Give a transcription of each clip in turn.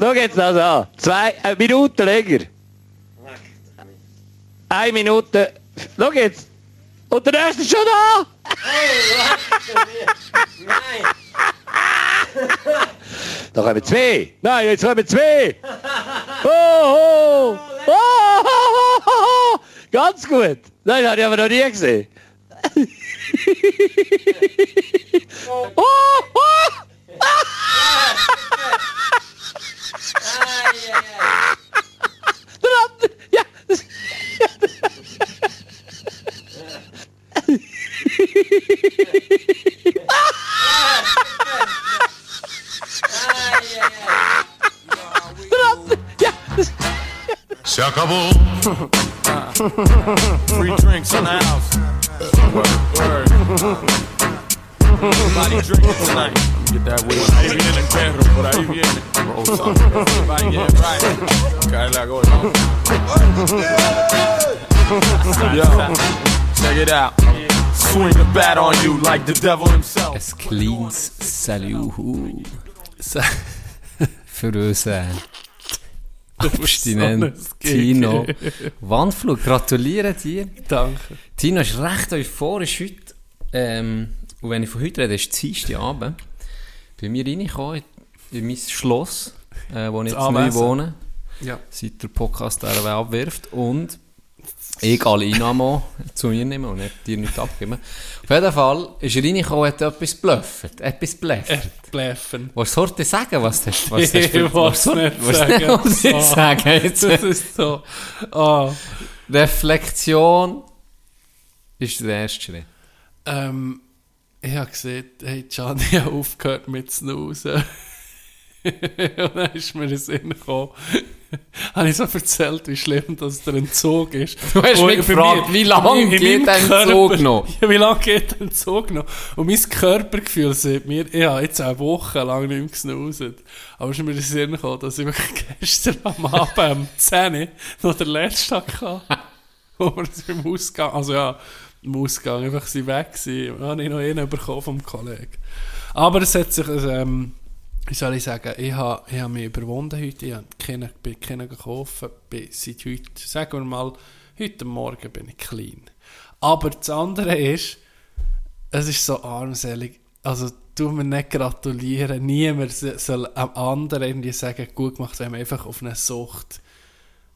Schau jetzt das an. Zwei äh, Minuten länger. Eine Minute. Schau jetzt. Und der erste ist schon da. Nein! Da kommen zwei. Nein, jetzt kommen zwei. Oh, oh. Oh, oh, oh, oh. Ganz gut. Nein, habe ich aber noch nie gesehen. oh, oh. Ai, ai, ai. Der andere. Ja. das- Ai, ai, ai. Der andere. Ja. das- Se acabou. Free drinks in the house. Word. Everybody drinking tonight. Get that weed. Por ahí viene perro, por ahí viene. Everybody get right. Cae la gorda. Yo, check it out. Swing the bat on you like the devil himself. Ein kleines Salut für unseren abstinenten Tino. Wandflug, gratuliere dir. Danke. Tino ist recht euphorisch heute. Ähm, und wenn ich von heute rede, ist es Abend. Bei mir reingekommen in, in mein Schloss, äh, wo ich jetzt neu wohne, Ja. seit der Podcast der abwirft. Und ich alle Einnahmen zu mir nehmen und nicht dir nicht abgeben. Auf jeden Fall ist er reingekommen und hat etwas blöffert. Etwas blöffert. Bläffen. Was soll ich sagen? Was hast was hast du Ich soll- nicht was- sagen. was soll ich So. sagen? Jetzt, Das ist so. Ah. Reflexion ist der erste Schritt. Ähm, ich habe gesehen, hey, Gianni hat aufgehört mit Snoozen. und dann ist mir in den Sinn gekommen, habe ich so erzählt, wie schlimm das der Entzug ist. Du hast Und mich gefragt, wie lange geht der Entzug noch? Ja, wie lange geht der Entzug noch? Und mein Körpergefühl sagt mir, ich habe jetzt eine Woche lang nicht mehr gesnoozt. Aber es ist mir in den Sinn gekommen, dass ich wirklich gestern am Abend um 10 Uhr noch den letzten hatte. wo wir im Ausgang, also ja, im Ausgang einfach sie weg waren. Dann habe ich noch einen bekommen vom Kollegen. Aber es hat sich, ähm, wie soll ich sagen, ich habe, ich habe mich überwunden heute, ich habe keinen, bin keinen gekauft, bin seit heute, sagen wir mal, heute Morgen bin ich clean. Aber das andere ist, es ist so armselig, also tu mir nicht gratulieren, niemand so- soll am anderen irgendwie sagen, gut gemacht, wenn man einfach auf eine Sucht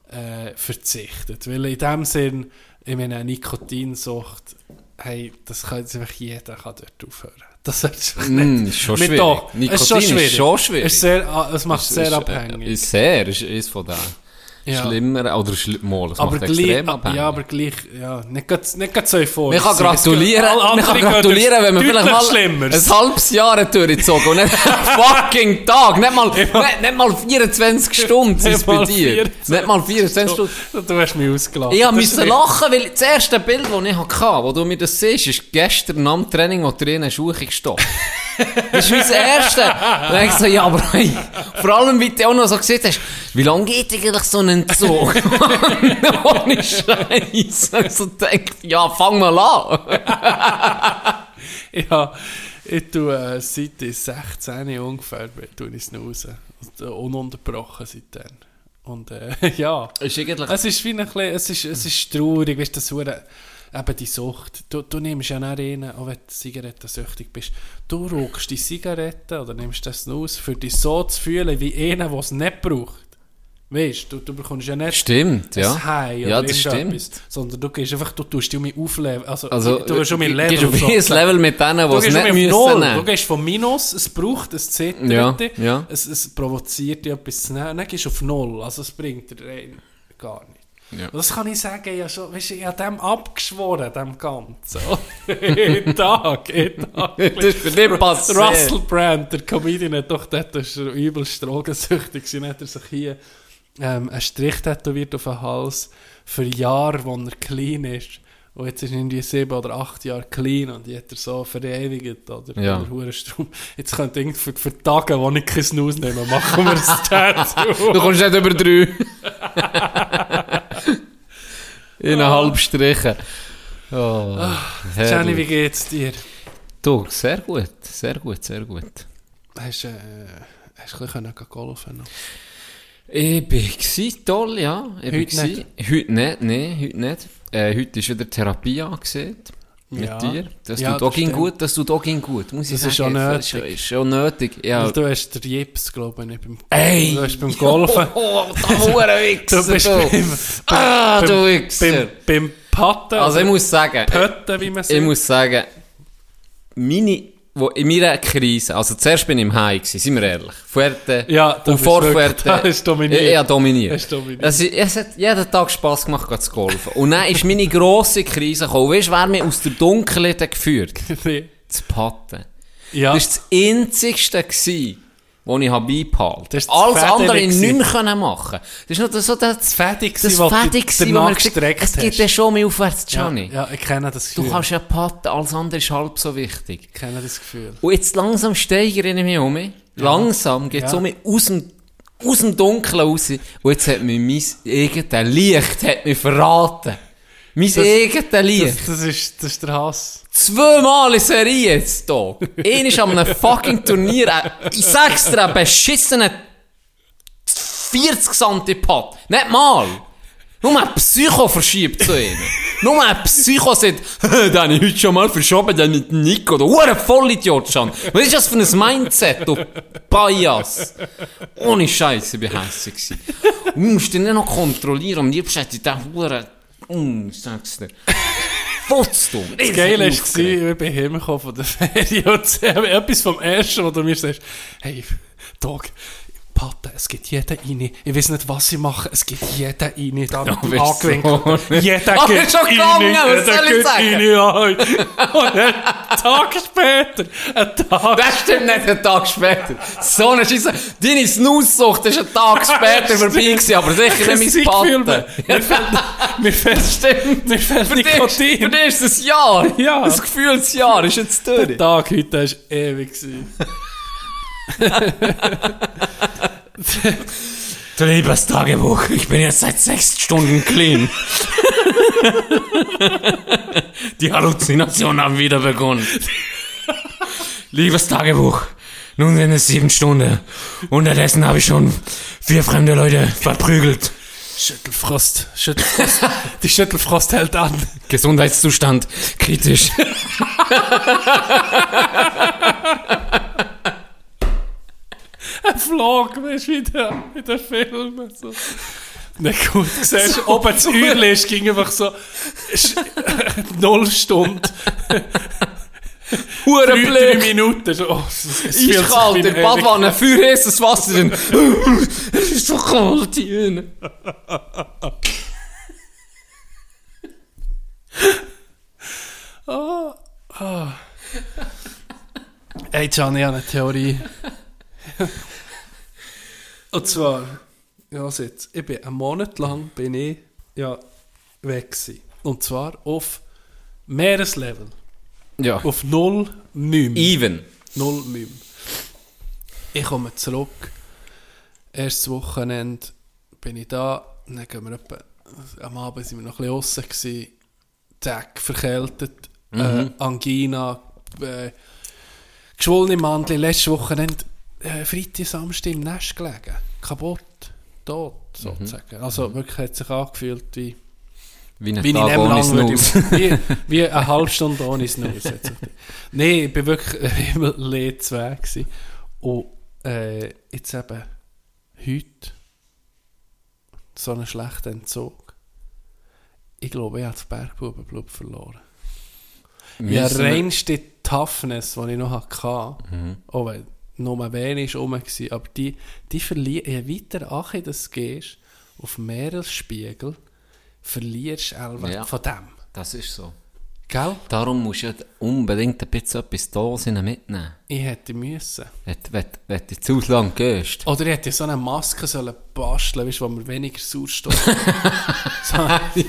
äh, verzichtet. Weil in dem Sinn, ich meine, eine Nikotinsucht, hey, das kann jetzt einfach jeder kann dort aufhören. Das ist Mm, ist schon Mit schwierig. Doch, Nikotin ist schon ist schwierig. schon schwierig. Ist sehr, es macht Ist- sehr ist, abhängig. Äh, ist sehr, ist, ist von der Ja. schlimmer, oder mal, aber gleich, abhängig. ja, aber gleich, ja, nicht ganz so euphorisch. Man kann gratulieren, man kann gratulieren, wenn man vielleicht mal Schlimmeres. ein halbes Jahr durchgezogen und nicht fucking Tag, nicht mal, nicht, nicht mal 24 Stunden sind es bei dir. 24 Nicht mal 24 Stunden. Du hast mich ausgelacht. Ich musste lachen, weil das erste Bild, das ich hatte, wo du mir das siehst, ist gestern am Training, wo du in eine Schuhe gestoppt Das ist mein erste. Und dann ich so, ja, aber hey, vor allem, wie du auch noch so gesehen hast, wie lange geht eigentlich so ein Entzug? Ohne Scheiß. Also denkt, ja, fang mal an. Ja, ich tue äh, seit ich 16 ungefähr bin, tue ich snoozen. Äh, ununterbrochen seitdem. Und äh, ja, Ist eigentlich... es ist wie ein bisschen, es ist, es ist traurig, weißt du, das hure- eben die Sucht. Du, du nimmst ja nicht rein, auch wenn du zigarettensüchtig bist. Du rauchst die Zigarette oder nimmst das Snooze, für dich so zu fühlen wie einer, der es nicht braucht. Weißt du, du bekommst ja nicht Stimmt, ja. ein High oder Ja, das stimmt. Sondern du gehst einfach, du tust dich um mich aufleveln. Also, Also, du gehst um äh, Level. gehst so. jedes Level mit denen, die Du es nicht um müssen Null. Du gehst von Minus, es braucht, es zittert, Ja, ja. Es, es provoziert dich etwas zu nehmen, dann gehst du auf Null. Also es bringt dir rein gar nicht. Ja. Das kann ich sagen, ja schon, weißt ich habe dem abgeschworen, dem Ganzen. jeden Tag, jeden Tag. Das ist für dich passiert. Russell Brand, der Comedian, hat doch dort ist er übelst drogensüchtig gewesen, hat er sich hier ähm, einen Strich tätowiert auf den Hals für Jahre, wo er clean ist. Und jetzt ist er irgendwie sieben oder acht Jahre clean und die hat er so verewigt, oder? Ja. Oder. Jetzt könnte ich für, für Tage, wo ich keinen Snooze nehme, machen wir ein Tattoo. Du kommst nicht über drei. Innerhalb Striche. Oh, Jenny, herrlich. wie geht's dir? Du, sehr gut, sehr gut, sehr gut. Hast du äh, hast ein bisschen golfen noch? Ich bin gsi, toll, ja. Ich bin Heute gsi. nicht? Heute nicht, nein, heute nicht. Äh, heute ist wieder Therapie angesehen. Mit Ja. dir. Das Ja, tut auch das ging stimmt. gut, das tut auch gut, muss ich Das ist sagen. schon ist, ist schon nötig. Ja. Weil du hast den Jips, glaube ich, beim, Ey! du hast beim Golfen. Oh, da Hurenwichser, Du bist du. beim, Ah, beim, du Wichser. beim, beim Patten, Also ich muss sagen, Pötten, wie man sagt. ich muss sagen, meine, wo in meiner Krise, also zuerst bin ich im High gewesen, sind wir ehrlich. Fuerte Ja, und vor Fuerte. hast du dominiert. Habe dominiert. Hast dominiert. Es, es hat jeden Tag Spass gemacht, zu golfen. Und dann ist meine grosse Krise gekommen. Weißt du, wer mich aus der Dunkelheit geführt? Nee. Das Patten. Ja, Das war das einzigste, gewesen, was ich habe beibehalten Das ist das Alles andere nicht können machen. Das ist das, so das, Fädig das gewesen, was du gestreckt es gibt ja schon mehr aufwärts, ja, Johnny. ja, ich kenne das Du Gefühl. kannst ja patten, alles andere ist halb so wichtig. ich kenne das Gefühl. Und jetzt langsam steigere ich mich um. Langsam geht es Ja. um mich aus dem, aus dem Dunkeln raus. Und jetzt hat mich mein eigenes Licht hat mich verraten. Mein eigenes Licht. Das, das, ist, das ist der Hass. Zweimal in Serie jetzt hier. Einer an einem fucking Turnier, äh, ich sag's dir, einen beschissenen 40 cm Pad. Nicht mal. Nur ein Psycho verschiebt zu ihnen. Nur ein Psycho sagt, den habe ich heute schon mal verschoben, den mit Nico. Du ein Vollidiot schon. Was ist das für ein Mindset, du Bias? Ohne Scheiße, ich war hässlich. du musst ihn nicht noch kontrollieren. Am liebsten hätte ich den Huren, mm, ich sag's dir. Fotzt du. Das Geile war, ich bin heimgekommen von der Ferien und etwas vom Ersten, wo du mir sagst, hey, Dog, Patte, es geht jeder rein. Ich weiß nicht, was ich mache, es geht jeder rein. Da Ja, du angewinkelt. so. Jeder geht ist schon gegangen, was soll ich sagen? Und einen Tag später, einen Tag Das stimmt nicht, einen Tag später. So eine Scheisse. Deine Snussucht ist einen Tag später vorbei gewesen, aber sicher nicht mein Paten. mir fehlt, mir fehlt, Stimmt. mir fehlt Für dich, für Nikotin. dich ist das Jahr. Ja. Das Gefühlsjahr ist jetzt Der durch. Tag heute war ewig. Du liebes Tagebuch, ich bin jetzt seit sechs Stunden clean. Die Halluzinationen haben wieder begonnen. Liebes Tagebuch, nun sind es sieben Stunden. Unterdessen habe ich schon vier fremde Leute verprügelt. Schüttelfrost. Schüttelfrost. Die Schüttelfrost hält an. Gesundheitszustand kritisch. Vlog, weißt du, wie der, wie der Film. So. Nicht gut, du siehst, oben das Uhrli ist, ging einfach so null Stunden, Hure drei, drei. Minuten. So, oh, Eiskalt, wie in der Badwanne, für heißes Wasser. Es ist so kalt hier. Hey, Can, ich habe eine Theorie. Und zwar, ja, jetzt, ich bin einen Monat lang bin ich ja weg gewesen. Und zwar auf Meereslevel. Ja. Auf null Müm. Even. Null Müm. Ich komme zurück. Erstes Wochenende bin ich da. Dann gehen wir etwa, am Abend sind wir noch ein bisschen draussen. Tag verkältet. Äh, Angina. Äh, geschwollene Mandel. Letztes Wochenende, äh, Freitag, Samstag im Nest gelegen. Kaputt. Tot, sozusagen. Also wirklich hat sich angefühlt wie... Wie Wie ich Tag ohne Snus. würde, wie, wie eine halbe Stunde ohne sich- Nein, ich bin wirklich immer leer zwei gewesen. Und äh, jetzt eben heute so einen schlechten Entzug. Ich glaube, ich habe das Bergbubenblut verloren. Wir- reinste Toughness, die ich noch hatte, Mhm. auch wenn nur wenig rum war, aber die, die verlieren, je weiter ach das gehst, auf Meeresspiegel, verlierst du Ja. von dem. Das ist so. Gell? Darum musst du unbedingt ein bisschen etwas da sein mitnehmen. Ich hätte müssen. Wenn, wenn, wenn du zu lang gehst. Oder ich hätte so eine Maske sollen basteln, weißt, wo man weniger Sauerstoff so,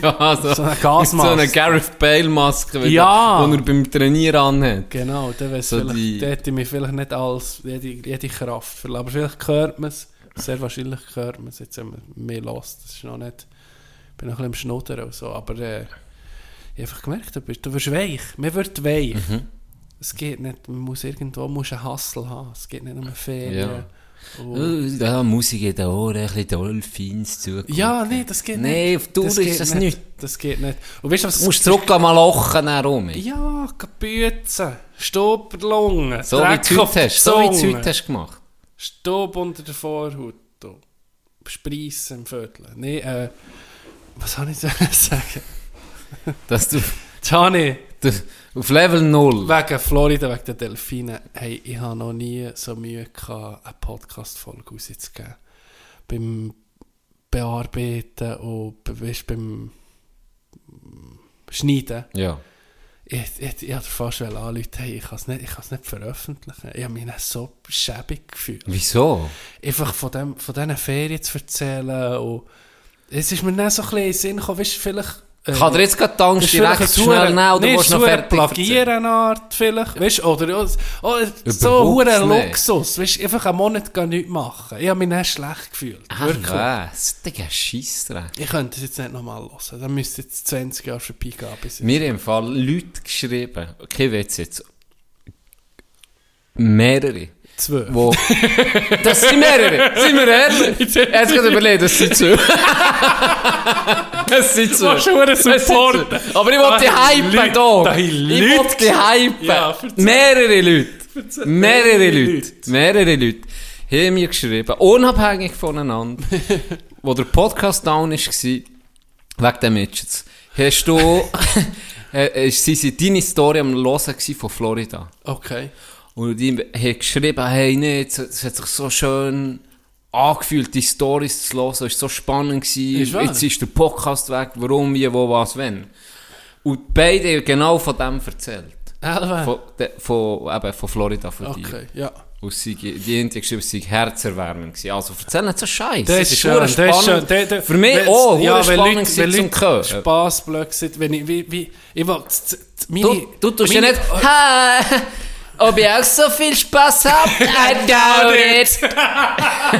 Ja, so, So eine Gasmaske. So eine Gareth Bale-Maske, Ja. die er beim Trainieren anhat. Genau, dann, wär's So die- hätte ich mir vielleicht nicht alles, jede, jede Kraft verlassen. Aber vielleicht hört man es, sehr wahrscheinlich hört man es, jetzt wenn man mehr lässt. Das ist noch nicht, ich bin noch ein bisschen am Schnuddern und so, aber äh, ich habe einfach gemerkt, du, bist, du wirst weich, man wird weich. Mhm. Es geht nicht, man muss irgendwo muss einen Hustle haben, es geht nicht nur Ferien. Ja. Oh, da Musik in den Ohren, ein bisschen Dolphins zu. Ja, nee, das geht Nee, nicht. auf Tour ist das nicht. Das geht nicht. Und weißt du, was Du musst zurück am Lochen rum. Ja, der Lunge, So wie Dreck auf heute hast. So wie du heute hast gemacht. Staub unter der Vorhaut. Spreissen im Viertel. Nee, äh, was soll ich sagen? Dass du, Gianni, du auf Level 0. wegen Florida, wegen der Delfine, hey, ich habe noch nie so Mühe gehabt, eine Podcast-Folge rauszugeben. Beim Bearbeiten und weisst, beim Schneiden. Ja. Ich, ich, ich hatte fast anrufen, hey, ich kann es nicht, ich nicht veröffentlichen. Ich habe mich so schäbig gefühlt. Wieso? Einfach von, dem, von diesen Ferien zu erzählen. Und es ist mir dann so ein bisschen in den Sinn gekommen, weißt vielleicht... äh, Kann dir jetzt gerade die Angst das direkt schnell nehmen oder nee, willst du noch fertig? Plagierenart vielleicht, weißt du, oder oh, oh, so ein nicht. Luxus, weißt du, einfach einen Monat gar nichts machen. Ich habe mich dann schlecht gefühlt, Ah, wirklich. was? Digga, Scheissdreck. Ich könnte es jetzt nicht nochmal hören, dann müsste jetzt 20 Jahre vorbei gehen. Bis Mir im Fall Leute geschrieben, okay, Witz jetzt, mehrere, Zwei. wo, das sind mehrere, sind wir ehrlich? Jetzt gerade überlegt, das sind zwei. das sind zwei. machst sind supporten. zwei. Aber ich die Da hypen, Leute- da. Ich Leute- die hypen. Ja, mehrere Leute, mehrere Leute, mehrere Leute haben mir geschrieben, unabhängig voneinander, wo der Podcast down war, wegen dem Midgets, hast du, äh, äh, sie sind deine Story am Hören von Florida. Okay. Und die haben geschrieben, hey, nee, es hat sich so schön angefühlt, die Storys zu hören, es war so spannend. Gewesen. Ist. Jetzt ist der Podcast weg, warum, wie, wo, was, wenn. Und beide haben genau von dem erzählt. Von, de, von, eben, von Florida, von dir. Okay, ja. Und sie, die haben geschrieben, es sei herzerwärmend gewesen. Also, erzähl nicht so Scheiß. Das ist schön, das ist schön. Der- der- Für mich auch, ja, ja, wenn spannend Leute, wenn Leute Hören. Spass blöd sind, wenn ich, wie, wie, ich will, meine, Du, du tust ja meine- nicht, ha, ob ich auch so viel Spaß hab, I doubt it.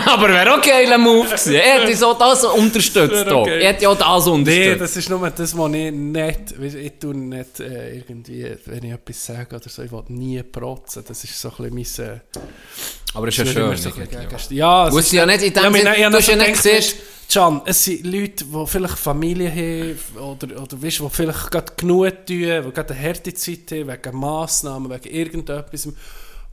Aber wäre auch ein geiler Move gewesen. Er hätte so das unterstützt. Okay. Er hätte ja auch das Nee, unterstützt. das ist nur das, was ich nicht, ich tue nicht äh, irgendwie, wenn ich etwas sage oder so, ich will nie protzen. Das ist so ein bisschen mein... Aber es ist ja schön. Ja, es ist- ja nicht in dem Ja, du hast so ja nicht gesehen- Can, es sind Leute, die vielleicht Familie haben oder, oder weißt, die vielleicht gerade genug tun, die gerade eine harte Zeit haben, wegen Massnahmen, wegen irgendetwas.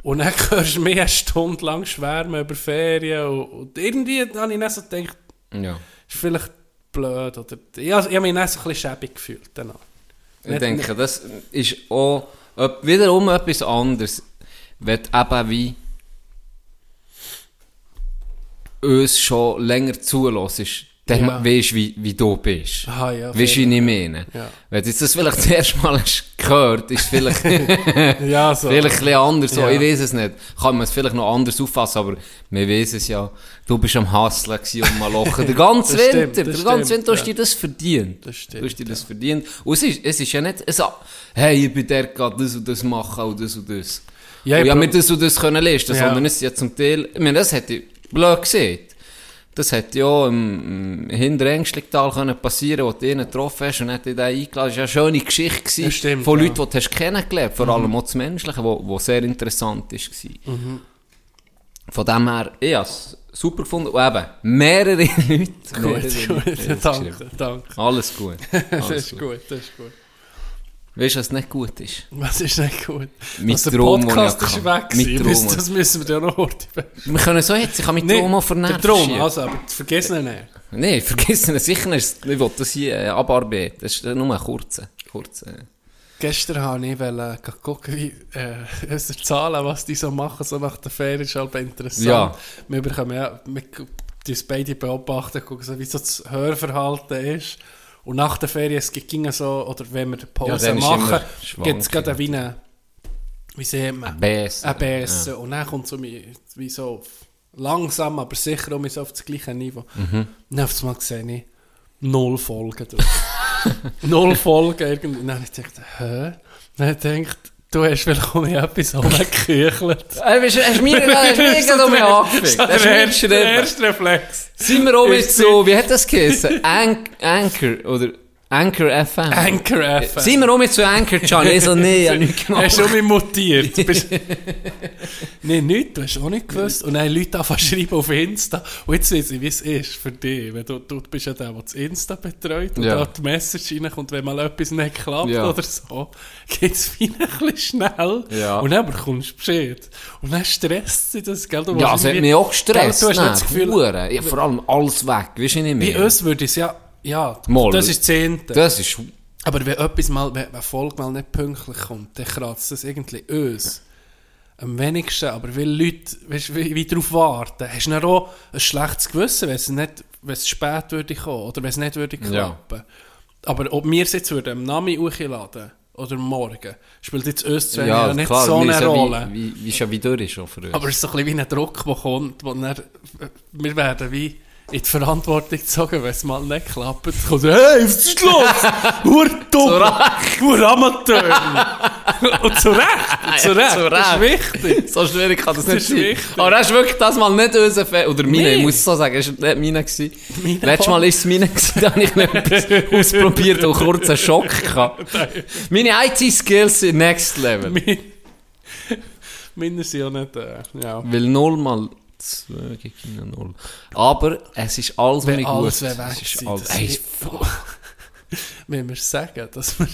Und dann hörst du mich eine Stunde lang schwärmen über Ferien und, und irgendwie habe ich dann so gedacht, Ja. ist vielleicht blöd oder... Ich, habe- ich habe mich dann so ein bisschen schäbig gefühlt danach. Ich Nicht- denke, das ist auch wiederum etwas anderes. Wenn du eben wie uns schon länger zulässt, dann Ja. weisst du, wie, wie du bist. Aha, ja, Weißt du, wie ich meine? Ja. Wenn du jetzt das vielleicht das erste Mal hast gehört, ist vielleicht, Ja, so. vielleicht ein bisschen anders. So. Ja. Ich weiß es nicht. Kann man es vielleicht noch anders auffassen, aber wir wissen es ja. Du bist am gewesen und am Lochen. Der ganze Winter, stimmt, der das ganze stimmt, Winter hast du dir das verdient. Das stimmt, Du hast dir das verdient. Und es ist, es ist ja nicht so, hey, ich bin der gerade das und das machen und das und das. Ja, und ich habe mir das und das können listen, Ja. sondern es ist ja zum Teil, ich meine, das hätte ich blöd gesehen. Das hätte ja im, im Hinterängstlichtal können passieren, wo du ihn getroffen hast und dich da eingeladen. Das war ja eine schöne Geschichte Das stimmt, von ja. Leuten, die du hast kennengelernt vor allem auch das Menschliche, wo sehr interessant war. Mhm. Von dem her, ich habe es super gefunden. Und eben, mehrere Leute. mehrere Gut, Leute gut, es danke, danke. Alles gut. Das Alles ist gut. gut, das ist gut. Weißt du, was nicht gut ist? Was ist nicht gut? Mein Also, der Traum, ich Podcast ist weg. Gewesen. Müssen- Das müssen wir ja noch heute Wir können so jetzt, ich kann mit Nee, Traum auch vernerven. Der Traum, also, aber vergiss ihn nicht. Nein, vergiss ihn sicher nicht. Ich will das hier äh, abarbeiten. Das ist nur ein kurzer. kurzer. äh. Gestern habe ich wollte, äh, gucken, wie, äh, unsere Zahlen, was die so machen, so nach der Ferien, ist halt interessant. Ja. Wir bekommen ja, wir uns beide beobachten, gucken so, wie so das Hörverhalten ist. Und nach der Ferien, es ging so, oder wenn wir Ja, Pause ist machen, gibt es gerade wie eine, wie sieht man? Bässe. Ein Bässe. Und dann kommt so wie, wie so langsam, aber sicher um so auf das gleiche Niveau. Mhm. Und dann auf einmal sehe ich null Folgen null Folgen irgendwie. Und dann habe ich gedacht, hä? Dann habe ich gedacht, du hast vielleicht auch etwas rumgeküchelt. Du hast mir hast mir gerade um mich angefickt. Das ist der erste Reflex. Sind wir auch Ist so, wie hat das geheißen? An Anchor oder Anchor FM. Anchor FM. Sind wir auch mit zu Anchor, Can? Ich so, nee, ich habe nichts Hast gemacht. du mich mutiert? Bist- Nein, nichts, du hast auch nicht gewusst. Und dann haben Leute anfangen schreiben auf Insta. Und jetzt weiss ich, wie es ist für dich. Wenn du, du bist ja der, der das Insta betreut und Ja. da die Message reinkommt, wenn mal etwas nicht klappt Ja. oder so, geht es ein bisschen schnell. Ja. Und dann bekommst du Bescheid. Und dann stresst sich das, gell? Du Ja, es hat mich auch Gell, gestresst. Du hast nicht das? Gefühl, Hure. Ja, vor allem alles weg. Weißt du nicht mehr? uns würde es ja, ja, Mal. das ist das Zehnte. Das ist... Aber wenn etwas mal, wenn eine Folge mal nicht pünktlich kommt, dann kratzt das irgendwie uns. Am wenigsten, aber weil Leute weißt, wie, wie darauf warten, hast du dann auch ein schlechtes Gewissen, wenn es, nicht, wenn es spät würde kommen oder wenn es nicht würde klappen. Aber ob wir es jetzt würden am Nami hochladen oder morgen, spielt jetzt uns zwei ja, nicht so wir eine Rolle. Wie, wie, wie, ist ja wie durch schon für uns. Aber es ist so ein bisschen wie ein Druck, der kommt, wo dann, wir werden wie in die Verantwortung gezogen, wenn es mal nicht klappt. Dann kommt so, hey, was ist los? Nur dumm, nur Amateur. Und zu Recht, zu Recht, zu das ist wichtig. So schwierig kann das, Das nicht sein. wichtig. Aber das ist wirklich das mal nicht unser Fehler. Oder meine, Nee. ich muss so sagen, es war nicht meine. gewesen. Meine Letztes Mal war es meine, gewesen, da habe ich noch etwas ausprobiert und kurz einen Schock gehabt. Meine IT-Skills sind next level. Meine- sind ja nicht, äh, ja. Weil 0 mal 2 gegen 0. Aber es ist alles Wenn nicht alles gut. weg Es ist alles, fuck. Wenn wir sagen, dass wir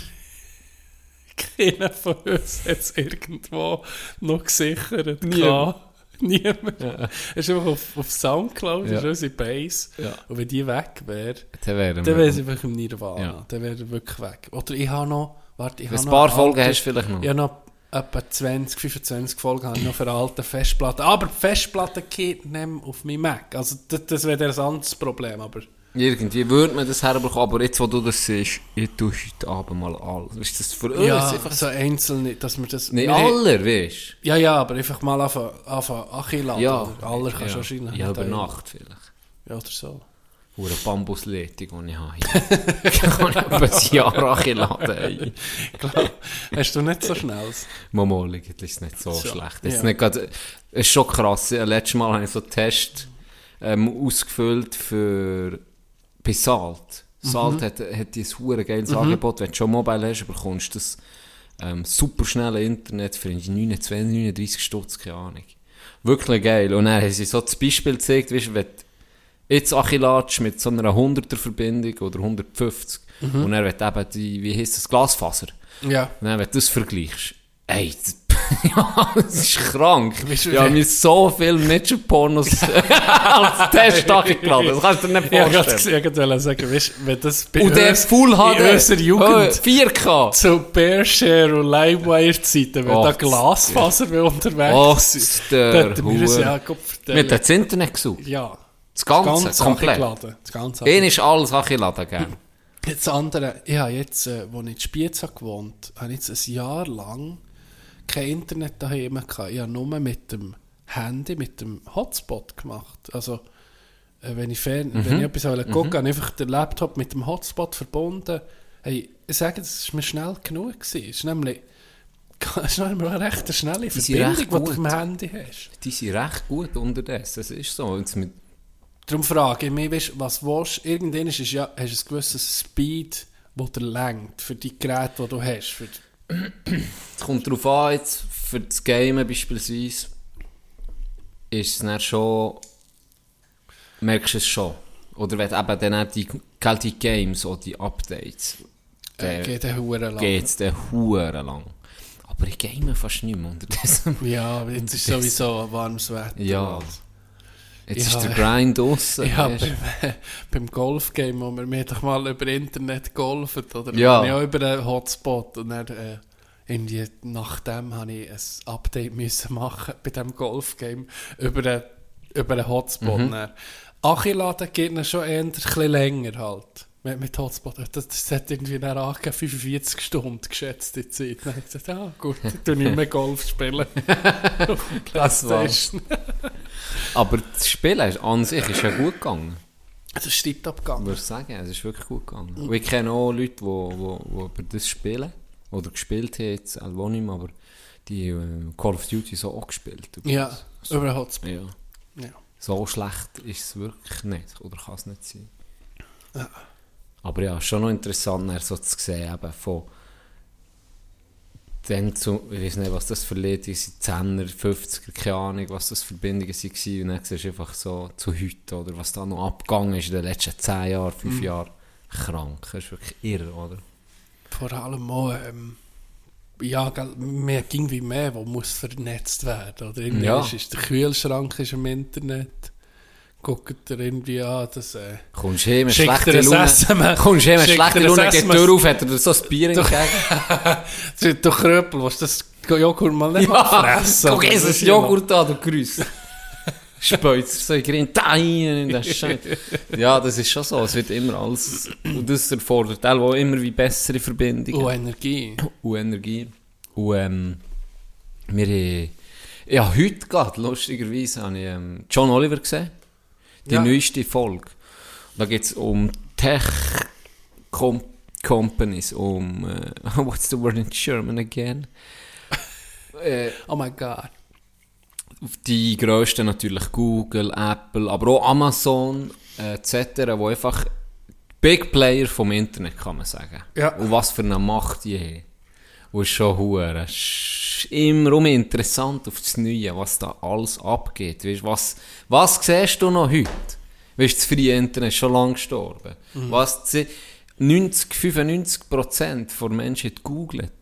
keiner von uns jetzt irgendwo noch gesichert Niemand. kann. Niemand. Es ist einfach auf, auf Soundcloud, Ja. ist unsere Base. Ja. Und wenn die weg wäre, Dann wären wir- wirklich im Nirvana. Ja. Dann wäre er wirklich weg. Oder ich habe noch, warte, ich habe Ein paar Folgen hast du vielleicht noch. Ich habe noch etwa 20, 25 Folgen habe ich noch für alte Festplatten. Aber die Festplatte geht nicht mehr auf meinen Mac. Also das, das wäre ein anderes Problem, aber... Irgendwie würde man das herbekommen, aber jetzt, wo du das siehst, ich tue heute Abend mal alles. Ist das für uns ja, einfach so einzelne, dass wir das... Nicht aller, weißt Ja, ja, aber einfach mal anfangen, anfangen Achilles. du? Ja. Aller kannst du ja. wahrscheinlich Ja, über. Nacht vielleicht. Ja, oder so. Oder Bambusleitung, die ich habe. hier. Kann ich etwa ein Jahr angeladen. Klar. Hast du nicht so schnell? Momo, liegt ist nicht so, So, schlecht. Jetzt ja. nicht grad, es ist schon krass. Letztes Mal habe ich so einen Test ähm, ausgefüllt für bei Salt. Salt hat, hat dieses hure geiles Angebot. Wenn du schon Mobile hast, bekommst du das ähm, super schnelle Internet für 29, 39 Stutz, keine Ahnung. Wirklich geil. Und dann haben sie so das Beispiel gezeigt, weißt, wenn du jetzt Achilatsch mit so einer 100er Verbindung oder 150 und dann wird eben die, wie heisst das, Glasfaser. Ja. Und dann, wenn du das vergleichst, ey, das, ja, das ist krank. Wie- mir so viele Midget-Pornos als Test angeladen. Das kannst du dir nicht Ich wollte vorstellen. sagen, weißt, wenn das bei Und der Full HD. in unserer Jugend Oh, 4K. zu Bearshare und Livewire-Zeiten, wenn da Glasfaser unterwegs der dann hätten wir Hure. ja Gott Wir haben das Internet gesucht. Ja. Das Ganze, komplett. angeladen. Das Ganze Ihnen ist alles angeladen gegeben. Jetzt das andere, ich habe jetzt, äh, als ich in Spiez habe gewohnt habe, ich jetzt ein Jahr lang kein Internet daheim gehabt. Ich habe nur mit dem Handy, mit dem Hotspot gemacht. Also, äh, wenn ich, fern, Mhm. wenn ich etwas gucken habe ich einfach den Laptop mit dem Hotspot verbunden. Hey, ich sage, das war mir schnell genug. Gewesen. Es ist nämlich, es ist nämlich eine recht schnelle Verbindung, die du gut. dem Handy hast. Die sind recht gut unterdessen. Das ist so. Jetzt mit, Darum frage ich mich, weißt, was willst du? Irgendwann ist es ja, hast du ein gewisses Speed, das dir lenkt für die Geräte, die du hast. Für es kommt darauf an, jetzt für das Gamen beispielsweise, ist es dann schon, merkst du es schon. Oder wenn eben dann die kalte Games oder die Updates, äh, dann geht der Hure lang. geht dann huere lang. Aber ich game fast nicht mehr unterdessen. Ja, jetzt ist sowieso warmes Wetter. Ja. Jetzt Ja, ist der Grind draussen. Weisst du. beim, beim Golfgame, wo wir mir doch mal über Internet golfen, oder Ja. ja. auch über einen Hotspot und dann äh, irgendwie nachdem habe ich ein Update müssen machen bei diesem Golfgame über einen, über einen Hotspot. Mhm. Achillade geht dann schon eher ein bisschen länger halt. Mit, mit Hotspot. Das, das hat irgendwie dann angegeben, 45 Stunden geschätzte Zeit. Dann habe ich gesagt, ah gut, ich tue nicht mehr Golf spielen. Das war's. Aber das Spiel ist, an sich ist ja gut gegangen. Das ist tiptop gegangen. würde ich sagen, es ist wirklich gut gegangen. Und ich kenne auch Leute, die wo, wo über das spielen. Oder gespielt haben, jetzt mehr, aber die äh, Call of Duty so auch gespielt. über Ja, das. über Hotspot. ja. Ja. So schlecht ist es wirklich nicht. Oder kann es nicht sein. Aber ja, schon noch interessant, so zu sehen, eben von dann zu, ich weiß nicht, was das für Lieder sind, 10er, 50er, keine Ahnung, was das für Verbindungen waren. Und dann siehst du einfach so zu heute, oder was da noch abgegangen ist in den letzten 10 Jahren, 5 Jahren. Krank, das ist wirklich irre, oder? Vor allem auch, ähm, ja, mehr ging wie mehr, wo muss vernetzt werden. Oder irgendwie Ja. ist, ist der Kühlschrank ist im Internet. Guckt er irgendwie an, das, äh, Kommst du heim Laune, SMS. kommst du heim ein Laune, geht die. Tür auf, hat er so ein Bier entgegen. du Kröpel, willst du das Joghurt mal nicht mal fressen? guck, ist das Joghurt an, du Grüß. Spöitzer, so, ich grin da rein in den Scheiß. Ja, das ist schon so, es wird immer alles, und das erfordert auch immer wie bessere Verbindungen. Oh, Energie. und Energie. Und ähm, wir haben, ja, heute gerade, lustigerweise, habe ich ähm, John Oliver gesehen. Die Ja. neueste Folge. Da geht es um Tech Com Companies, um, äh, what's the word in German again? äh, Oh my God. die grössten natürlich Google, Apple, aber auch Amazon äh, etc., wo einfach Big Player vom Internet, kann man sagen. Ja. Und was für eine Macht die haben. Und ist schon hure. Immer um interessant auf das Neue, was da alles abgeht. Weißt, was, was siehst du noch heute? Weißt, das freie Internet ist schon lange gestorben. Was zi- 90, 95 Prozent der Menschen googelt.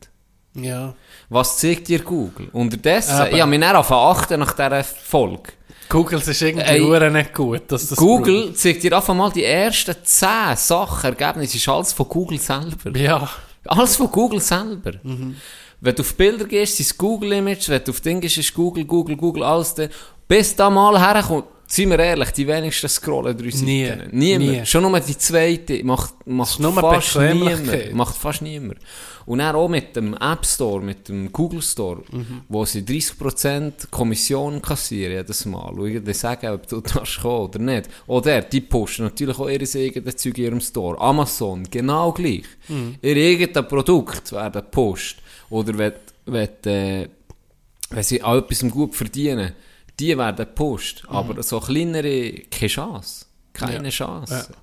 Ja. Was zeigt dir Google? Unterdessen, Eben. ich habe mich dann achten nach dieser Folge. Google ist irgendwie Ey. nicht gut, dass das Google zeigt dir einfach mal die ersten 10 Sachen, Ergebnisse, ist alles von Google selber. braucht. Ja. Alles von Google selber. Mhm. Wenn du auf Bilder gehst, sind es Google-Images, wenn du auf Dinge gehst, ist Google, Google, Google, alles da. Bis da mal herkommt, seien wir ehrlich, die wenigsten scrollen drei Nie. Seiten. Niemand. Nie. Schon nur die zweite macht, macht fast niemand. Macht fast niemand. Und dann auch mit dem App Store, mit dem Google Store, Mhm. wo sie 30% Kommission kassieren jedes Mal. Und irgendwie sagen, ob du darfst kommen oder nicht. Oder die pushen natürlich auch ihre eigenen Zeug in ihrem Store. Amazon, genau gleich. Mhm. Ihr eigenes Produkt werden gepusht. Oder wenn, wenn, äh, wenn sie an etwas gut verdienen, die werden gepusht. Aber so kleinere, keine Chance. Keine Mhm. Ja. Chance. Ja.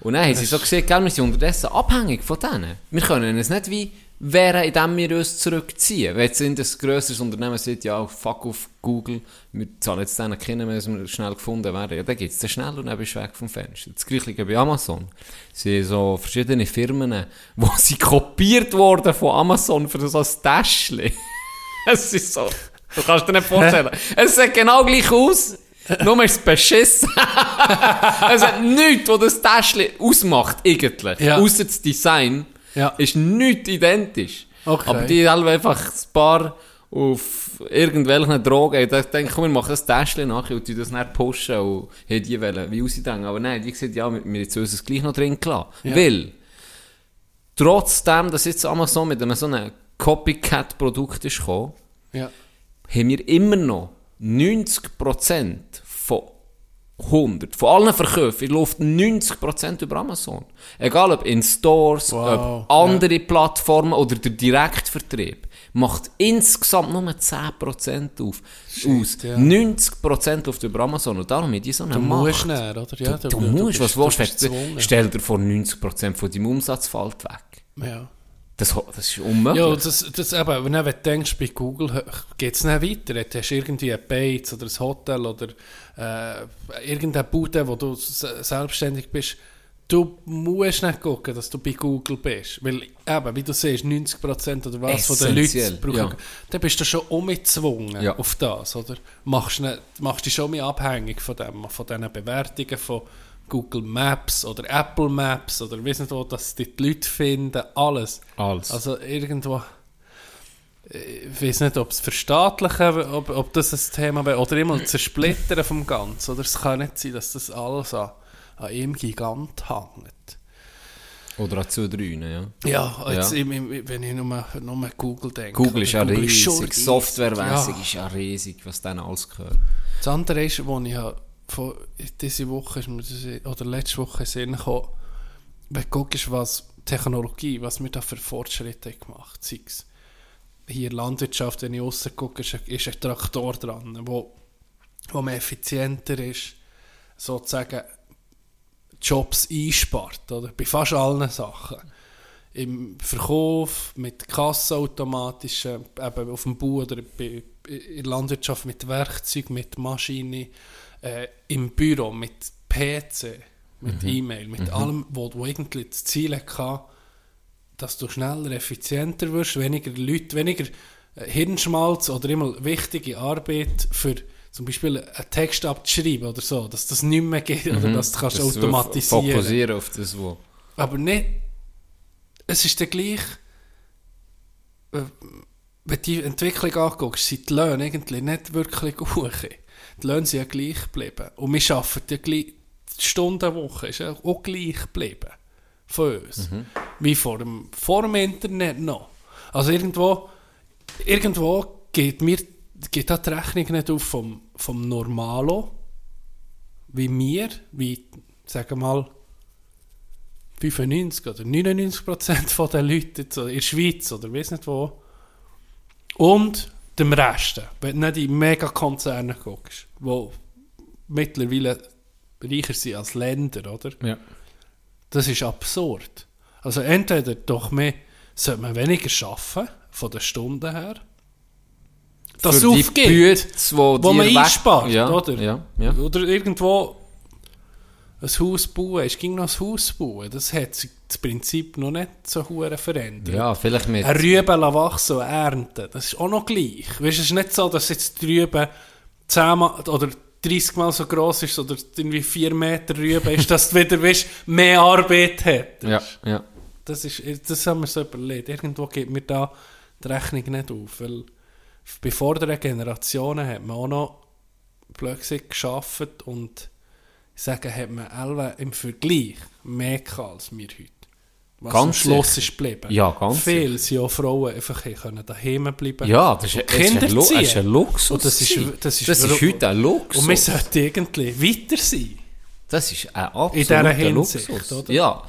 Und dann haben sie so gesehen, gell, wir sind unterdessen abhängig von denen. Wir können es nicht wie wären, indem wir uns zurückziehen. Wenn jetzt ein grösseres Unternehmen sagt, ja, fuck auf Google, wir zahlen jetzt denen kennen, wenn wir schnell gefunden werden, ja, dann geht es dann schnell und dann bist du weg vom Fenster. Das gleiche bei Amazon. Sie haben so verschiedene Firmen, wo sie kopiert wurden von Amazon für so ein Täschchen. es ist so, du kannst dir nicht vorstellen. es sieht genau gleich aus, nur ist es beschissen. es hat nichts, was das Täschchen ausmacht, eigentlich. Ja. Ausser das Design Ja. ist nichts identisch. Okay. Aber die haben einfach ein paar auf irgendwelchen Drogen, ich denke, komm, wir machen das Täschchen nachher und das nicht pushen und haben die wollen, wie ausdenken. Aber nein, die gesagt, ja, wir wir jetzt uns gleich noch drin gelassen. Ja. Weil, trotzdem, dass jetzt Amazon mit einem so einem Copycat-Produkt ist gekommen, Ja. Haben wir immer noch 90% von 100, von allen Verkäufen läuft 90% über Amazon. Egal ob in Stores, Wow, ob andere Plattformen oder der Direktvertrieb. Macht insgesamt nur 10% auf, aus. ja. 90% läuft über Amazon und darum haben die so eine Du Macht. musst näher, oder? Ja, du, du, musst, was bist- willst du du? bist wenn- gezwungen. Stell dir vor, 90% von deinem Umsatz fällt weg. Ja. Das, das ist unmöglich. Ja, das, das eben, wenn du denkst, bei Google geht es nicht weiter. Jetzt hast du irgendwie ein Bates oder ein Hotel oder äh, irgendeine Bude, wo du se- selbstständig bist. Du musst nicht gucken, dass du bei Google bist. Weil eben, wie du siehst, 90% oder was von den Leuten brauchen. ja. Dann bist du schon umgezwungen Ja. auf das, oder? Machst, nicht, machst dich schon mehr abhängig von dem, von diesen Bewertungen von Google Maps oder Apple Maps oder nicht wo, dass die, die Leute finden, alles. Alles. Also irgendwo. Ich weiß nicht, ob es verstaatlichen, ob, ob das ein Thema wäre, oder immer zersplittern vom Ganzen. Oder es kann nicht sein, dass das alles an, an ihm Gigant hängt. Oder an zwei, drei, ja. Ja, jetzt, Ja. Im, im, wenn ich nur, nur Google denke. Google ist ja riesig, softwaremäßig Ja. ist ja riesig, was dann alles gehört. Das andere ist, wo ich habe, von diese Woche ist mir das, oder letzte Woche Sinn gekommen, wenn du guckst, was Technologie, was wir da für Fortschritte haben gemacht sei es hier Landwirtschaft, wenn ich raus gucke, ist ist ein Traktor dran, wo, wo man effizienter ist, sozusagen Jobs einspart, oder? Bei fast allen Sachen. Im Verkauf, mit kassenautomatischen, eben auf dem Bau oder bei, in der Landwirtschaft mit Werkzeug, mit Maschine, äh, im Büro mit PC, mit E-Mail, mit allem, wo du irgendwie das Ziel hatte, dass du schneller, effizienter wirst, weniger Leute, weniger äh, Hirnschmalz oder immer wichtige Arbeit für zum Beispiel einen Text abzuschreiben oder so, dass das nicht mehr geht oder dass du kannst Dass du automatisieren Fokussieren auf das, wo. aber nicht, es ist der gleich, äh, wenn du die Entwicklung anguckst, sind die Löhne eigentlich nicht wirklich hoch. Die Löhne sind ja gleich geblieben. Und wir arbeiten ja gleich, die Stundenwoche ist ja auch gleich geblieben. Von uns. Wie vor dem, vor dem Internet noch. Also irgendwo, irgendwo geht mir geht da die Rechnung nicht auf vom, vom Normalo, wie mir, wie, sagen wir mal, 95 oder 99 Prozent Leuten jetzt in der Schweiz oder weiß nicht wo. Und dem Rest, wenn du nicht in Megakonzerne guckst, die mittlerweile reicher sind als Länder, oder? Ja. Das ist absurd. Also entweder doch mehr, sollte man weniger arbeiten, von den Stunden her, dass es Für die wo, wo man einspart, ja, oder? Ja, ja. Oder irgendwo ein Haus bauen, es ging noch ein Haus bauen, das hat sich das Prinzip noch nicht so hure verändert. ja, vielleicht mit... Eine Rübe lassen wachsen und ernten, das ist auch noch gleich. Weißt, es ist nicht so, dass jetzt die Rübe 10 Mal oder 30 Mal so groß ist oder irgendwie 4 Meter Rübe ist, dass du wieder weißt, mehr Arbeit hat. Ja, ja. Das, ist, das haben wir so überlegt. Irgendwo geht mir da die Rechnung nicht auf, weil bei vorderen Generationen hat man auch noch plötzlich geschafft und ich sage, hat man alle im Vergleich mehr gehabt als wir heute. Was Ganz am Schluss sicher. ist geblieben. Ja, ganz Viele sind auch Frauen einfach hier können daheim bleiben. Ja, das ist, und das ist, Kinder das ist ein Luxus. Und das ist, das ist, das ist heute ein Luxus. Und wir sollten irgendwie weiter sein. Das ist ein absoluter Hinsicht, Luxus. oder? Ja.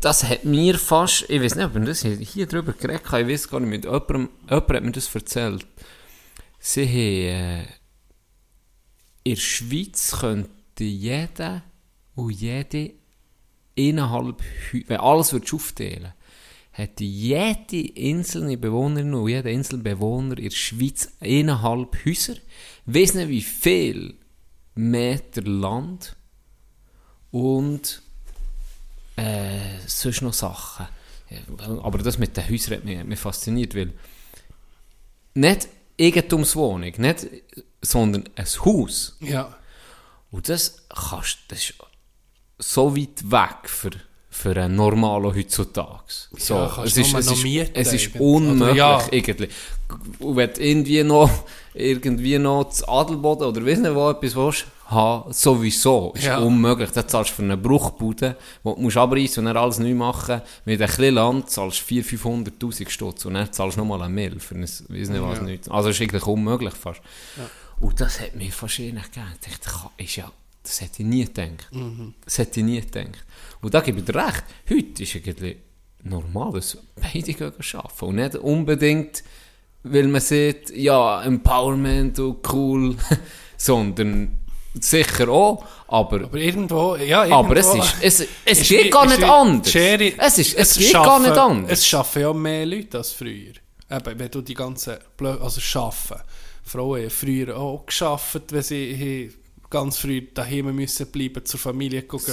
Das hat mir fast, ich weiß nicht, ob wir das hier hier drüber geredet haben, ich weiß gar nicht, mit jemandem, jemand hat mir das erzählt. Sie haben, äh, in der Schweiz könnte jeder und jede innerhalb, wenn alles würdest aufteilen hätte jede einzelne Bewohnerin und jeder einzelne Bewohner in der Schweiz innerhalb Häuser, nicht wie viel Meter Land und äh, sonst noch Sachen. Aber das mit den Häusern hat mich, mich fasziniert, weil nicht Eigentumswohnung, nicht, sondern ein Haus. Ja. Und das kannst das ist so weit weg für, für einen normalen heutzutage. So, Ja, es ist, es ist, mieten es ist unmöglich ja. irgendwie. Und wenn du irgendwie noch, irgendwie noch das Adelboden oder weiss nicht wo etwas willst, haben, sowieso, ist Ja. unmöglich. Dann zahlst du für eine Bruchbude, wo du musst abreißen und dann alles neu machen. Mit ein bisschen Land zahlst du 400'000, 500'000 Stutz und dann zahlst du nochmal ein Mehl für ein, weiss nicht was, nichts. Also ist eigentlich unmöglich fast. Und das hat mir fast nicht gegeben. Ich dachte, ist ja, das hätte ich nie gedacht. Das hätte ich nie gedacht. Und da gebe ich dir recht. Heute ist eigentlich normal, dass beide gehen arbeiten. Und nicht unbedingt, weil man sieht, ja, Empowerment und cool, sondern sicher auch, aber, Aber irgendwo, ja, irgendwo, aber es, ist, es, es ist geht gar nicht anders. Schere- es ist, es, geht schaffen- gar nicht anders. Es schaffen ja mehr Leute als früher. Eben, wenn du die ganzen, Blö also schaffen. Frauen haben früher auch geschafft, wenn sie ganz früh daheim müssen bleiben, zur Familie gucken.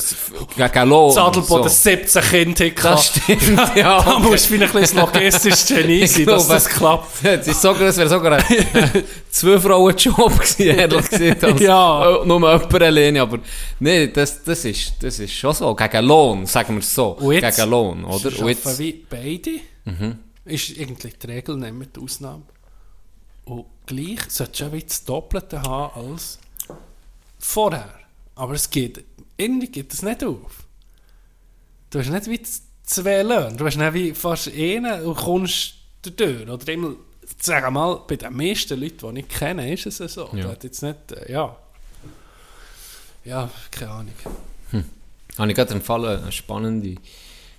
Gegen Lohn. Zadelboden so. 17 Kinder hatten. Das stimmt, ja. Da musst du wie ein bisschen logistisches Genie sein, dass das klappt. Es ist sogar, wäre sogar ein zwei Frauen Job gewesen, ehrlich gesagt. Als, Ja. äh, Nur jemand alleine, aber nee, das, das, ist, das ist schon so. Gegen Lohn, sagen wir es so. Und jetzt- Gegen Lohn, oder? Und jetzt, wie beide. Ist eigentlich die Regel, nehmen wir die Ausnahme. Und gleich solltest du ja wie das Doppelte haben als vorher. Aber es geht, irgendwie geht das nicht auf. Du hast nicht wie zwei Löhne. Du hast nicht wie fast einen und kommst durch. Oder immer, sag mal, bei den meisten Leuten, die ich kenne, ist es so. Ja. Du hast jetzt nicht, äh, ja. Ja, keine Ahnung. habe ich gerade im Fall eine spannende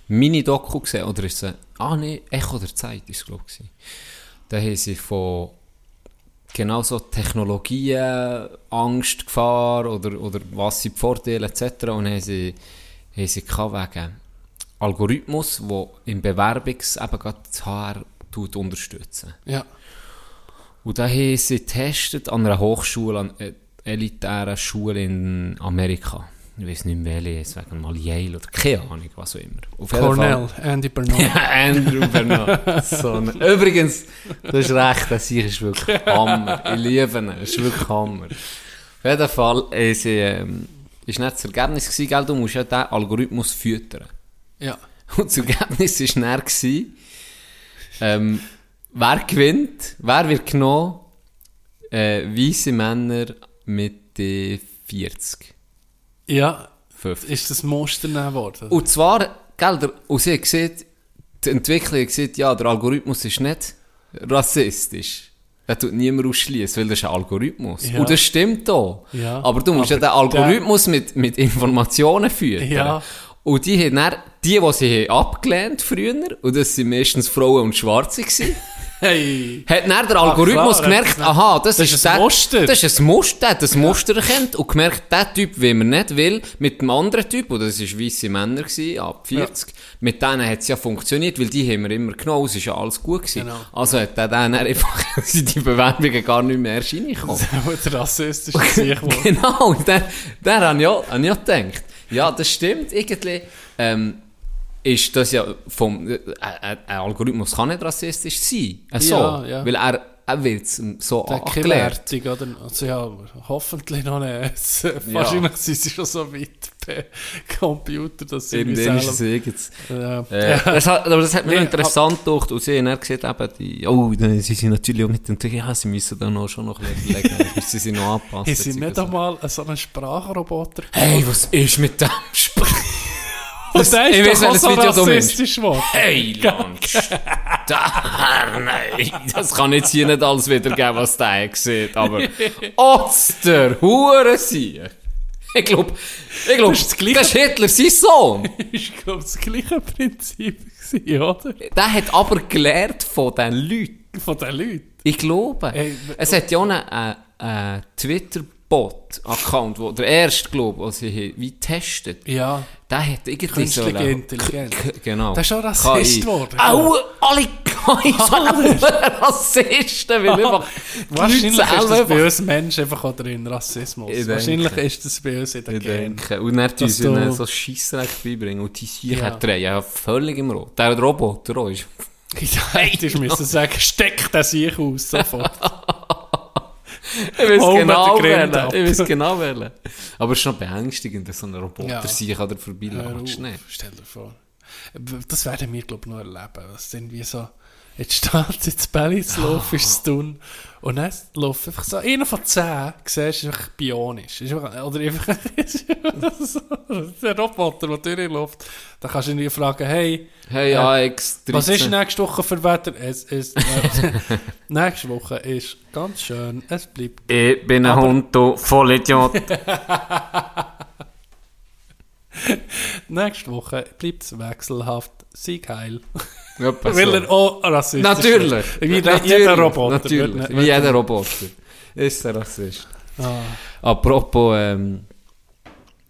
Mini-Doku gesehen, oder ist es, ah nee, Echo der Zeit ist es, glaube ich. Da haben sie von genau so Technologien, Angst, Gefahr oder, oder was sind die Vorteile etc. Und haben sie haben sie wegen Algorithmus, der im Bewerbungs eben gerade das HR tut unterstützen. Ja. Und da haben sie getestet an einer Hochschule, an einer elitären Schule in Amerika. Ich weiß nicht mehr welche, es wegen mal Yale oder keine Ahnung, was auch immer. Auf Cornell, Andy Bernard. Ja, Andrew Bernard. So ein- Übrigens, du hast recht, das hier ist wirklich Hammer. Ich liebe ihn, das ist wirklich Hammer. Auf jeden Fall ist, ähm, ist nicht das Ergebnis gewesen, gell? du musst ja den Algorithmus füttern. Ja. Und das Ergebnis war gewesen, ähm, wer gewinnt, wer wird genommen, äh, weisse Männer Mitte 40, Ja, 50. ist das Muster genommen worden? Und zwar, gell, der, und sie hat gesehen, die Entwickler hat gesehen, ja, der Algorithmus ist nicht rassistisch. Er tut niemand ausschließen, weil das ist ein Algorithmus. Ja. Und das stimmt auch. Ja. Aber du musst Aber ja den Algorithmus mit, mit Informationen führen. Ja. Und die haben dann, die, die sie haben abgelehnt früher, und das sind meistens Frauen und Schwarze gewesen, Hey! hat dann der Algorithmus klar, gemerkt, das- aha, das, das ist, ist ein der, Muster. Das ist ein Muster, der hat das Muster erkannt und gemerkt, der Typ, wie man nicht will, mit dem anderen Typ, und das war weisse Männer, gewesen, ab 40, mit denen hat es ja funktioniert, weil die haben wir immer genommen, es ist ja alles gut gewesen. Genau. Also hat der dann einfach, die Bewerbungen gar nicht mehr erst reingekommen. Der rassistische Sieg wurde. genau, habe ich, auch- habe ich auch gedacht, ja, das stimmt, irgendwie, ähm, ist das ja vom, äh, äh, ein Algorithmus kann nicht rassistisch sein. Äh, so, Ja, ja. Weil er, er wird so Der angelehrt. Wertung, oder? Also ja, hoffentlich noch nicht. Wahrscheinlich sind sie schon so weit per Computer, dass sie wie Irgendwann ist es selber... jetzt. Ja. Äh, das hat, aber das hat Nee, interessant gedacht. Und sie haben dann gesehen, eben, die, oh, dann, sie sind natürlich auch mit entwickelt. Ja, sie müssen da noch schon noch ein bisschen überlegen. müssen sie noch anpassen. Haben sie nicht einmal so einen Sprachroboter Hey, was ist mit dem Sprach? Und der ich ist doch auch welches so rassistisch geworden. Hey, Lunch! nein, das kann jetzt hier nicht alles wiedergeben, was der sieht, aber Oster, Hure sein. Ich glaube, ich glaub, Das ist das Gleiche. das ist Hitler sein Sohn. Ich glaube, das gleiche Prinzip oder? Der hat aber gelernt von den Leuten. Von den Leuten. Ich glaube. Ey, es hat ja auch einen, einen, einen Twitter-Bot-Account, wo der erste, glaube ich, was haben, wie testet. Ja. Der hat irgendwie Künstliche sollen- Intelligenz. Genau. Der ist schon Rassist geworden. Auch alle KI Rassisten, weil einfach Wahrscheinlich ist das bei uns Menschen einfach auch drin, Rassismus. Ich Wahrscheinlich denke. ist das bei uns in den Ich Genen. denke. Und dann tun sie ihnen so Scheissdreck beibringen. Und die Sicher Ja. drehen ja völlig im Rot. Der Roboter ist. Ich hätte müssen sagen, steck das sich aus, sofort. Ich weiß Oh, genau wählen. Ich weiß genau wählen. Aber es ist schon beängstigend, dass so ein Roboter Ja. sich an auf, Schnell. Stell dir vor. Das werden wir, glaube ich, noch erleben. Das sind wie so, jetzt steht Belly zu laufen, ist es tun. Und dann läuft einfach so, einer von zehn, siehst du, ist einfach bionisch. Ist einfach, oder einfach, so, der Roboter, der durchläuft, da kannst du irgendwie fragen, hey, Hey, Äh, AX, was ist 13. nächste Woche für Wetter? Es ist, äh, nächste Woche ist ganz schön, es bleibt Ich bin ein Hund, du Vollidiot. Nächste Woche bleibt es wechselhaft, sei geil. Etwa Weil so. er auch rassistisch Natürlich. ist. Wie Natürlich. jeder Roboter. Natürlich. Wie jeder Roboter. Ist der Rassist. Ah. Apropos, ähm,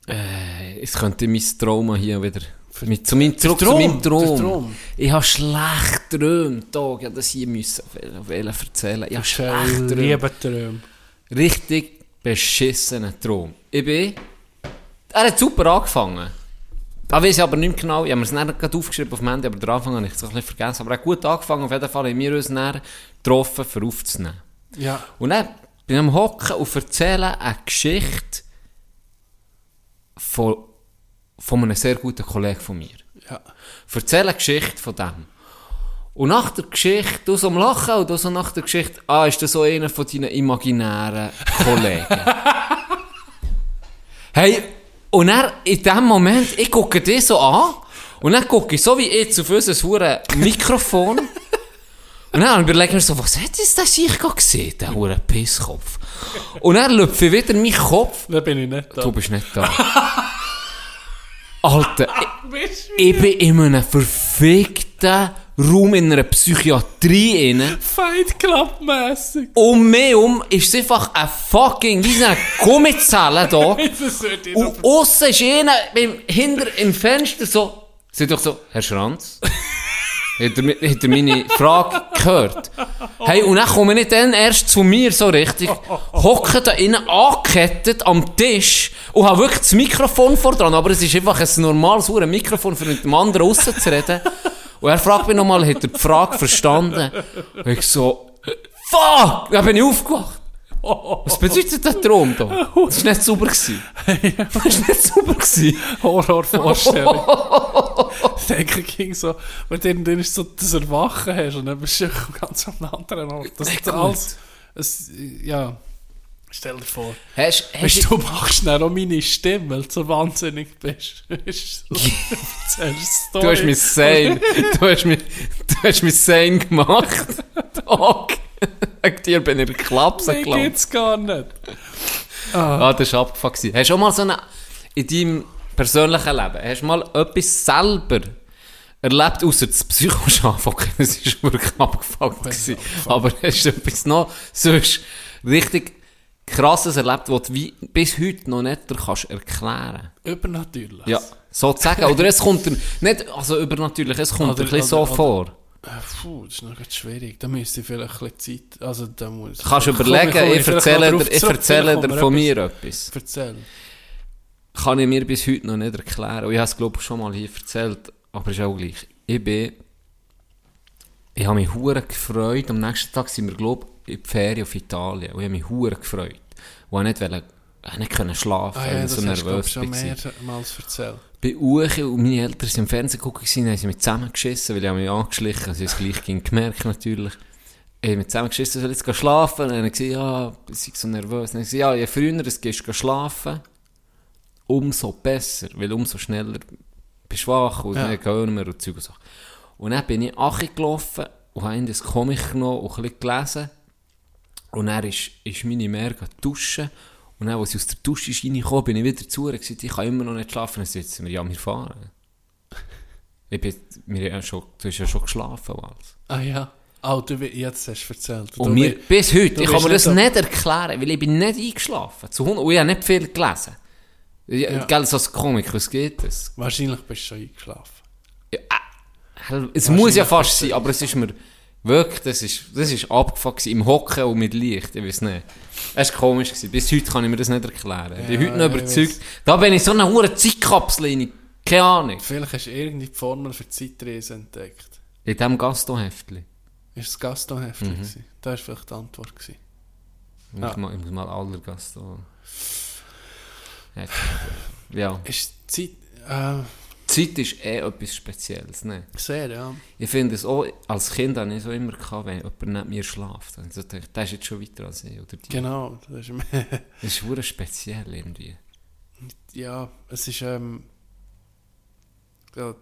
äh, es könnte mein Trauma hier wieder. Mit, zu meinem, zurück zu Traum, meinem der Traum. Traum. Ich habe schlecht geträumt. Da, ich das hier müssen erzählen. Ich habe schlecht geträumt. Richtig beschissener Traum. Ich bin... Er hat super angefangen. Da weiß ich aber nicht mehr genau. Ich habe mir es nicht gerade aufgeschrieben auf dem Handy, aber den Anfang habe ich es ein bisschen vergessen. Aber er hat gut angefangen. Auf jeden Fall haben wir uns dann getroffen, für aufzunehmen. Ja. Und dann bin ich am Hocken und erzähle eine Geschichte von, von einem sehr guten Kollegen von mir. Ja. Erzähle eine Geschichte von dem. Und nach der Geschichte, du so am Lachen und du so nach der Geschichte, ah, ist das so einer von deinen imaginären Kollegen? hey, und dann in dem Moment, ich gucke dich so an und dann gucke ich so wie jetzt auf unser hure Mikrofon und dann überlege ich mir so, was hat jetzt das ich gerade gesehen, der hure Pisskopf? Und dann lüpfe ich wieder meinen Kopf, Da bin ich nicht da. du bist nicht da. Alter, ich, ich bin in einem verfickten Raum in einer Psychiatrie inne. Fight Club mässig. Um mich um ist es einfach ein fucking, wie so eine Gummizelle da. Und aussen ist einer beim, hinter im Fenster so, sagt doch so, Herr Schranz. hat, er, hat er meine Frage gehört? Hey, und dann komme ich dann erst zu mir so richtig, hocke da innen angekettet am Tisch und habe wirklich das Mikrofon vor dran, aber es ist einfach ein normales Mikrofon, für mit dem anderen aussen zu reden. Und er fragt mich nochmal, hat er die Frage verstanden? Und ich so, fuck! Dann bin ich aufgewacht. Was bedeutet der Traum da? Das war nicht sauber. gewesen. Das war nicht sauber. gewesen. Horrorvorstellung. ich denke, ging so, wenn du dann so das Erwachen hast und dann bist du ganz am anderen Ort. Das ist alles, es, ja, stell dir vor. Hast, hast, Weißt du, machst dann auch meine Stimme, weil du so wahnsinnig bist. Du, hast mich sane. Du hast mich, du hast mich sane gemacht. Dog. Wegen dir bin ich Mir gelandet. geht's gar nicht. Ah, das war abgefuckt. Hast du auch mal so eine, in deinem persönlichen Leben, hast du mal etwas selber erlebt, außer das Psychoschaff? Okay, das ist wirklich abgefuckt. gewesen. Aber hast du etwas noch sonst richtig krasses erlebt, was du wie bis heute noch nicht kannst erklären Übernatürlich. Ja, sozusagen. Oder es kommt nicht, also übernatürlich, es kommt Oder- ein bisschen so oder- oder- vor. Äh, Puh, das ist noch ganz schwierig. Da müsste ich vielleicht ein bisschen Zeit. Also, da muss Kannst du überlegen, komm, ich vielleicht erzähle, dir, ich erzähle dir von mir etwas. Erzähl. Kann ich mir bis heute noch nicht erklären. Und ich habe es, glaube ich, schon mal hier erzählt, aber ist auch gleich. Ich bin, ich habe mich hure gefreut. Am nächsten Tag sind wir, glaube ich, in die Ferien auf Italien. Und ich habe mich hure gefreut. Und ich wollte nicht, ich nicht können schlafen, Ah weil ja, ich das so hast du glaub, nervös ich, schon war. mehrmals erzählt. bei Uche und meine Eltern sind im Fernsehen gucken haben sie mich zusammengeschissen, weil ich mich angeschlichen, also habe es gleich ging gemerkt natürlich. Ich habe mich zusammengeschissen, soll jetzt schlafen? Und dann habe ich gesagt, ja, ich sei so nervös. Dann habe ich gesagt, ja, je früher du gehst schlafen, umso besser, weil umso schneller bist du wach und Ja. dann gehen wir und Zeug und Sachen. Und dann bin ich Achi gelaufen und habe in das Comic genommen und ein bisschen gelesen. Und dann ist, ist meine Mär duschen. Und dann, als ich aus der Dusche reingekommen bin, ich wieder zu ihr und gesagt, ich kann immer noch nicht schlafen. Dann sie mir, ja, wir fahren. Ich bin, wir haben schon, du hast ja schon geschlafen, Wals. Ah ja. Ah, du, jetzt hast du erzählt. Und Du mir, wi- bis heute, ich kann mir das nicht erklären, weil ich bin nicht eingeschlafen. Zu Hund, und ich habe nicht viel gelesen. Ja. Ja. Gell, so als Comic, was geht das? Wahrscheinlich bist du schon eingeschlafen. Ja, äh, es muss ja fast sein, aber es ist mir wirklich, das ist, das ist abgefuckt gewesen, im Hocken und mit Licht, ich weiß nicht. Es war komisch, gewesen. bis heute kann ich mir das nicht erklären. ich bin Ja, heute noch überzeugt, da bin ich so eine hohe Zeitkapsel keine Ahnung. Vielleicht hast du irgendwie die Formel für Zeitreise entdeckt. In diesem Gaston-Heftli. Ist das Gaston-Heftig Mhm. gewesen? Da war vielleicht die Antwort. Gewesen. Ich, Ja. mal, ich muss mal aller Gaston... Ja. Ist Zeit... Äh, Zeit ist eh etwas Spezielles, ne? sehr, ja. Ich finde es auch, als Kind habe ich so immer gehabt, wenn jemand neben mir schläft. Also, der ist jetzt schon weiter als ich, oder die. Genau. Das ist, Das ist speziell irgendwie. ja, es ist... Ähm, ja,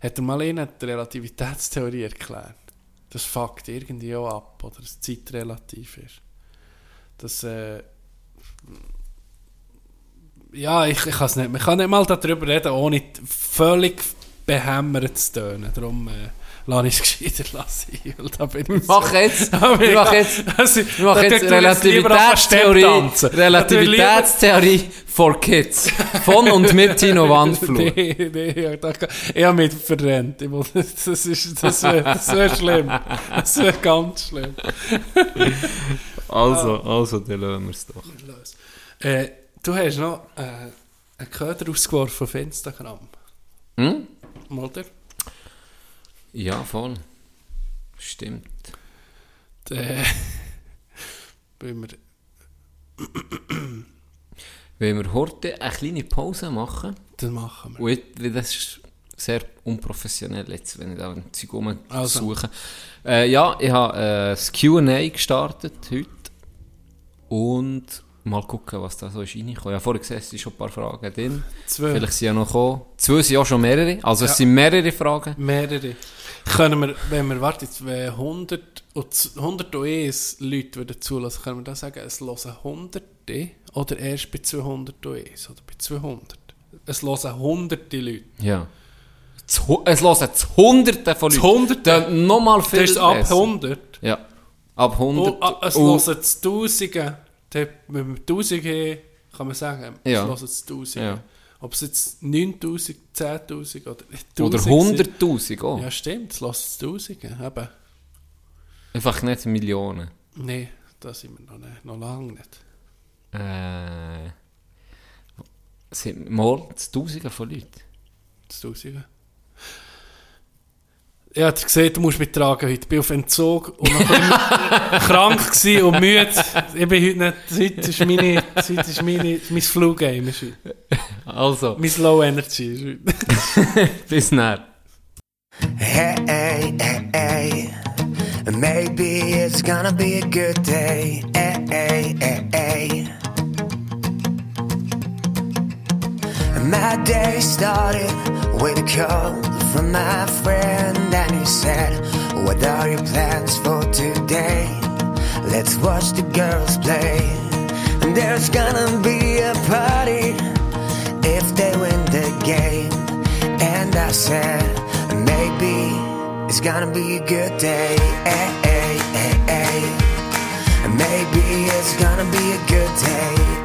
hat er mal einer die Relativitätstheorie erklärt? Das fuckt irgendwie auch ab, oder? Dass Zeit relativ ist. Das... Äh, ja, ich, ich kann es nicht. Man kann nicht mal darüber reden, ohne völlig behämmert zu tönen. Darum äh, lasse ich es gescheiter lassen. da bin ich Mach jetzt, ich- machen jetzt, Also, jetzt ich jetzt lieber auf Relativitätstheorie. Relativitätstheorie for Kids. Von und mit Tino Wandflur. Nee, nee, ich habe mich verrennt. Das ist, das wäre das wär schlimm. Das wäre ganz schlimm. Also, also, dann lassen wir es doch. Äh, du hast noch äh, einen Köder ausgeworfen auf Instagram. Hm? Oder? Ja, voll. Stimmt. Äh, wenn wir, Wenn wir heute eine kleine Pause machen, das machen wir. und das ist sehr unprofessionell jetzt, wenn ich da ein Zeug Also. rumsuche. Äh, ja, ich habe äh, das Q&A gestartet heute und mal gucken, was da so ist reingekommen. Ich habe vorher gesehen, es sind schon ein paar Fragen drin. Zwei. Vielleicht sind ja noch gekommen. Zwei sind ja schon mehrere, also Ja. es sind mehrere Fragen. Mehrere. Können wir, wenn wir, warte jetzt, wenn 100 und z- 101 Leute würden zulassen, können wir da sagen, es hören Hunderte oder erst bei 201 oder bei 200? Es hören hunderte Leute. Ja. zu, es hören zu Hunderten von Zu Leuten. Hunderten? Tönt Nochmal viel Das ist ab besser. 100. Ja. Ab 100. Oh, ah, es hören Tausende. Wenn wir 1000 haben, kann man sagen, Ja. es hören es Tausende. Ja. Ob es jetzt 9000, 10.000 oder 1000 Oder sind. 100'000 auch. Ja, stimmt, es hören es Tausende. Eben. Einfach nicht Millionen. Nein, da sind wir noch, nicht, noch lange nicht. Äh, sind mal zu Tausenden von Leuten. Das Tausende. Ja, du gesehen, du musst mich tragen heute. Ich bin auf Entzug und krank gewesen und müde. Ich bin heute nicht... Heute ist, meine, heute ist meine, mein Flu-Game. ist heute. Also, Mein Low Energy ist heute. bis näher. Hey, hey, hey, maybe it's gonna be a good day. Hey, hey, hey, hey. My day started with a call from my friend, and he said, What are your plans for today? Let's watch the girls play. And there's gonna be a party if they win the game. And I said, maybe it's gonna be a good day. Hey, hey, hey. Maybe it's gonna be a good day.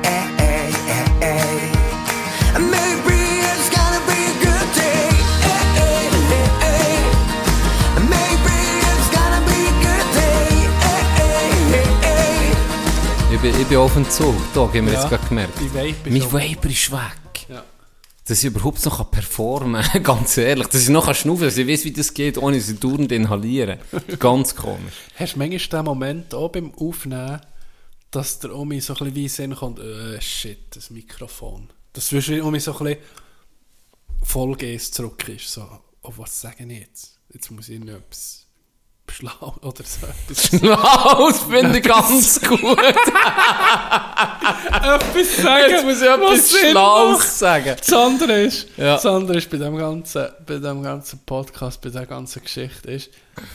Ich bin, ich bin auf dem Zug. Da haben wir Ja, jetzt gerade gemerkt. die Vape ist Mein weg. Ja. Dass ich überhaupt noch kann performen kann, ganz ehrlich. Dass ich noch kann schnaufen dass ich weiß, wie das geht, ohne sie dauernd inhalieren. Ganz komisch. Hast du manchmal den Moment auch beim Aufnehmen, dass der Omi so ein bisschen wie Sinn kommt, äh, shit, das Mikrofon. Dass du Omi so ein bisschen Vollgas zurück ist, so, oh, was sage ich jetzt? Jetzt muss ich noch etwas schlau oder so etwas, Laus finde ich ganz gut. etwas sagen. Jetzt muss ich etwas. Schlaues sagen. Das andere ist, Ja. das andere ist bei dem ganzen, bei dem ganzen Podcast, bei der ganzen Geschichte ist,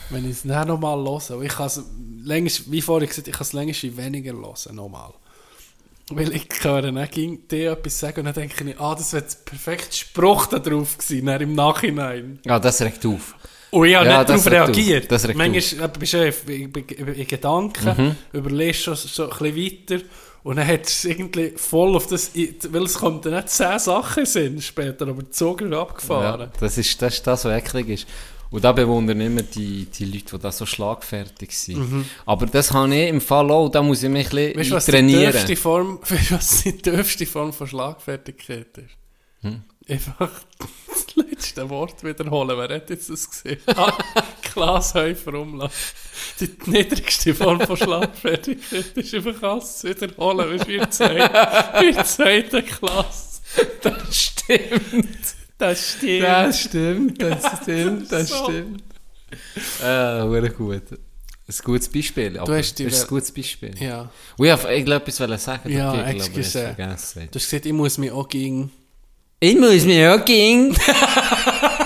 wenn ich es dann nochmal höre, ich kann es längst, wie vorhin gesagt, ich kann es längst weniger hören, nochmal. Weil ich höre dann ging dir etwas sagen und dann denke ich, ah, das wäre jetzt perfekt Spruch da drauf gewesen, dann im Nachhinein. Ja, das regt auf. Und ich habe Ja, nicht darauf reagiert. Das Manchmal bist du ja in, in, Gedanken, Mhm. überlegst schon so ein bisschen weiter und dann hat es irgendwie voll auf das, weil es kommt dann nicht zehn Sachen sind später, aber der Zug ist Ja, abgefahren. das, ist, das ist das, was eklig ist. Und da bewundern immer die, die Leute, die da so schlagfertig sind. Aber das habe ich im Fall auch, da muss ich mich ein Mhm. Weißt bisschen die trainieren. tiefste Form, weißt, du, was die tiefste Form von Schlagfertigkeit ist? Hm? Einfach das letzte Wort wiederholen. Wer hat jetzt das gesehen? Ah, Klaas Häufer umlassen. Die niedrigste Form von Schlagfertigkeit ist einfach alles wiederholen. Weißt du, wie ihr sagt, der Klaas. Das stimmt. Das stimmt. Das stimmt, das stimmt, das So. stimmt. Äh, hure gut. Ein gutes Beispiel. Aber hast die ist ein gutes Beispiel. Ja. Und ich wollte etwas sagen. Ja, ich habe es excuse. vergessen. Du hast gesagt, ich muss mich auch gegen... Ich muss mich auch.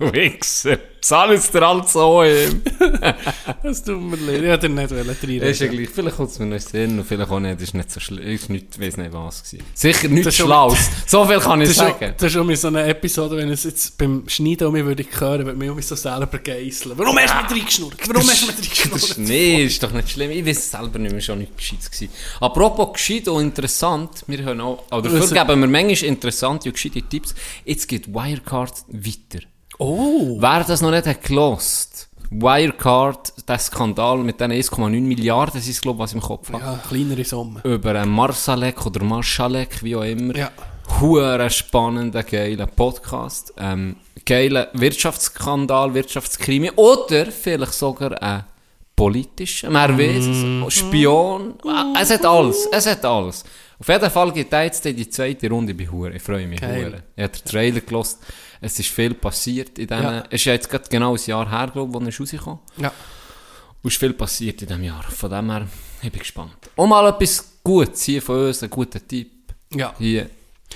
Du Wichser. Zahl es dir alles so ihm. Das tut mir leid. Ich hätte nicht reinreden Ist ja gleich. Vielleicht kommt es mir noch Sinn und vielleicht auch nicht. Das ist nicht so schlimm. Ist nicht, ich weiß nicht was gewesen. Sicher nichts ist Schlaues. So viel kann ich Das ist, sagen. das ist mal so eine Episode, wenn es jetzt beim Schneiden um mich würde ich hören, würde mich um mich so selber geißeln. Warum hast du mich reingeschnurrt? Warum hast du Das reingeschnurrt? ist, nee, ist doch nicht schlimm. Ich weiß selber nicht mehr, schon nicht gescheit gewesen. Apropos gescheit und interessant, wir hören auch, oder dafür Also- geben wir manchmal interessante und gescheite Tipps. Jetzt geht Wirecard weiter. Oh! Wer das noch nicht hat gelost, Wirecard, der Skandal mit den 1,9 Milliarden, das ist glaube ich, was ich im Kopf habe. Ja, kleinere Summe. Über einen Marsalek oder Marschalek, wie auch immer. Ja. Hure spannender, geiler Podcast. Ähm, geiler Wirtschaftsskandal, Wirtschaftskrimi oder vielleicht sogar ein politischer, man weiß es, Spion. Ah, Es hat alles, es hat alles. Auf jeden Fall geht er jetzt in die zweite Runde bei Hure. Ich freue mich. Hure. Ich habe den Trailer gelost. Es ist viel passiert in diesen, Ja. es ist ja jetzt gerade genau ein Jahr her, glaube ich, wo er rausgekommen. Ja. Und es ist viel passiert in diesem Jahr. Von dem her, ich bin gespannt. Und mal etwas Gutes hier von uns, ein guter Tipp. Ja. Hier.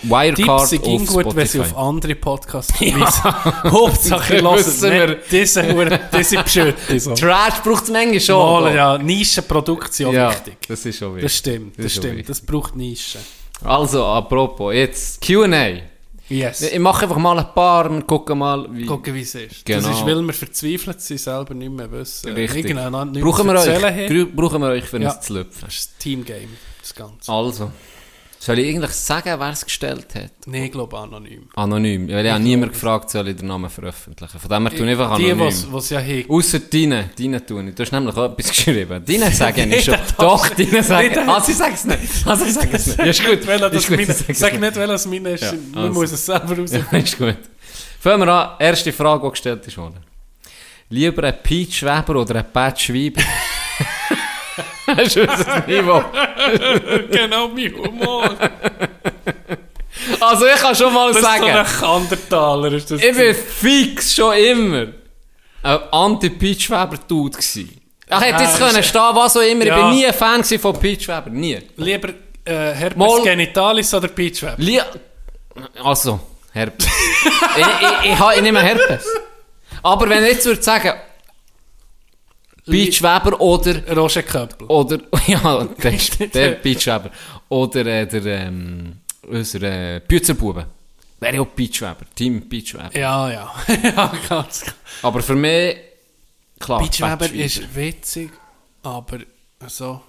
Wirecard Tipps sind gut, wenn sie auf andere Podcasts verweisen. Hauptsache, ich Das höre wissen wir. diese, diese. So. Trash braucht es manchmal schon. Mal, ja, Nischenproduktion Ja, wichtig. das ist schon wichtig. Das stimmt, das, schon stimmt. Das braucht Nischen. Also, apropos, jetzt Q&A. Yes. Ich mache einfach mal ein paar und gucke mal, wie... Gucken, wie es ist. Genau. Das ist, weil wir verzweifelt sind, selber nicht mehr wissen. Richtig. Nicht Brauchen wir, euch, haben. brauchen wir euch für Ja. uns zu lüpfen. Das ist ein Teamgame, das Ganze. Also, soll ich eigentlich sagen, wer es gestellt hat? Nein, ich glaube anonym. Anonym. Weil ich habe niemand gefragt, soll ich den Namen veröffentlichen. Von dem her tue ich einfach Die, anonym. was was ja haben. Ausser deine, deine tue ich. Du hast nämlich auch etwas geschrieben. Deine sagen ich schon. Nicht, Doch, deine sagen. nicht, das- Also ich sag's nicht. Also ich sag's nicht. Ja, ist gut. Das Ist gut, meine, ich sag nicht. welches meine ist. Ja, Man also. muss es selber raus. Ja, ist gut. Fangen wir an. Erste Frage, die gestellt ist worden. Lieber ein Pete Schweber oder ein Pat Schweiber? unser Niveau. genau, mein Humor. Also ich kann schon mal Das ist so sagen, ein Kandertaler. Ist das ich bin fix schon immer ein Anti-Pete Schweber-Dude gewesen. Ich hätte jetzt Ja, können stehen, was auch immer. Ja. Ich bin nie ein Fan von Pete Schweber. Nie. Lieber äh, Herpes Mal- genitalis oder Peachweb? Lie also, Herpes. ich, ich, ich, ha- ich nehme Herpes. Aber wenn ich jetzt würde sagen, Pete Schweber oder Roger Köppel. Oder, ja, der, der Peach Weber. Oder äh, der, ähm, unser äh. Wäre ja auch Peach Weber. Team Peach Weber. Ja, ja. ja, ganz klar. Aber für mich, klar, Schweiber. ist witzig, aber so...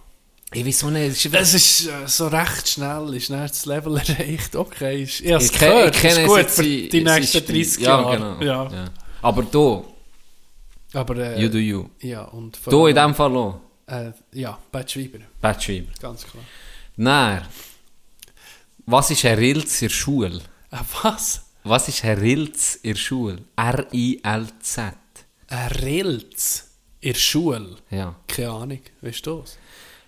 Ich weiß auch nicht. Es ist, so recht schnell, ist das Level erreicht. Okay, ist, ich habe es ich, kenn- gehört, ich kenne ist gut für die nächsten seit- 30 ja, Jahre. Genau. Ja. Ja. Aber du, Aber, äh, you do you. Ja, und vor Du in allem, dem Fall auch. Äh, ja, Bad Schreiber, Pat Schweiber. ganz klar. Nein. Was ist ein Rilz in der Schule? Äh, was? Was ist ein Rilz in der Schule? R-I-L-Z. Ein Rilz in der Schule? Ja. Keine Ahnung, weißt du das?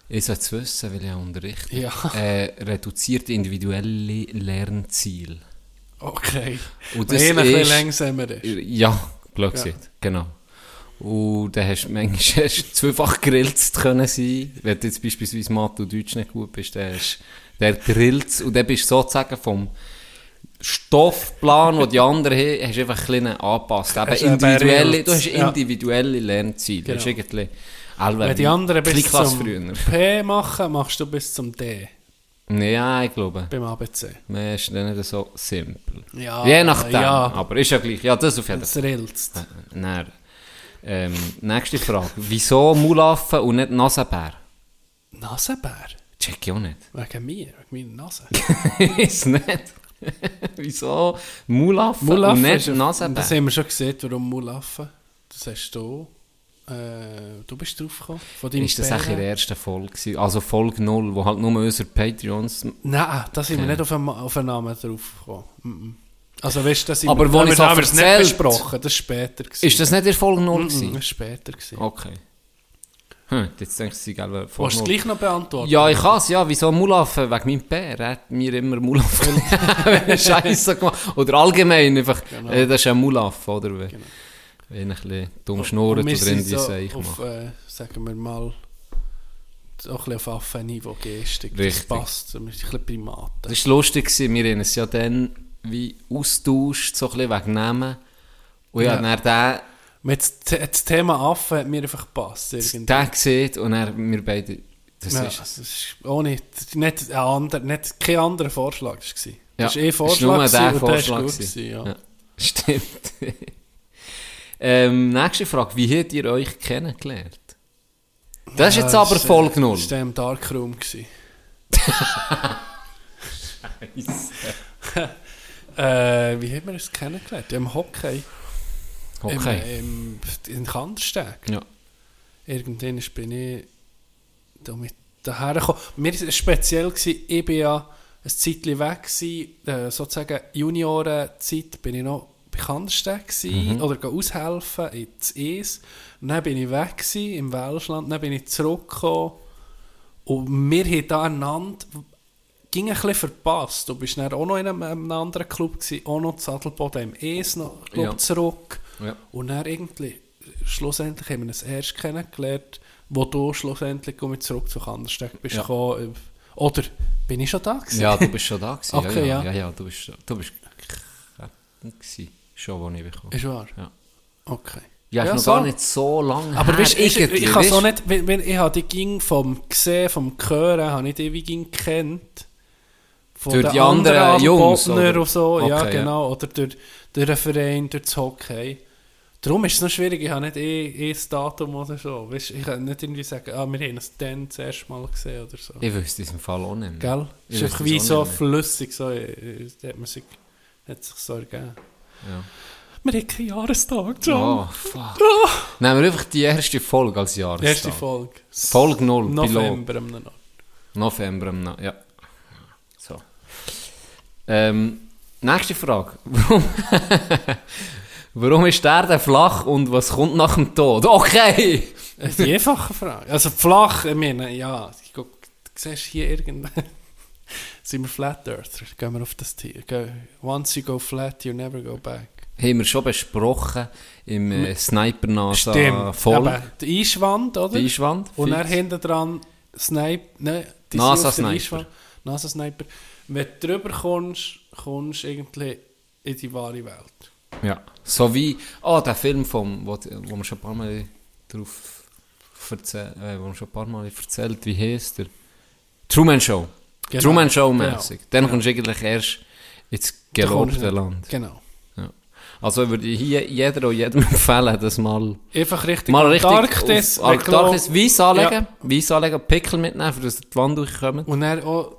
Ich sollte es wissen, weil ich ja unterrichte. Ja. Äh, reduziert individuelle Lernziel. Okay. Und das einer ein bisschen ist- langsamer ist. Ja, blöd gesagt, genau. Und dann hast du manchmal hast du zweifach gegrillt können sein. Wenn du jetzt beispielsweise Mathe und Deutsch nicht gut bist, dann hast du der grillt und dann bist du sozusagen vom Stoffplan, den die anderen haben, hast du einfach ein bisschen angepasst. Eben du individuelle, du hast ja. individuelle Lernziele. Du hast Genau. irgendwie, Alter, Wenn die anderen bis zum früher. P machen, machst du bis zum D Ja, ich glaube. beim ABC. Man ist dann nicht so simpel. Ja, Je nachdem, ja. aber ist ja gleich. Ja, das auf jeden Es Fall. rilzt. Nein. Ähm, nächste Frage. Wieso Mulaffen und nicht Nasenbär? Nasenbär? Check ich auch nicht. Wegen mir, wegen meiner Nase. ist nicht. Wieso Mulaffen, und Mulaffen nicht ist Nasenbär? Das haben wir schon gesehen, warum Mulaffen. Das hast du. Äh, du bist drauf gekommen. Von deinem ist das eigentlich in der ersten Folge? Also Folge 0, wo halt nur unsere Patreons... Nein, da sind wir nicht auf einen, auf einen Namen drauf gekommen. Mm -mm. Also weißt du, das Aber wo wir es nicht erzählt- besprochen. Das war später. Gewesen. Ist das nicht in Folge 0 Mm -mm, das war später. Gewesen. Okay. Hm, jetzt denkst du, sie gelbe Willst du Folge es 0. gleich noch beantworten? Ja, ich kann es, ja. Wieso Mulaffen? Wegen meinem Bär. Er hat mir immer Mulaffen Scheiße gemacht. Oder allgemein einfach, äh, das ist ein Mulaff, oder? Wenn, wenn ein bisschen dumm schnurrt oder die so Seich auf, äh, sagen wir mal, auch ein bisschen auf Affenniveau Gestik. Das passt. Wir sind ein bisschen Primaten. Das war lustig, wir haben es ja dann wie austauscht, so ein bisschen wegen Namen. Und ja, Ja. dann Mit das, The- das Thema Affen hat mir einfach gepasst. irgendwie. der gesehen und dann wir beide, das ja, ist... das ist ohne, nicht, ein ander, nicht kein anderer Vorschlag. Das war Ja, das war eh es war Vorschlag nur der Vorschlag gewesen. ja. Ja. Stimmt. ähm, nächste Frage. Wie habt ihr euch kennengelernt? Das ist jetzt aber das, Folge 0. Das war im Darkroom. gewesen. äh, wie haben wir uns kennengelernt? Im Hockey. Okay. Im, im, in Kandersteg. Ja. Irgendwann bin ich damit daher gekommen. Mir war es speziell, gewesen, ich bin ja ein Zeitchen weg gewesen, äh, sozusagen Juniorenzeit bin ich noch bei Kandersteg gewesen, oder aushelfen ins Eis. Und dann bin ich weg gewesen, im Welschland, dann bin ich zurückgekommen und wir haben da einander ging ein bisschen verpasst. Du bist dann auch noch in einem, einem anderen Club gewesen, auch noch zu Adelboden im Eis noch glaub, Ja. zurück. Ja. Und dann irgendwie, schlussendlich haben wir uns erst kennengelernt, wo du schlussendlich ich zurück zu Kandersteg bist Ja. gekommen. Oder bin ich schon da gewesen? Ja, du bist schon da gewesen. Okay, ja, ja. ja. ja, du bist, du bist gewesen, schon, wo ich bekomme. Ist wahr? Ja. Okay. Ja, ist Ja, noch so. gar nicht so lange Aber her, weißt, ich, ich, ich kann so weisst? nicht, wenn, wenn, ich habe die ging vom gesehen, vom Hören, habe ich die wie ging kennt. Von Durch den die anderen anderen Jungs, oder? und so, ja Okay, ja. genau, oder durch, durch einen Verein, durch das Hockey. Darum ist es noch schwierig, ich habe nicht eh, eh das Datum oder so. Weißt, ich kann nicht irgendwie sagen, ah, wir haben es dann das erste Mal gesehen oder so. Ich wüsste es im Fall auch nicht mehr. Gell? Ich ist einfach wie so flüssig, so, äh, äh, hat man sich, hat sich so ergeben. Ja. Wir haben keinen Jahrestag, John. Oh, fuck. Nehmen wir einfach die erste Folge als Jahrestag. Erste Folge. Folge 0, Pilot. November noch. November, ja. Ähm, nächste Frage. Warum, warum ist der flach und was kommt nach dem Tod? Okay! Die einfache Frage. Also flach, ich meine, ja, ich guck, du siehst hier irgend... sind wir Flat Earther? Gehen wir auf das Tier. Once you go flat, you never go back. Haben wir schon besprochen im äh, sniper nasa Stimmt. Eben, die Eiswand, oder? Die Einschwand. Und fix. dann hinten dran Snipe, ne, die NASA Sniper. NASA Sniper. Wenn du drüber kommst, kommst du irgendwie in die wahre Welt. Ja. So wie, oh, der Film, vom, wo, wo wir schon ein paar Mal drauf erzählt, äh, wo wir schon ein paar Mal erzählt, wie heißt der? Truman Show. Genau. Truman Show mäßig. Genau. Dann kommst du eigentlich erst ins gelobte Land. Genau. Ja. Also würde ich hier jeder und jedem empfehlen, das mal, Einfach richtig mal richtig Antarktis, auf Antarktis. Weiss anlegen, Ja. Weiss anlegen, Pickel mitnehmen, für dass die Wand durchkommen. Und dann auch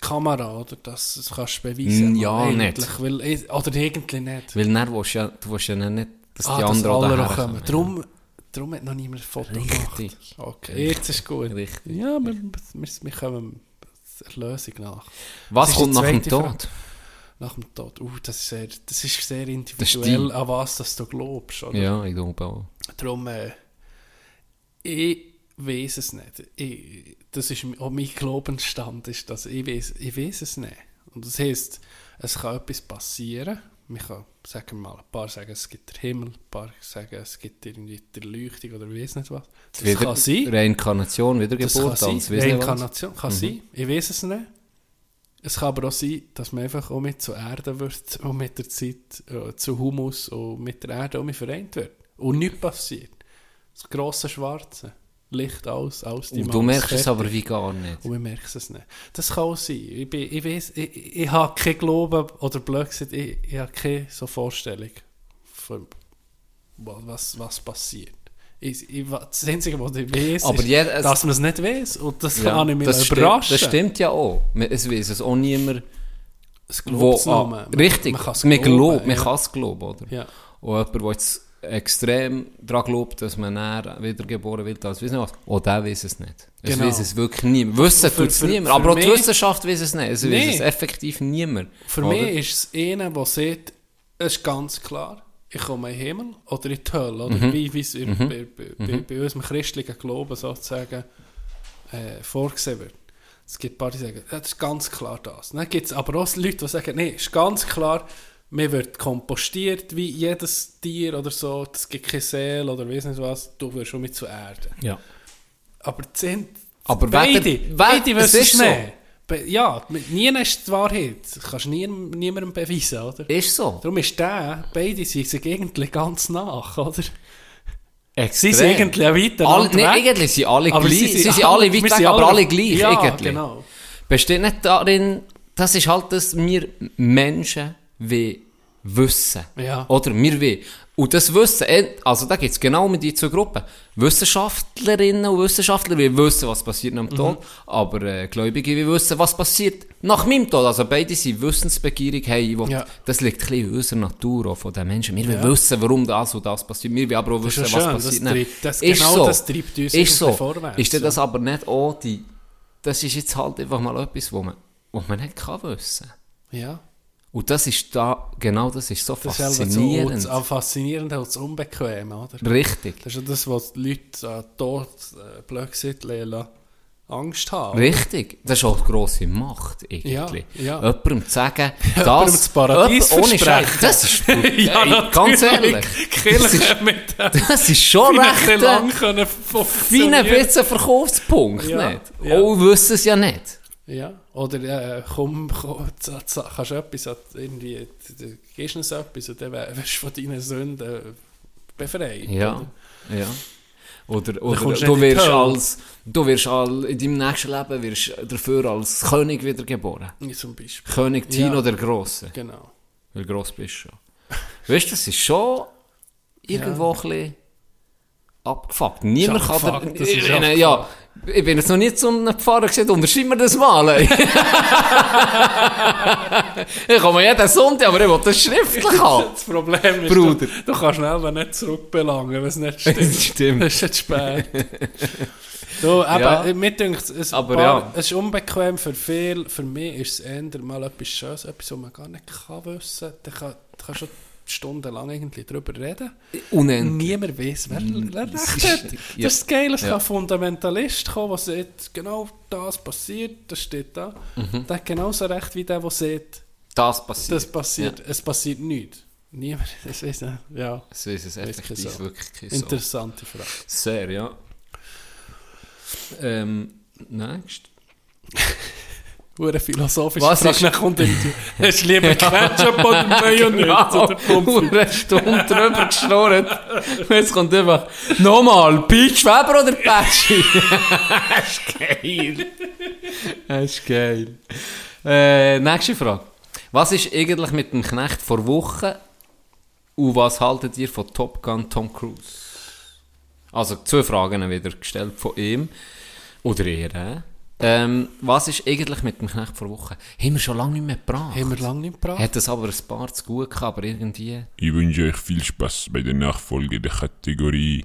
Kamera, oder? Das, das kannst du beweisen. Mm, ja, eigentlich, nicht. Weil, ich- oder irgendwie nicht. Weil dann willst du ja, du willst ja nicht, dass Ah, die dass anderen auch alle auch kommen. Darum, darum hat noch niemand ein Foto gemacht. Richtig. Okay, jetzt ist gut. Richtig. Ja, wir, wir, wir kommen der Lösung nach. Was kommt nach dem Tod? Nach dem Tod. Uh, das, ist sehr, das ist sehr Das individuell, ist an was das du glaubst. Oder? Ja, ich glaube auch. Darum, äh, ich weiß es nicht. Ich, das ist auch mein Glaubensstand, ist, dass ich weiß, ich weiß es nicht. Und das heisst, es kann etwas passieren. Man kann, sagen wir mal, ein paar sagen, es gibt den Himmel, ein paar sagen, es gibt irgendwie die Erleuchtung oder ich weiß nicht was. Das Wieder- kann sein. Reinkarnation, Das kann Wiedergeburt, was. Reinkarnation kann sein. Ich weiß es nicht. Es kann aber auch sein, dass man einfach auch mit zur Erde wird und mit der Zeit äh, zu Humus und mit der Erde auch mit vereint wird. Und nichts passiert. Das grosse Schwarze. Licht aus, aus die Und du Maus, merkst es aber wie gar nicht. Und wir merken es nicht. Das kann auch sein. Ich, bin, ich, weiss, ich, ich, ich habe keinen Glauben, oder blöd gesagt, ich, ich habe keine so Vorstellung von wa- was, was passiert. Ich, ich, das Einzige, was ich weiß, Aber ist, jeder- es- dass man es nicht weiß. Und das Ja, kann ich mich das, stimmt, überraschen. das stimmt ja auch. Es weiß es auch niemand, Es. Ah, Man- richtig, man man, glauben, glaubt, man kann es glauben, oder? Ja. Und jemand, der jetzt extrem daran glaubt, dass man näher wiedergeboren wird, als nicht was, auch der weiß es nicht. Es Genau. weiß es wirklich niemand. Wissen tut es niemand. Aber auch die Wissenschaft weiß es nicht. Es weiß Nee. es effektiv niemand. Für oder? mich ist es einer, der sagt, es ist ganz klar, ich komme in den Himmel oder in die Hölle. Oder Mhm. wie wie es in- bei, bei, bei, bei unserem christlichen Glauben sozusagen äh, vorgesehen wird. Es gibt ein paar, die sagen, das ist ganz klar das. Dann gibt es aber auch Leute, die sagen, nee, ist ganz klar, man wird kompostiert wie jedes Tier oder so, es gibt keine Seele oder weiss nicht was, du wirst schon mit zur Erde. Ja. Aber sind Aber beide, weder- beide es wissen es so. nicht. Ja, nie ist die Wahrheit. Das kannst du nie, niemandem beweisen, oder? Ist so. Darum ist der, beide sind sich irgendwie ganz nach, oder? Sie Extrem. sind irgendwie weiter Alle, nee, eigentlich sind alle aber gleich. Sie sind, alle weit weg, sind aber alle- alle gleich. Ja, irgendwie. genau. Besteht nicht darin, das ist halt, dass wir Menschen wie wissen. Ja. Oder wir wie. Und das Wissen, eh, also da gibt es genau mit die zwei Gruppen. Wissenschaftlerinnen und Wissenschaftler, wir wissen, was passiert nach dem Mhm. Tod, aber äh, Gläubige, wir wissen, was passiert nach meinem Tod. Also beide sind wissensbegierig, hey, will, Ja. das liegt ein bisschen in unserer Natur auch von den Menschen. Wir Ja. wollen wissen, warum das und das passiert. Wir wollen aber auch wissen, was schön, passiert. das treibt- das- ist genau so. das treibt uns ist so. vorwärts, Ist denn das aber nicht auch die, das ist jetzt halt einfach mal etwas, wo man, man nicht kann wissen. Ja. Und das ist da, genau das ist so Das ist faszinierend. so, das faszinierende und das Unbequeme, oder? Richtig. Das ist das, was die Leute an Tod, äh, blöd gesagt, lassen, Angst haben. Richtig. Das ist auch eine grosse Macht, irgendwie. Ja, ja. Jemandem zu sagen, das, das Paradies jemand- ohne. Scheiß, das ist, Ja, ey, ganz ehrlich, das ist, mit das ist schon recht, recht lang äh, können wie ein bisschen Verkaufspunkt, Ja, nicht? ja. Auch wissen es ja nicht. Ja, oder äh, komm, komm kannst du etwas, irgendwie, gehst du uns etwas und dann wirst du von deinen Sünden befreit. Ja, oder? ja. Oder, oder du du wirst als, du wirst all, in deinem nächsten Leben wirst dafür als König wiedergeboren. Zum Beispiel. König Tino Ja. der Grosse. Genau. Weil gross bist du schon. Weißt du, das ist schon irgendwo ein bisschen abgefuckt. Niemand Ist kann dir, abgefuckt, ja, ich bin jetzt noch nie zu einem Pfarrer gesehen, unterschreib mir das mal. ich komme jeden Sonntag, aber ich will das schriftlich haben. Das Problem ist, Bruder. Du, du kannst schnell nicht zurückbelangen, wenn es nicht stimmt. Das stimmt. Das ist jetzt spät. du, eben, Ja. mir denkt, es, Aber paar- ja. es ist unbequem für viele. Für mich ist es eher mal etwas Schönes, etwas, was man gar nicht kann wissen kann. Schon stundenlang irgendwie darüber reden. Unendlich. Niemand weiß, wer, wer das recht ist- hat. ja. Das ist geil, es Ja. kann Fundamentalist kommen, der sagt, genau das passiert, das steht da. Mhm. Der hat genauso recht wie der, der sagt, Das passiert. das passiert, es passiert nichts. Niemand, das weiß nicht. Ja, Das ist es effektiv so. wirklich so. interessante Frage. Sehr, ja. Ähm, next. Hure philosophisch. Was Frage ist- nach kommt irgendwie. Hast du lieber Ketchup oder Mayonnaise oder Pommes? Eine Stunde drüber geschnurrt. Jetzt kommt einfach, nochmal, Peach Weber oder Patschi? das ist geil. Das ist geil. Äh, nächste Frage. Was ist eigentlich mit dem Knecht vor Wochen und was haltet ihr von Top Gun Tom Cruise? Also zwei Fragen wieder gestellt von ihm. Oder ihr, äh? Ähm, Was ist eigentlich mit dem Knecht vor Wochen? Haben wir schon lange nicht mehr gebracht. Haben wir lange nicht gebracht. Hat das aber ein paar zu gut gehabt, aber irgendwie... Ich wünsche euch viel Spaß bei der Nachfolge der Kategorie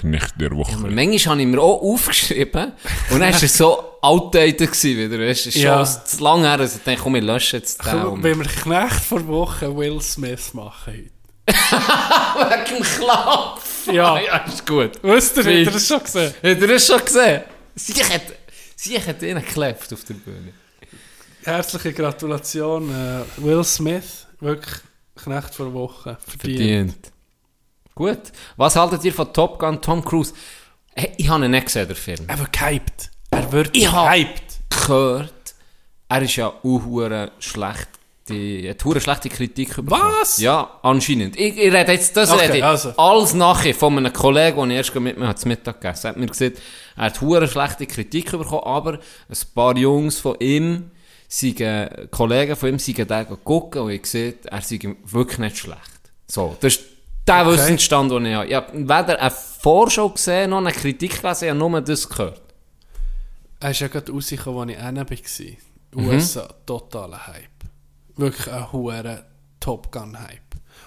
Knecht der Woche. Aber manchmal habe ich mir auch aufgeschrieben und dann war er so outdated gewesen wieder. Weißt, es ist Ja. schon zu lange her, dass ich dachte, komm, ich lösche jetzt den. Komm, wenn wir Knecht vor Woche Will Smith machen heute. Wegen dem Klapp. Ja. ja, ist gut. Wisst ihr, habt ihr das schon gesehen? Habt ihr das schon gesehen? Sie hat, sie hat ihn geklebt auf der Bühne. Herzliche Gratulation, äh, Will Smith. Wirklich Knecht vor Woche. Verdient. Verdient. Gut. Was haltet ihr von Top Gun Tom Cruise? Hey, ich habe ihn nicht gesehen, den Film. Er wird gehypt. Er wird Ich gehypt. gehört, er ist ja auch schlecht. Die hat hure schlechte Kritik bekommen. Was? Ja, anscheinend. Ich, ich rede jetzt, das Okay, rede ich also. alles nachher von einem Kollegen, den ich erst mit mir zum Mittag gegessen habe. Er hat mir gesagt, er hat hure schlechte Kritik bekommen, aber ein paar Jungs von ihm, seien, Kollegen von ihm, seien den gucken und ich sehe, er sei wirklich nicht schlecht. So, das ist der Okay. Wissensstand, den ich habe. Ich habe weder eine Vorschau gesehen, noch eine Kritik gelesen, ich habe nur das gehört. Er ist ja gerade rausgekommen, als ich hinten war. Mhm. USA, totaler Hype. Wirklich ein hoher Top Gun Hype.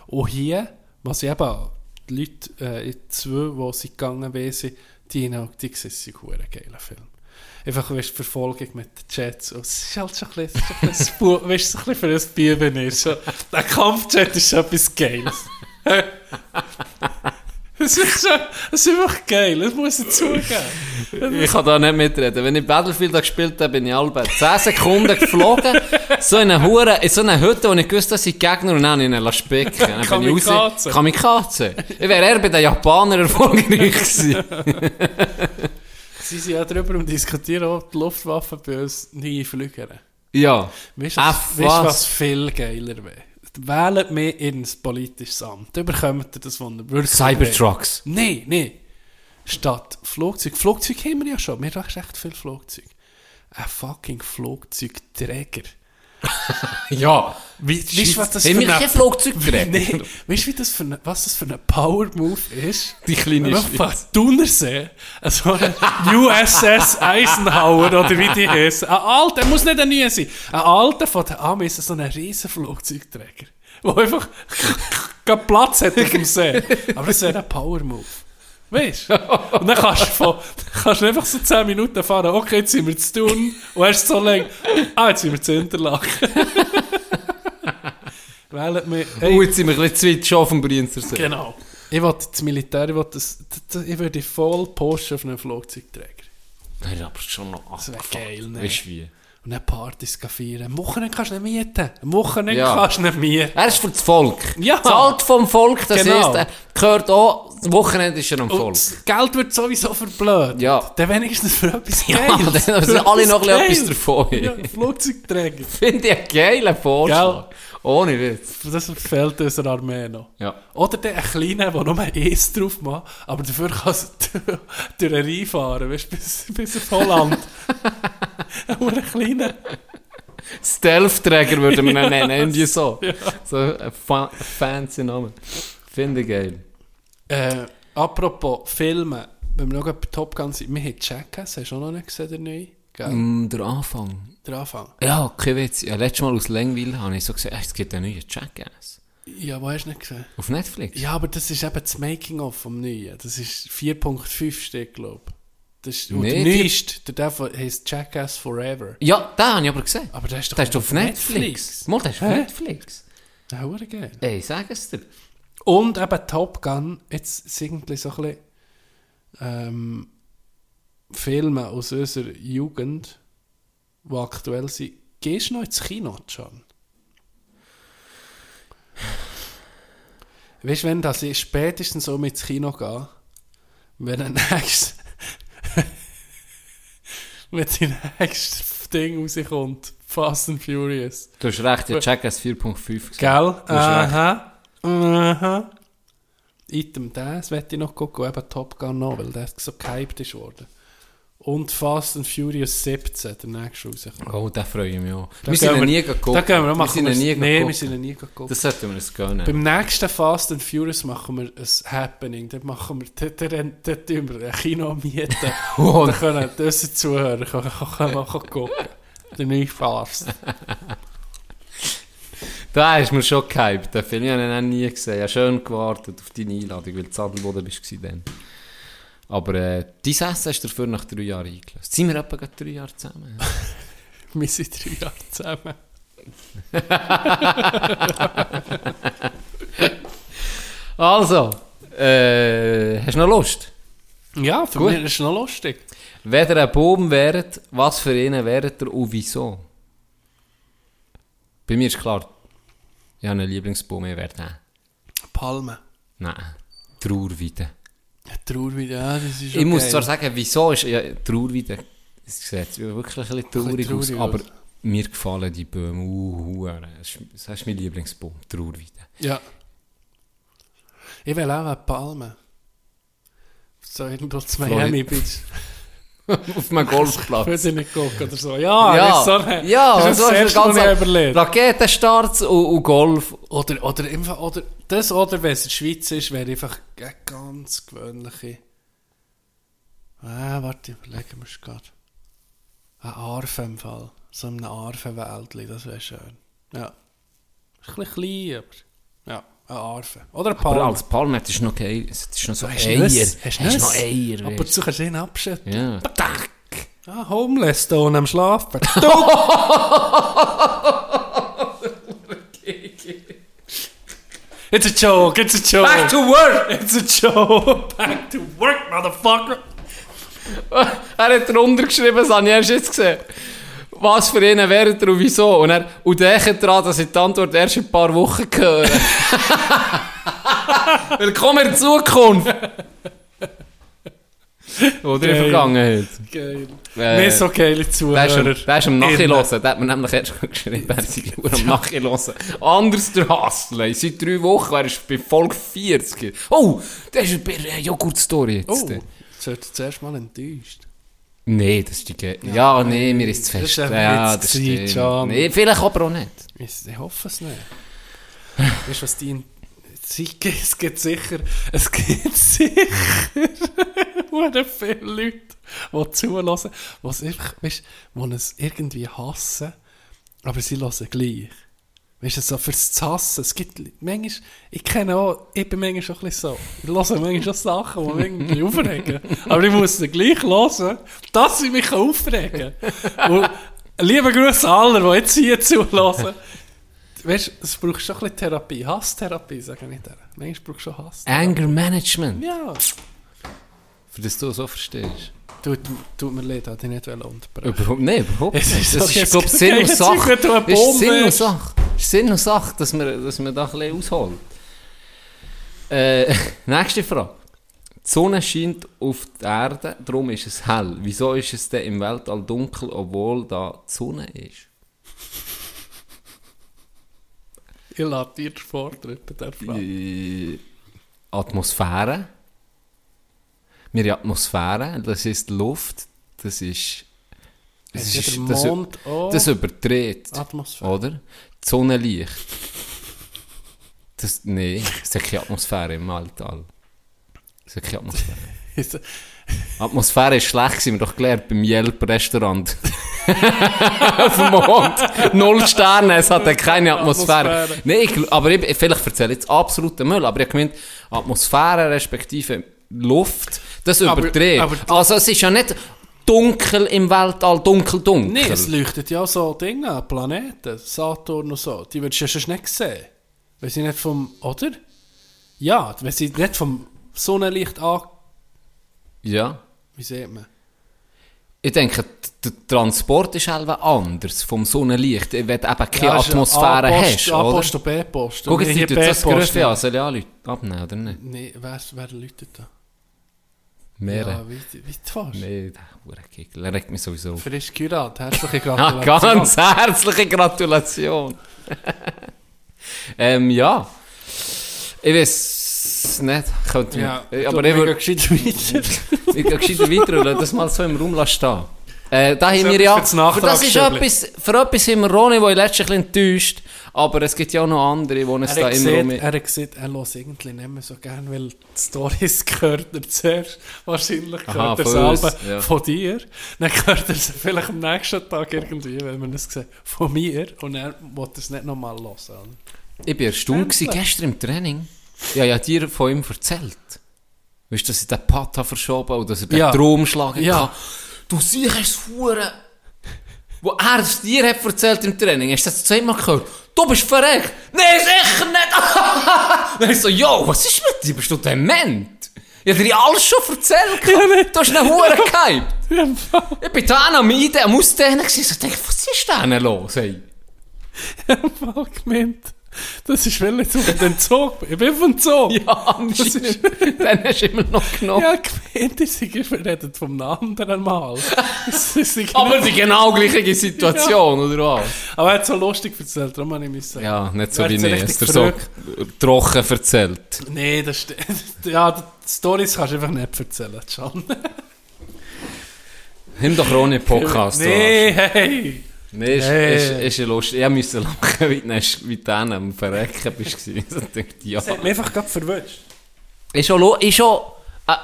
Und hier, was ich eben, die Leute, äh, die zwei, die sie gegangen sind, die die ist ein geiler Film. Einfach, weißt die Verfolgung mit den Jets. Und es ist halt schon ein bisschen, ein bisschen, du, so ein bisschen für ein Bieben ist. Der Kampfjet ist schon etwas Geiles. Es ist, schon, es ist einfach geil, das muss ich zugeben. Ich kann da nicht mitreden. Wenn ich Battlefield gespielt habe, bin ich alle 10 Sekunden geflogen. so in eine Hure, in so eine Hütte, wo ich gewusst habe, sind Gegner und dann ich ihn spicken. Dann bin ich raus. Kamikaze. Ich wäre eher bei den Japanern erfolgreich gewesen. Sie sind ja darüber am diskutieren, ob die Luftwaffe bei uns nie fliegen. ja. Was, weißt, du, was? was viel geiler wäre? Wählt mich ins politisches Amt. Dann bekommt ihr das, was ihr wirklich Cybertrucks. Nein, nein. Statt Flugzeug. Flugzeug haben wir ja schon. Wir haben echt viel Flugzeug. Ein fucking Flugzeugträger. Ja. Wie, weißt was das für wir kein Flugzeugträger? Nee, weißt du, wie das für eine, was das für ein Power-Move ist? Die kleine von Thunersee, so ein USS Eisenhower oder wie die heißt, ein alter, er muss nicht ein neuer sein, ein alter von den Amis, so ein riesen Flugzeugträger, der einfach keinen Platz hat auf dem See. Aber das wäre ein Power-Move. Weißt du? Und dann kannst du, von, kannst du einfach so 10 Minuten fahren, okay, jetzt sind wir zu tun, und erst so lang, ah, jetzt sind wir zu Interlaken. Wählt mich, Oh, jetzt sind wir ein bisschen zu weit schon auf dem Brienzersee. Genau. Ich will das Militär, ich, will das, das, ich würde voll posten auf einen Flugzeugträger. Das ist aber schon noch Das wäre geil, ne? Weißt du wie? Und dann Partys feiern. Am Wochenende kannst du nicht mieten. Am Wochenende Ja. kannst du nicht mieten. Er ist für das Volk. Ja. Zahlt vom Volk, das Genau. er gehört auch das Wochenende ist er am Und voll. das Geld wird sowieso verblödet. Ja. Dann wenigstens für etwas Ja, Geiles. dann sind alle noch etwas davon. Ja, Flugzeugträger. Finde ich einen geilen Vorschlag. Ohne Witz. Das fehlt unserer Armee noch. Ja. Oder der ein kleiner, der nur ein Eis drauf macht, aber dafür kann es durch einen Rhein fahren, weißt du, bis, bis auf Holland. Nur ein kleiner. Stealth-Träger würde man ihn nennen, irgendwie so. So ein fa fancy Name. Finde ich geil. Äh, apropos Filme, wenn wir noch bei Top Gun sind, wir haben Jackass, hast du auch noch nicht gesehen, der neue? Mm, der Anfang. Der Anfang. Ja, kein Witz. Ja, letztes Mal aus Langweil habe ich so gesagt, es gibt einen neuen Jackass. Ja, wo hast du nicht gesehen? Auf Netflix? Ja, aber das ist eben das Making-of vom Neuen. Das ist 4.5 steht, glaube ich. Das ist, und Nee, der neueste, der heißt Jackass Forever. Ja, den habe ich aber gesehen. Aber der ist doch Der ist auf Netflix. Mal, der ist auf Hä? Netflix. Ja, hure geil. Ey, sag es dir. Und eben Top Gun, jetzt sind irgendwie so ein bisschen ähm, Filme aus unserer Jugend, die aktuell sind. Gehst du noch ins Kino, John? Weißt du, wenn das ich spätestens so mit ins Kino gehe, wenn ein nächstes wenn die nächste Ding rauskommt, Fast and Furious. Du hast recht, ja, Jackass 4.5 gesehen. Gell? Aha. Aha. Item das werde ich noch gucken, eben Top Gun noch, weil der so gehypt ist worden. Und Fast and Furious 17, der nächste rauskommt. Oh, den freue ich mich auch. Da wir sind ihn nie geguckt. Da gehen wir, wir machen sind ihn nie wir, nee, wir sind nie geguckt. Das sollten wir uns gönnen. Beim nächsten Fast and Furious machen wir ein Happening. Dort machen wir, dort, dort, dort wir ein Kino mieten. Oh, da können unsere Zuhörer können, können, können gucken. Der neue Fast. Da ist mir schon gehypt. Den Film habe ich noch nie gesehen. Ich habe schön gewartet auf deine Einladung, weil du Zadelboden bist dann. Aber äh, dein Essen hast du dafür nach drei Jahren eingelöst. Sind wir etwa gerade drei Jahre zusammen? Wir sind drei Jahre zusammen. Also, äh, hast du noch Lust? Ja, für Gut. mich ist es noch lustig. Wenn ihr ein Baum wäret, was für einen wäret ihr und wieso? Bei mir ist klar, ich habe einen Lieblingsbaum, ich wäre der. Palme. Nein, Trauerweide. Trauerweide, ja, das ist Ich muss zwar sagen, wieso ist ja, Trauerweide, es sieht wirklich ein bisschen traurig aus, aber mir gefallen die Bäume, uh, das ist- mein Lieblingsbaum, Trauerweide. Ja. Ich will auch eine Palme. So irgendwo zu Miami Beach. Auf einem Golfplatz. Würde ich nicht gucken oder so. Ja, Ja, das ist so eine, ja, das ist so das ab- überlegt. Raketenstarts und, und Golf. Oder, oder, einfach, oder das, oder wenn es in der Schweiz ist, wäre einfach eine ganz gewöhnliche. Ah, warte, überlegen wir es gerade. Ein Arfe im Fall. So ein Arfenwäldli, das wäre schön. Ja. Ist ein bisschen klein, aber. Ja, ein Arfe. Oder ein Aber Palme. als Palme, das ist noch geil, es ist noch so Hast du Eier. Nüsse? Hast du Hast noch Eier, Aber du kannst ihn abschütteln. du. Ja. Tack. Ah, homeless da und am Schlafen. It's a joke, it's a joke. Back to work! It's a joke. Back to work, motherfucker. Er hat drunter geschrieben, das habe ich erst jetzt gesehen. Was für einen wäre er und wieso? Und er, und denkt daran, dass ich die Antwort erst in ein paar Wochen höre. Willkommen in Zukunft! Oder in der. Vergangenheit. Geil. Äh, Nicht so geile Zuhörer. der ist am. Nachhören. Der hat mir nämlich erst geschrieben, er sei nur am Nachhören. Anders der Hustle. Seit drei Wochen, er ist bei Folge 40. Oh, der ist bei der Joghurt-Story jetzt. Oh, jetzt wird zuerst mal enttäuscht. Nee, das ist die Ge Ja, nee, mir ist Das fest. ist einfach ja, das gewesen, stimmt. Nee, vielleicht aber auch nicht. Ich, hoffe es nicht. weißt du, was die. Sie- Es gibt sicher. Es gibt sicher. Viele Leute, die zulassen, die es einfach, weißt, die es irgendwie hassen, aber sie hören gleich. Weißt du, so fürs zu hassen. Es gibt manchmal, ich kenne auch, ich bin manchmal schon ein bisschen so. Ich höre manchmal schon Sachen, die mich irgendwie aufregen. Aber ich muss sie gleich hören, dass sie mich aufregen kann. Liebe Grüße an alle, die jetzt hier zulassen. Weißt du, es braucht schon ein bisschen Therapie. Hasstherapie, sage ich dir. Manchmal brauchst du schon Hass. Anger Management. Ja. Für das du so verstehst. Tut, tut mir leid, hätte ich nicht unterbrechen Überhaupt, nein, überhaupt Es nicht. ist Das doch ist, jetzt glaube Sinn und Sache. Ist Sinn und. Sache. Ist Sinn und Sache, dass man, dass man da ein bisschen ausholt. Äh, nächste Frage. Die Sonne scheint auf die Erde, darum ist es hell. Wieso ist es denn im Weltall dunkel, obwohl da die Sonne ist? Ich lade dir Vortritt bei der Frage. Äh, Atmosphäre. Wir haben Atmosphäre, das ist Luft, das ist... Das, ist, der das, das überdreht, Atmosphäre? oder? Die Sonne liegt. Das, nee, es hat keine Atmosphäre im Weltall. Es hat keine Atmosphäre. Ist- Atmosphäre ist schlecht, sind wir doch gelernt beim Yelp-Restaurant. Auf dem Mond. Null Sterne, es hat keine Atmosphäre. Atmosphäre. Nee, ich, aber ich, vielleicht erzähle ich jetzt absoluten Müll, aber ich habe gemeint, Atmosphäre respektive Luft, das Aber- überdreht. aber- also es ist ja nicht dunkel im Weltall, dunkel, dunkel. Nee, es leuchtet ja so Dinge an, Planeten, Saturn und so. Die würdest du ja schon nicht sehen. Wenn sie nicht vom, oder? Ja, wenn sie nicht vom Sonnenlicht an... ja. Wie sieht man? Ich denke, der Transport ist halt anders vom Sonnenlicht, wenn du eben keine Ja, Atmosphäre A-Post, hast, A-Post und B-Post. Guck, jetzt das ja. an, soll ich anrufen? abnehmen, oder nicht? Nee, wer, wer läutet da? Mehrere. Ja, wie, wie fährst. Nee, der er regt mich sowieso auf. Frisch Kurat, herzliche Ah, Gratulation. ganz herzliche Gratulation. ähm, ja. Ich weiß nicht. Könnte Ja, ja, du, aber ich würde gescheit weiter. ich gehe gescheiter weiter und das mal so im Raum stehen. Äh, da haben wir ja, das für das ist etwas, für etwas sind wir Ronny, der letztlich ein bisschen enttäuscht, aber es gibt ja auch noch andere, die es da hat, im gesagt, Raum... er hat gesagt, er hört irgendwie nicht mehr so gern, weil die Stories gehört er zuerst. Wahrscheinlich Aha, gehört er von selber ja. von dir. Dann gehört er es vielleicht am nächsten Tag irgendwie, wenn man es sieht, von mir. Und er wollte es nicht nochmal hören. Ich war erstaunt gestern im Training. Ich habe ja dir von ihm erzählt. Weißt du, dass ich den Pata verschoben und dass er den Ja. Traumschlag Ja. hatte. Du siehst es Hure. Wo er es dir hat erzählt im Training, hast du das zweimal gehört? Du bist verreckt! Nein, sicher nicht! Dann ich so, yo, was ist mit dir? Bist du dement? Ich hab dir alles schon erzählt. du hast einen Huren gehypt. Ich bin da am Eiden, am Ausdehnen gewesen. So, ich dachte, was ist denn los, ey? Mal gemeint, das ist, weil ich auf den Zug. Ich bin vom Zug. Ja, anscheinend. Dann hast du immer noch genommen. Ja, gemeint, ich sei redet vom anderen Mal. Ist Aber nicht- die genau gleiche Situation, oder was? Aber er hat so lustig erzählt, darum habe ich mich sagen. Ja, nicht so wie ich. Es dir so trocken erzählt. Nee, das stimmt. Ja, die Stories kannst du einfach nicht erzählen, John. Nimm doch ohne Podcast. nee, hey. Nee, ist, Hey. ist, ist ja lustig. Ich musste lachen, wie du du dann am Verrecken bist. ja. Das hat mich einfach gerade verwünscht. Ist schon, lo- ist schon ein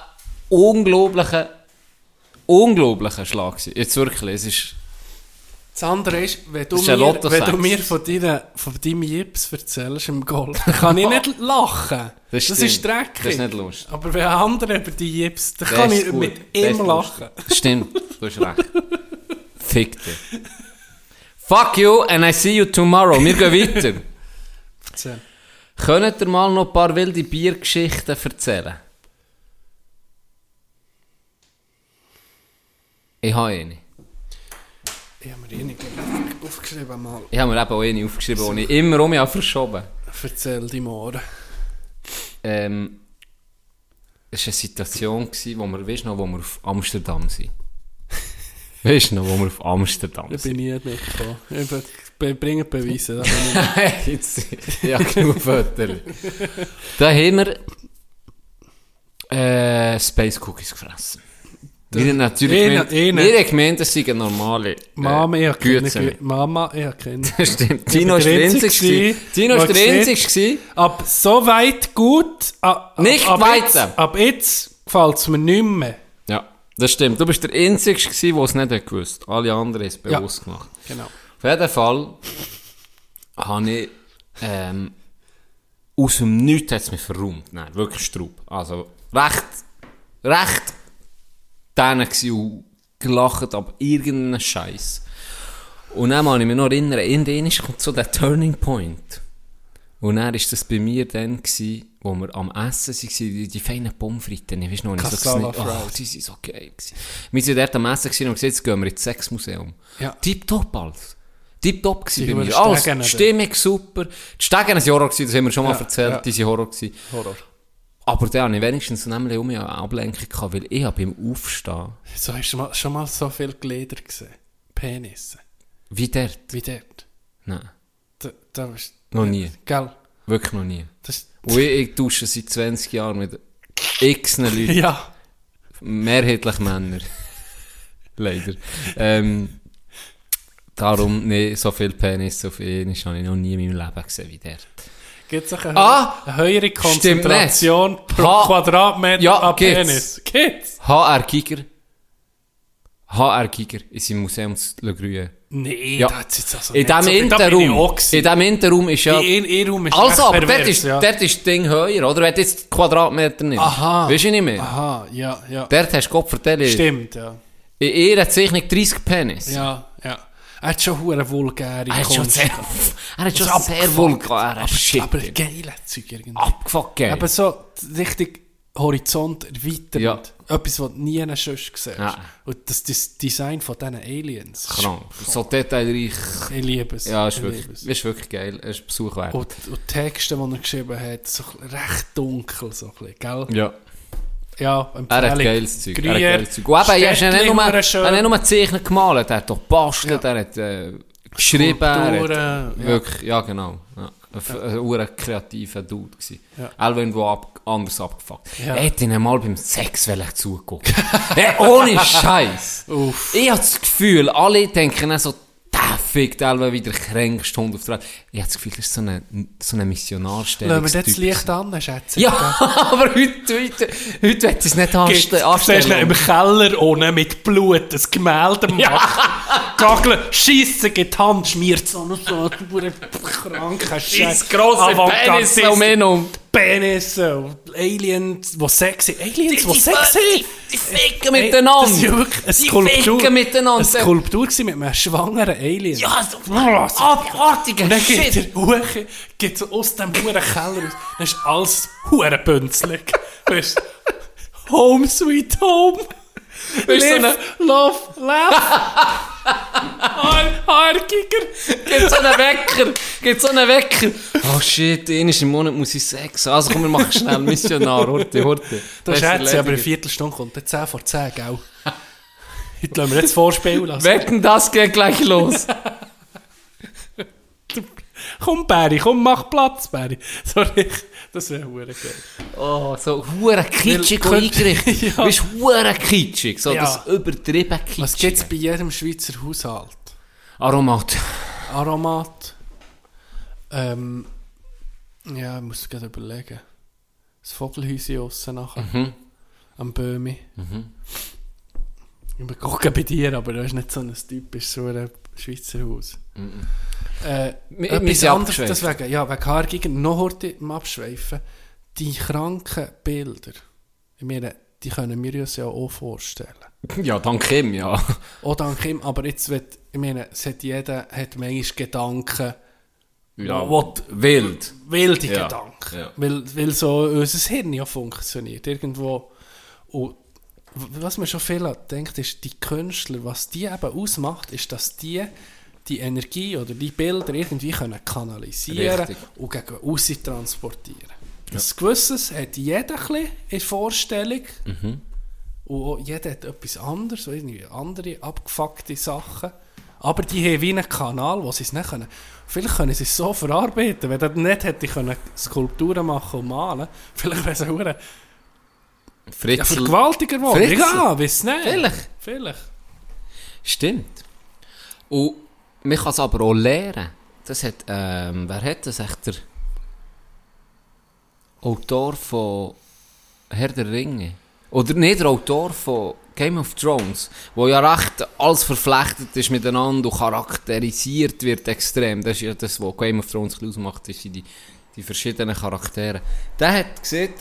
unglaublicher, unglaublicher Schlag gewesen. Jetzt wirklich, es ist... Das andere ist, wenn du, Das ist mir, wenn du mir von, deiner, von deinem Jips erzählst im Golf, kann ich nicht lachen. Das, stimmt. ist dreckig. Das ist nicht lustig. Aber wenn ein anderer über die Jips, dann Das kann ich gut. mit Das ihm lachen. Stimmt, du hast recht. Fick dich. Fuck you and I see you tomorrow. Wir gehen weiter. Erzähl. Könnt ihr mal noch ein paar wilde Biergeschichten erzählen? Ich habe eine. Ich habe mir eh nicht aufgeschrieben mal. Ich habe mir eben auch eine aufgeschrieben, die ich immer um mich habe verschoben Erzähl die Morgen. ähm, Es war eine Situation, wo wir, weißt du noch, wo wir auf Amsterdam sind. Weißt du noch, wo wir auf Amsterdam Ich sind? bin nie mitgekommen. Ich be- be- bringe Beweise. da bin ich- ja, genug Fotos. da haben wir äh, Space Cookies gefressen. Wir haben natürlich Eine- gemeint, eine. das seien normale äh, Mama, ich habe keine Mama, ich habe keine. Stimmt. Tino bin der. Tino ist der. Ab so weit gut. Ab, Nicht ab weiter. Jetzt, ab jetzt gefällt es mir nicht mehr. Ja, das stimmt. Du bist der Einzige, gewesen, der es nicht hat gewusst Alle anderen haben es Ja. bewusst gemacht. Genau. Auf jeden Fall habe ich ähm, aus dem Nichts hat es mich verräumt. Nein, wirklich Straub. Also recht, recht denen und gelacht ab irgendeinen Scheiß. Und dann kann ich mich noch erinnern, in Dänisch kommt so der Turning Point. Und dann war das bei mir dann, gsi, wo wir am Essen waren, die, die feinen Pommes frites. Ich weiß noch nicht, so Cassava gesehen, oh, die sind so geil. gewesen. Wir sind dort am Essen gewesen und gesagt, jetzt gehen wir ins Sexmuseum. Ja. Tipptopp alles. Tipptopp gewesen bei mir. Alles, die Stimmung super. Die Stegen waren Horror gewesen, das haben wir schon mal Ja, erzählt, ja. die sind Horror gewesen. Horror. Aber dann habe ich wenigstens nämlich um mich eine Ablenkung gehabt, weil ich beim Aufstehen, So hast du mal, schon mal so viele Glieder gesehen. Penisse. wie dort, Wie dort. nein, Da, da ist, noch nie, gell? wirklich noch nie. Das, Und ich, ich tausche seit 20 Jahren mit x Leuten, ja. mehrheitlich Männer. Leider. Ähm, darum, nee, so viel Penis auf ihn habe ich noch nie in meinem Leben gesehen wie der. Gibt es eine, Ah! eine höhere Konzentration pro Ha- Quadratmeter Ja, an gibt's. Penis? Gibt's? HR Giger. HR Giger in seinem Museum zu Le Gruyère. Nee, Ja. da hat's jetzt also In diesem so Interraum, in diesem Interraum ist ja... In in Raum ist Also, aber dort ist, ja. dort ist das Ding höher, oder? Wenn du jetzt Quadratmeter nimmst. Aha. Weißt du nicht mehr? Aha, ja, ja. Dort hast du Gott vertellen. Stimmt, ja. In ihr hat sich nicht 30 Penis. Ja, ja. Er hat schon hure vulgäre Er hat schon sehr, er hat schon Das ist sehr abgefuckt. vulgär. Aber, Shit. aber geile Zeug irgendwie. Abgefuckt geil. Aber so richtig Horizont erweiternd. Ja. Etwas, was du nie sonst siehst. Ja. Und das, das Design von diesen Aliens. Krank. So detailreich. Ich liebe es. Ja, ist Ich wirklich, es. ist wirklich geil. Er ist Besuch wert. Und, und die Texte, die er geschrieben hat, so recht dunkel, so ein bisschen, gell? Ja. Ja, Er hat geiles Zeug. Er hat geiles Zeug. Und eben, er ja nicht nur, er hat nur Zeichnen gemalt, er hat doch gebastelt, er hat äh, geschrieben, er Skulpturen, hat, ja. wirklich, ja genau. Ja. Ein, ein, ein kreativer Dude gewesen. Ja. Auch irgendwo ab, anders abgefuckt. Ja. Er hätte ihn mal beim Sex zugucken. hey, ohne Scheiß. Ich habe das Gefühl, alle denken dann so, der fickt Elbe wieder kränkst Hund auf der Welt. Ich habe das Gefühl, das ist so eine, so eine Missionarstelle. Lassen wir das Licht an, Schätze. Ja, aber heute, heute, heute wird es nicht anste- Siehst du ihn anstellen. im Keller ohne mit Blut ein Gemälde machen. Gageln, schiessen, geht Hand, schmiert so noch so, du kranker Scheiß grosse Penis um ihn um. Penis, und Aliens, die sexy, Aliens, die sexy. Die ficken miteinander. Das ist ja wirklich eine Die Skulptur. ficken miteinander. Eine Skulptur gewesen mit einem schwangeren Alien. Ja, so abartiger Und dann geht Shit. er hoch, geht so aus dem huren Keller raus. Dann ist alles hurenbünzlig. Weißt? Home sweet home. Weißt du, so Live, love, laugh. Haarkicker. Gibt so einen Wecker. Gibt so einen Wecker. Oh shit, einmal im Monat muss ich Sex. Also komm, wir machen schnell Missionar. Horte, horte. Du schätze, aber eine. Viertelstunde kommt der 10 vor 10, gell? Heute lassen wir jetzt vorspielen lassen. Wetten, das geht gleich los. Komm, Barry, komm, mach Platz, Barry. Sorry, das wäre hure geil. Oh, so hure kitschig Weil- eingerichtet. Ja. Weißt du, hure kitschig. So Ja. das übertrieben kitschig. Was gibt es bei jedem Schweizer Haushalt? Aromat. Aromat. Ähm, ja, ich muss gerade überlegen. Das Vogelhäuschen aussen nachher. Mhm. Am Böhmi. Ich gucke bei dir, aber das ist nicht so ein typisches Schweizer Haus. Äh, etwas anderes, deswegen, ja, wegen Haargegen, noch heute im Abschweifen. Die kranken Bilder, ich meine, die können wir uns ja auch vorstellen. Ja, dank ihm, ja. Auch dank ihm, aber jetzt wird, ich meine, es hat jeder hat manchmal Gedanken, ja Wo- wild. wilde Ja, Gedanken. ja. Weil, weil so unser Hirn ja funktioniert. Irgendwo. Und was man schon viel denkt, ist, die Künstler, was die eben ausmacht, ist, dass die die Energie oder die Bilder irgendwie können kanalisieren Richtig. und gegen aussen transportieren. Das Gewisses hat jeder ein in Vorstellung. Mhm. Und jeder hat etwas anderes, irgendwie andere abgefuckte Sachen. Aber die haben wie einen Kanal, wo sie es nicht können. Vielleicht können sie es so verarbeiten. Wenn er nicht hätte können Skulpturen machen und malen, vielleicht wäre es auch ein ja, Fritzl. vergewaltiger geworden. Fritzl. Ja, weiß nicht. Vielleicht. Vielleicht. Stimmt. Und man kann es aber auch lernen. Das hat, ähm, wer hat das echt der Autor von Herr der Ringe? Oder nicht der Autor von Game of Thrones, wo ja recht alles verflechtet ist miteinander und charakterisiert wird extrem. Das ist ja das, was Game of Thrones ausmacht, sind die, die verschiedenen Charaktere. Der hat gesehen,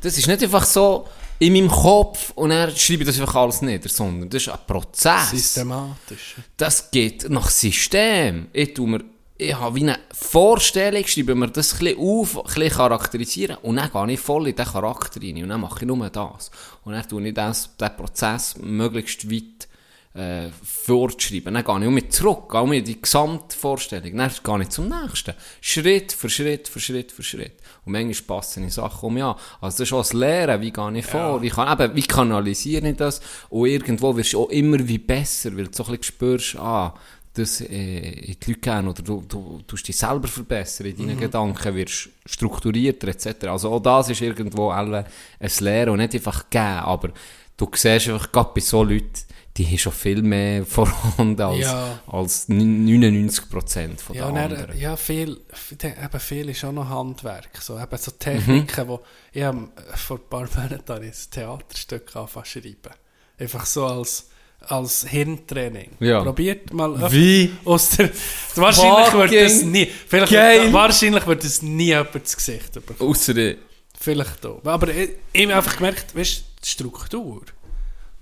das ist nicht einfach so in meinem Kopf und er schreibe das einfach alles nieder, sondern das ist ein Prozess. Systematisch. Das geht nach System. Ich, tu mir, ich habe wie eine Vorstellung, schreibe mir das ein auf, ein bisschen charakterisieren und dann gehe ich voll in den Charakter rein und dann mache ich nur das. Und dann tue ich das, den Prozess möglichst weit äh. Dann gehe ich mit zurück, auch mit die Gesamtvorstellung. Dann gehe ich zum nächsten. Schritt für Schritt für Schritt für Schritt. Und manchmal passen Sachen um ja. Also das ist auch das Lehren, wie gehe ich vor, wie, kann, eben, wie kanalisiere ich das. Und irgendwo wirst du auch immer wie besser, weil du so ein bisschen spürst, ah, das äh, in die Leute geben oder du, du, du dich selber verbessern in deinen Gedanken, wirst strukturierter etc. Also auch das ist irgendwo alle ein Lehren und nicht einfach geben, aber du siehst einfach, gerade bei so Leuten, die haben schon viel mehr vorhanden als, Ja. als 99% von Ja, den und dann, anderen. ja viel, eben viel ist auch noch Handwerk. So, eben so Mhm. Techniken, wo ich hab, äh, vor ein paar Monaten habe ich ein Theaterstück angefangen zu schreiben. Einfach so als, als Hirntraining. Ja. Probiert mal Wie? aus der, wahrscheinlich wird es nie, vielleicht. Wird, wahrscheinlich wird es nie jemand ins Gesicht bekommen. Die- Vielleicht auch. Aber ich, ich habe einfach gemerkt, weißt die Struktur.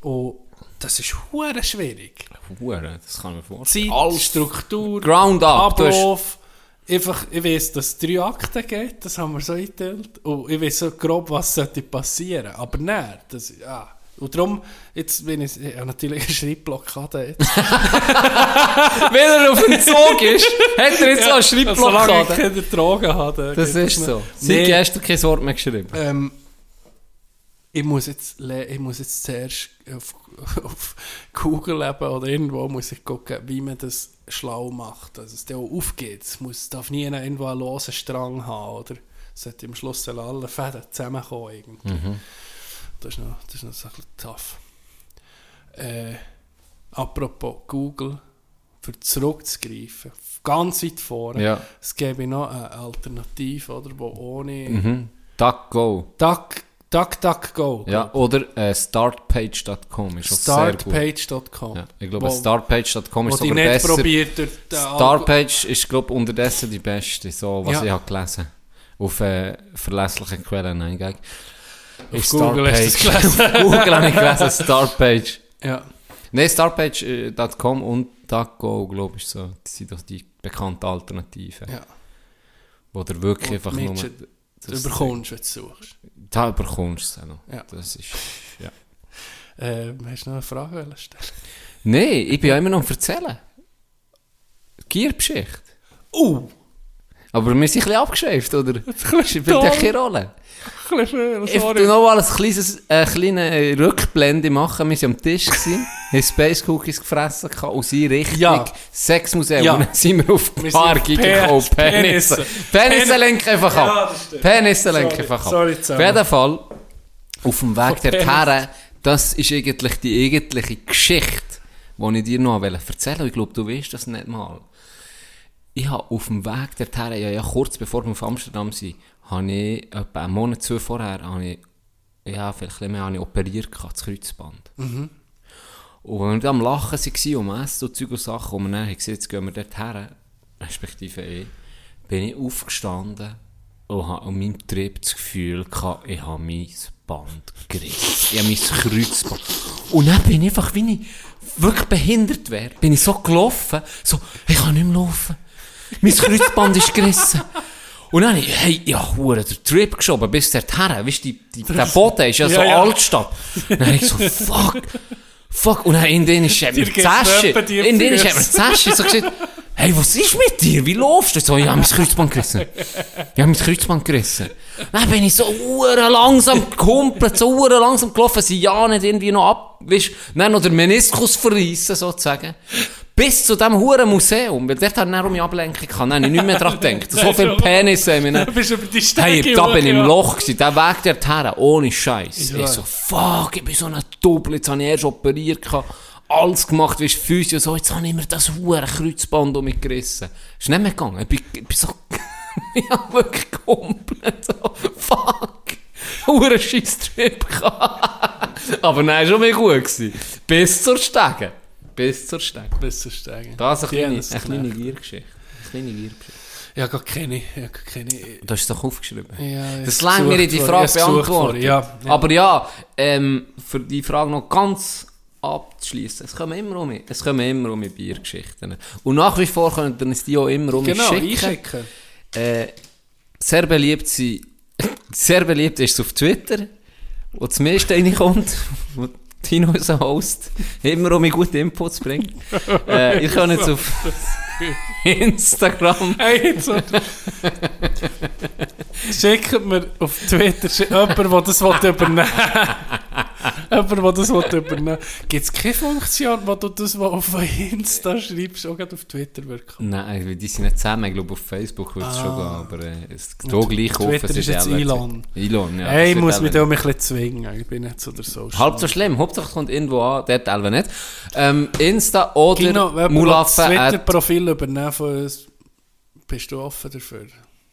Und das ist hure schwierig. Hure, das kann mir vorstellen. Zeit, Alles Struktur, Ground up. Ablauf. Einfach, ich weiß, dass es drei Akten gibt, das haben wir so eingeteilt. Und ich weiß so grob, was sollte passieren. Aber nein, das, ja. Und darum, jetzt bin ich, ich habe natürlich eine Schreibblockade jetzt. wenn er auf den Zug ist, hat er jetzt so eine Solange ich Schreibblockade. keine Drogen habe. Das geht ist so. Sie Nee. gestern kein Wort mehr geschrieben. Ähm, ich muss jetzt, ich muss jetzt zuerst auf, auf Google eben oder irgendwo muss ich gucken, wie man das schlau macht, dass es dann auch aufgeht. Es muss, darf nie irgendwo einen losen Strang haben, oder? Es sollte am Schluss alle Fäden zusammenkommen irgendwie. Das ist noch, das ist noch so ein bisschen tough. Äh, apropos Google, für zurückzugreifen, ganz weit vorne, Ja. es gäbe noch eine Alternative, oder, wo ohne... Mhm. Duck Go. Duck, Duck, Duck, Go. Ja, oder äh, startpage.com ist. Startpage.com. Ja, ich glaube, startpage.com ist sogar nicht besser. probiert durch den Algo- Startpage ist, glaube ich, unterdessen die beste, so was Ja. ich habe gelesen. Auf äh, verlässlichen Quellen eingehen. Auf Google hast du es gelesen. Google habe ich gelesen, Startpage. Ja. Nein, startpage.com und DuckGo, glaube ich, so. Das sind doch die bekannten Alternativen. Ja. Wo du wirklich Und einfach nur... Du das- überkommst, wenn du suchst. Da überkommst du es auch noch. Ja. Das ist... Ja. Ähm, hast du noch eine Frage stellen? Nein, ich bin ja immer noch am Erzählen. Giergeschichte. Uh! Aber wir sind ein bisschen abgeschweift, oder? Das spielt ja keine Rolle. Ich tu noch mal ein kleines, äh, kleine Rückblende machen. Wir waren am Tisch, haben Space Cookies gefressen und sie richtig Ja. Sexmuseum. Ja. Und dann sind wir auf die sind Pe- gekommen. Penisse. Penisse. Lenken einfach Ja, ab. stimmt. Penisse lenken einfach ab. Auf jeden Fall, auf dem Weg der. Terre, das ist eigentlich die eigentliche Geschichte, die ich dir noch erzählen wollte. Ich glaube, du weißt das nicht mal. Ich habe auf dem Weg Terre, ja, ja kurz bevor wir auf Amsterdam sind, habe ich, etwa einen Monat zu vorher, habe ich, ja, vielleicht ein mehr, habe ich operiert das Kreuzband. Und wenn wir dann am Lachen waren, um Essen und Zeug und Sachen, und wir dann haben gesehen, jetzt gehen wir dort her, respektive ich, bin ich aufgestanden und habe an meinem Trieb das Gefühl gehabt, ich habe mein Band gerissen. Ich habe mein Kreuzband. Und dann bin ich einfach, wie ich wirklich behindert wäre, bin ich so gelaufen, so, ich kann nicht mehr laufen. Mein Kreuzband ist gerissen. Und dann habe ich, hey, ja, hure den Trip geschoben bis dorthin. Weißt du, der Boden ist ja, so Ja. Altstadt. Dann habe ich so, fuck, fuck. Und dann in denen ist mir die dir in denen hat mir die Zäsche so gesagt, hey, was ist mit dir? Wie laufst du? So, ich habe mein Kreuzband gerissen. Ich habe mein Kreuzband gerissen. Dann bin ich so hure langsam gehumpelt, so hure langsam gelaufen, sie ja nicht irgendwie noch ab, weißt du, dann noch den Meniskus verreissen, sozusagen. Bis zu diesem huren Museum, weil dort hat er um ablenken können, dann habe ich nicht mehr dran gedacht. So viel Penis haben wir Du bist über die Stege Hey, da bin ich im. Loch gewesen, der Weg dorthin, ohne Scheiß. Ich so, fuck, ich bin so ein Double, jetzt habe ich erst operiert, gehabt, alles gemacht, wie Physio, so, jetzt habe ich mir das hure Kreuzband um mich gerissen. Ist nicht mehr gegangen, ich bin, ich bin so, ich habe wirklich komplett so, fuck, hure Scheisstrip gehabt. Aber nein, schon mehr gut gewesen. Bis zur Stege. Bis zur Stege. Bis zur Stege. Das ist eine kleine, eine kleine. Giergeschichte. Eine kleine Giergeschichte. Ich habe gar keine. Habe gar keine. Hast es doch aufgeschrieben. Ja, ich Das langt mir in die Frage vor- beantworten. Ja, ja. Aber ja, ähm, für die Frage noch ganz abzuschließen. Es kommen immer um es kommen immer um Biergeschichten. Und nach wie vor können dann uns die auch immer um Genau, schicken. einschicken. Äh, sehr beliebt sie, sehr beliebt ist es auf Twitter, wo das meiste reinkommt. Tino ist ein Host. Immer um mir gute Inputs bringt. äh, ihr könnt jetzt auf Instagram. Hey, so. Schickt mir auf Twitter schick- jemand, der das will übernehmen Jemand, der das will übernehmen Gibt es keine Funktion, wo du das wo auf Insta schreibst, auch auf Twitter wirklich? Nein, weil die sind nicht zusammen. Ich glaube, auf Facebook würde es schon gehen, aber äh, es geht gleich auf. Twitter ist jetzt. Elon. Elon, ja. hey, ich muss mich da auch ein bisschen zwingen. Ich bin nicht so der Social. Halb so schlimm. Hauptsache kommt irgendwo an, dort Elva nicht. Ähm, Insta oder Kino, wenn Mulaffe das. Twitter-Profil übernehmen von uns, bist du offen dafür?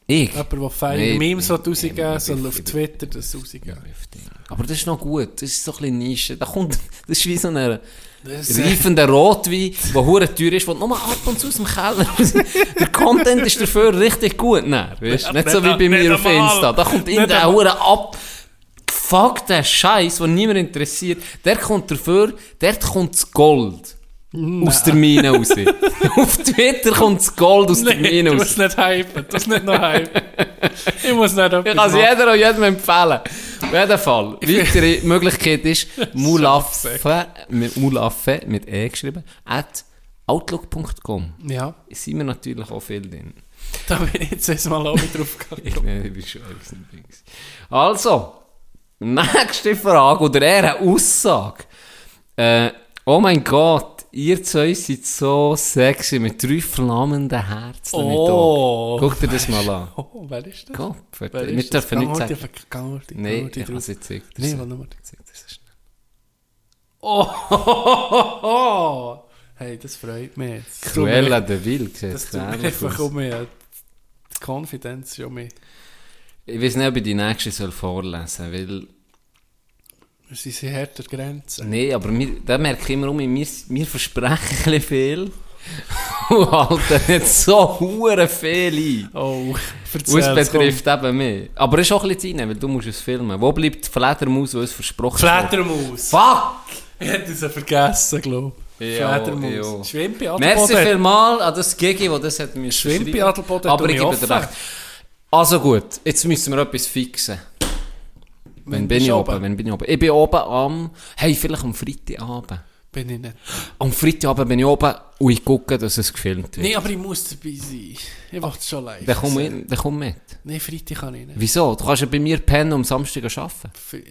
Ich? Jemand, der feine Nee, Memes nee, rausgeben nee, soll auf. Twitter das rausgeben. Aber das ist noch gut. Das ist so ein bisschen Nische. Da kommt, das ist wie so ein reifender Rotwein, der hure teuer ist, der nur ab und zu aus dem Keller Der Content ist dafür richtig gut. Nein, weißt? Nicht so wie bei mir auf. Insta. Da kommt irgendein hure ab... Gefuckter Scheiß, der niemand interessiert. Der kommt dafür, dort kommt das Gold. Aus der Mine raus. Auf Twitter kommt das Gold aus der Nee, Mine du raus. musst nicht hypen. Du musst nicht noch hypen. ich muss nicht etwas Ich kann es jeder und jedem empfehlen. Auf jeden Fall. Weitere Möglichkeit ist Mulaffe, mit Mulaffe mit E geschrieben, at outlook.com. Ja, Sind wir natürlich auch viel drin. da bin ich jetzt mal auch wieder drauf gegangen. ich bin schon Dings. Also, nächste Frage oder eher eine Aussage. Äh, oh mein Gott, ihr zwei seid so sexy mit drei flammenden Herzen. Oh. Guck dir das mal an. Oh, wer ist das? Gott, Wer wir ist dürfen nichts Gang sagen. Gang Nein, ich kann es nicht zeigen. Nee, warte mal. Zeig das schnell. Oh, hey, das freut mich jetzt. Cruella de Vil, Das tut mir einfach um mich. Die Konfidenz ist um mich. Ich weiß nicht, ob ich die nächste soll vorlesen soll, weil... Wir sind härter Grenzen. Nee, aber wir, da merke ich immer um, wir, wir versprechen ein viel und halten nicht so hure viel ein. Oh, Und erzähl, es betrifft eben mich. Aber es ist auch ein bisschen rein, weil du musst es filmen. Wo bleibt die Fledermaus, die uns versprochen hat? Fledermaus. Fuck! Ich hätte es vergessen, glaube ich. Ja, Fledermaus. ja. Schwimmt bei Merci Adelboden. vielmals an das Gigi, das das hat mir Schwimmt bei Adelboden, Aber ich gebe dir recht. Also gut, jetzt müssen wir etwas fixen. Wenn bin bist ich oben? Wenn bin ich oben? Ich bin oben am... Hey, vielleicht am Freitagabend. Bin ich nicht. Am Freitagabend bin ich oben und ich gucke, dass es gefilmt wird. Nee, aber ich muss dabei sein. Ich mache es schon live. Dann komm, mit, dann komm mit. Nein, Freitag kann ich nicht. Wieso? Du kannst ja bei mir pennen und am Samstag arbeiten. F- äh,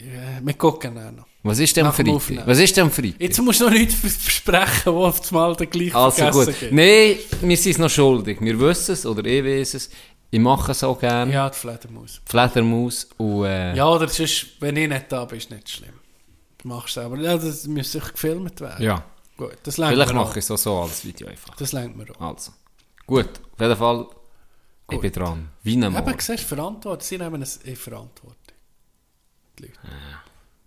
Wir gucken dann noch. Was ist denn am Freitag? Was ist denn am Freitag? Jetzt musst du noch nichts vers- versprechen, wo auf das Mal den gleichen Also gut. geht. Nein, wir sind es noch schuldig. Wir wissen es oder ich weiß es. Ich mache auch gerne. Ja, die Fledermaus. Fledermaus und... Äh, Ja, oder sonst, wenn ich nicht da bin, ist nicht schlimm. Du machst es aber. Ja, das müsste gefilmt werden. ja. Gut, das Vielleicht mache ich es auch so als Video einfach. Das lenkt mir auch. Also. Gut. Auf jeden Fall, ich Gut. bin dran. Wie ein. Eben, siehst Verantwortung. Sie nehmen es in Verantwortung. Die Leute.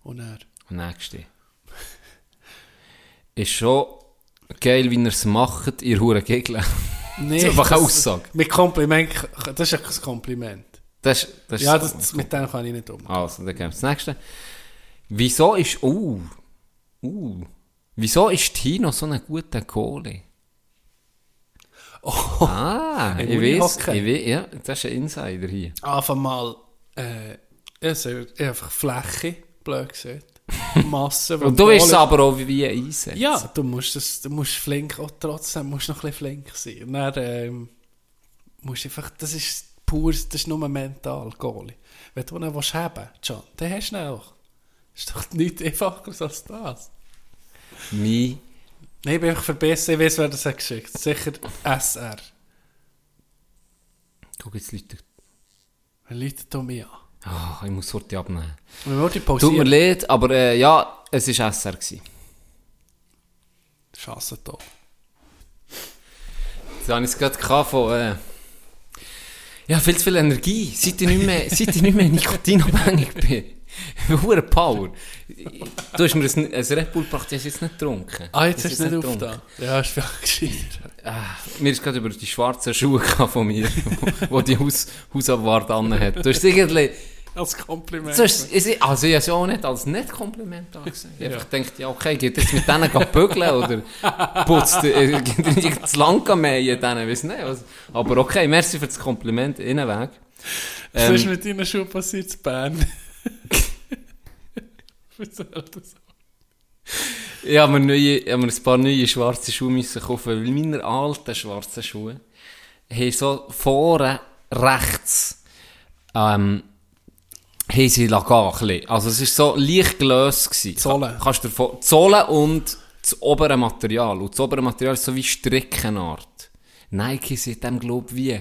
Und er. Und nächste. Ist schon geil, wie ihr es macht, ihr Huren Gegner. Nee, Das ist einfach eine Aussage. Mit Kompliment, das ist ein Kompliment. Das, das Ja, so- das, mit dem kann ich nicht um. Also, dann gehen wir das nächste. Wieso ist... Uh, uh, wieso ist Tino so ein guter Goalie? Oh, Ah, ich weiß, ich weiß, ja, das ist ein Insider hier. einfach mal, äh, sehr- einfach Fläche, blöd gesagt. Masse. Und du weißt es aber auch, wie einsetzen. Ja, du musst, das, du musst flink, auch trotzdem musst noch ein bisschen flink sein. Und dann, ähm, musst einfach, das ist pur, das ist nur mental, Goalie. Wenn du ihn willst haben John, dann hast du ihn auch. Ist doch nichts einfacher als das. Mein Nein, ich bin einfach verbessert, ich weiß, wer das hat geschickt. Sicher SR. Guck jetzt Leute. Wer läutet da mich an? Ah, ich muss heute abnehmen. Tut mir leid, aber äh, ja, es war SR. Gewesen. Chance da. Jetzt habe ich es gerade von... Äh, ja, viel zu viel Energie. Seit ich nicht mehr, seit ich nicht mehr nikotinabhängig bin. Hure Power. Du hast mir ein, ein Red Bull gebracht, es jetzt nicht getrunken. Ah, jetzt hast du es nicht getrunken. aufgetan. Ja, ist viel gescheiter. Ah, mir ist gerade über die schwarzen Schuhe von mir, wo die Haus, Hausabwart an hat. Du hast irgendwie... Als Kompliment. So ist, ist, also ich habe es ja auch nicht als Nicht-Kompliment angesehen. Ich habe einfach gedacht, ja okay, geht jetzt mit denen bügeln oder putzt, äh, geht nicht das Land mähen, denen, weiss nicht. Was. Aber okay, merci für das Kompliment, Innenweg. Was ist Ähm, mit deinen Schuhen passiert in Bern? Ich habe mir, neue, ich habe mir ein paar neue schwarze Schuhe müssen kaufen, weil meine alten schwarzen Schuhe haben so vorne rechts, ähm, haben sie lagen, ein bisschen. Also es war so leicht gelöst. Gewesen. Zolle. Kannst du dir vor- Zolle und das obere Material. Und das obere Material ist so wie Strickenart. Nike sieht dem, glaub wie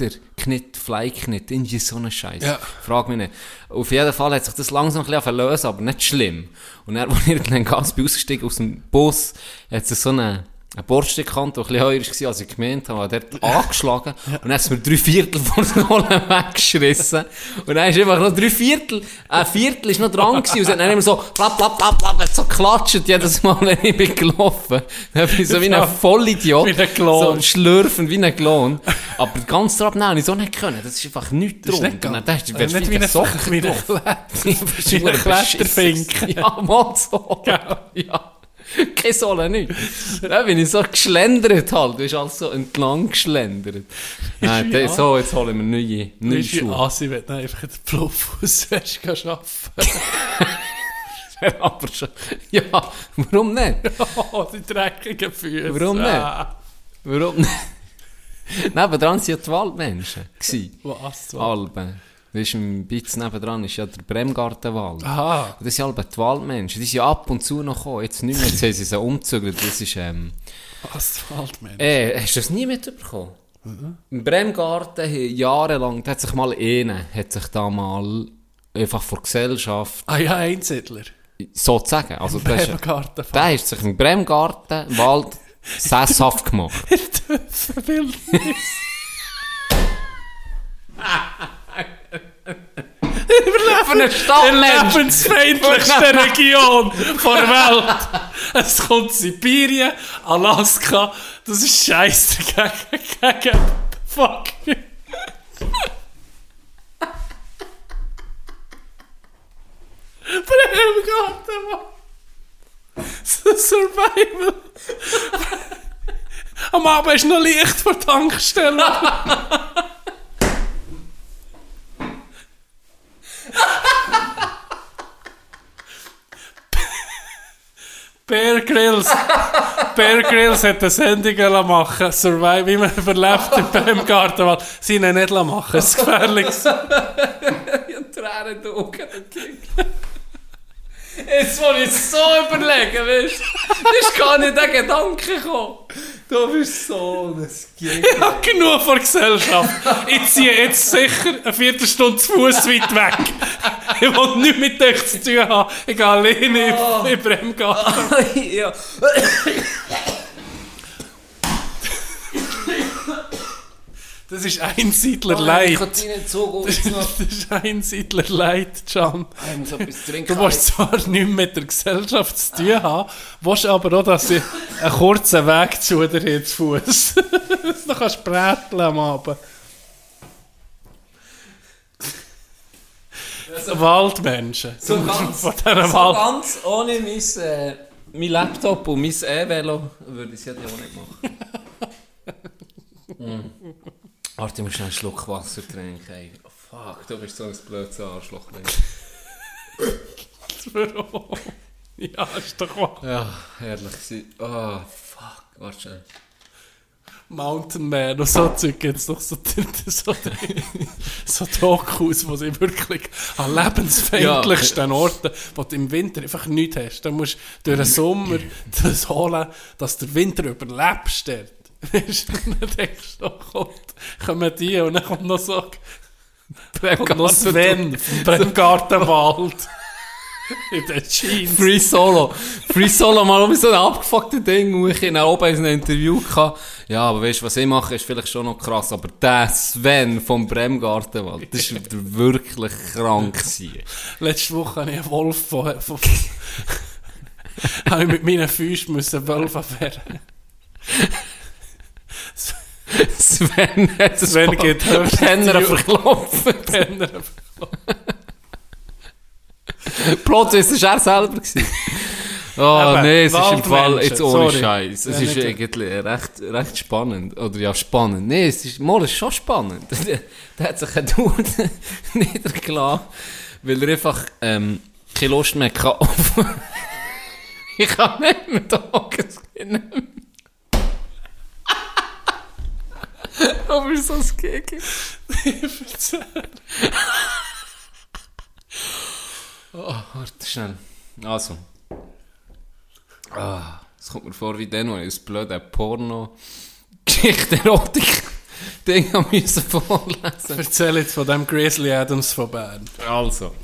Knitter, Knitt, Flyknitt, irgendwie so eine Scheiße. Ja. Frag mich nicht. Auf jeden Fall hat sich das langsam ein bisschen verlöst, aber nicht schlimm. Und dann, als ganz bei ausgestiegen aus dem Bus, hat es so eine, eine Bordsteinkante, die ein bisschen höher war, als ich gemeint habe, hat dort angeschlagen. Und dann ist mir drei Viertel von der Kohle weggeschissen. Und dann ist einfach noch drei Viertel, ein Viertel ist noch dran gewesen. Und es hat dann immer so, plapp, plapp, plapp, plapp, hat so geklatscht jedes Mal, wenn ich bin gelaufen. Dann bin ich so wie ein Vollidiot. Wie ein Klon. So schlürfend wie ein Klon. Aber ganz drauf nehmen, ich so nicht können. Das ist einfach nichts Das ist drum. nicht gegangen. dachte ich, Also nicht wie ein ein- Socken wie ein ein Kletterfink. Ja, mal so. Ja. Keine Sohle, nicht. Dann bin ich so geschlendert halt. Du bist alles so entlang geschlendert. Nein, so, jetzt holen wir neue, neue wie Schuhe. Asi, wenn du einfach den Fluff arbeiten. Aber schon. Ja, warum nicht? Oh, die dreckigen Füße. Warum nicht? Ah. Warum nicht? Nebendran waren ja die Waldmenschen. Was? Alben. Weißt du, ein bisschen nebendran ist ja der Bremgartenwald. Aha. Und das sind alle die Waldmenschen. Die sind ja ab und zu noch gekommen. Jetzt nicht mehr. Jetzt haben sie sie umgezügelt. Das ist, ähm, Asphaltmensch. äh, hast du das nie mitbekommen? Im Bremgarten jahrelang, da hat sich mal einer, hat sich da mal einfach vor Gesellschaft, Ah ja, Einsiedler. sozusagen, also der ist, Bremergarten. der hat sich im Bremgarten Wald sesshaft gemacht. Verwildnis. Für eine Die Stadtmensch! lebensfeindlichste Region der Welt. Es kommt Sibirien, Alaska. Das ist scheiße gegen, gegen Fuck. Bremgarten, Mann. So Survival. Am Abend ist noch Licht vor der Tankstelle. Bear Grylls. Bear Grylls hat eine Sendung machen Survive, wie man überlebt im Bremgartenwald. Sie ihn nicht machen, es ist gefährlich. Tränen in Augen, Jetzt muss ich so überlegen, weißt du? ist gar nicht der Gedanke gekommen. Du bist so ein Gegner. Ich habe genug von der Gesellschaft. Ich ziehe jetzt sicher eine Viertelstunde zu Fuß weit weg. Ich will nichts mit euch zu tun haben. Ich gehe alleine im- im Bremgarten. ja. Das ist Einsiedler Ich Leid. kann dich nicht so gut Das ist Einsiedler Leid, Can. Ich muss etwas trinken. Du willst zwar nichts mit der Gesellschaft zu tun haben, willst aber auch, dass sie einen kurzen Weg zu dir haben, zu Fuß. Du kannst bräteln am Abend. Waldmenschen. So ganz, so Wald. ganz ohne mein, äh, mein Laptop und mein E-Velo würde ich es ja auch nicht machen. mm. Warte, ich muss schnell einen Schluck Wasser trinken. Ey. Oh, fuck, du bist so ein blödes Arschloch. Warum? Ja, ist doch wahr. Ja, herrlich gewesen. Oh, fuck. Warte schnell. Mountain Man und so Zeug gibt es doch so, so, so Dokus, wo sie wirklich an lebensfeindlichsten Orten, wo du im Winter einfach nichts hast. Da musst du durch den Sommer das holen, dass du den Winter überlebst dort. Dann denkst du, Gott, kommen die und dann kommt noch so kommt noch Sven vom Bremgartenwald. In den Jeans. Free Solo. Free Solo mal um so ein abgefucktes Ding, wo ich in oben in einem Interview hatte. Ja, aber weißt du, was ich mache, ist vielleicht schon noch krass, aber der Sven vom Bremgartenwald, das war wirklich krank. gewesen. Letzte Woche habe ich einen Wolf von, von habe ich mit meinen Füßen müssen Wölfe wehren. Sven hat es Sven geht Penner verklopfen. Penner. Plot ist er selber gewesen. Oh Eben, nee, es ist im Fall jetzt ohne. Scheiß. Es Ja, ist eigentlich recht, recht spannend. Oder ja, spannend. Nee, es ist, mal, ist schon spannend. der, der hat sich ein Dude niedergelassen, weil er einfach ähm, keine Lust mehr hatte ich kann nicht mehr da Aber so ein Gigi. oh, warte schnell. Also. Ah, es kommt mir vor wie dann, wo ich das blöde Porno Geschichte Erotik Ding haben müssen vorlesen. Erzähl jetzt von dem Grizzly Adams von Bern. Also.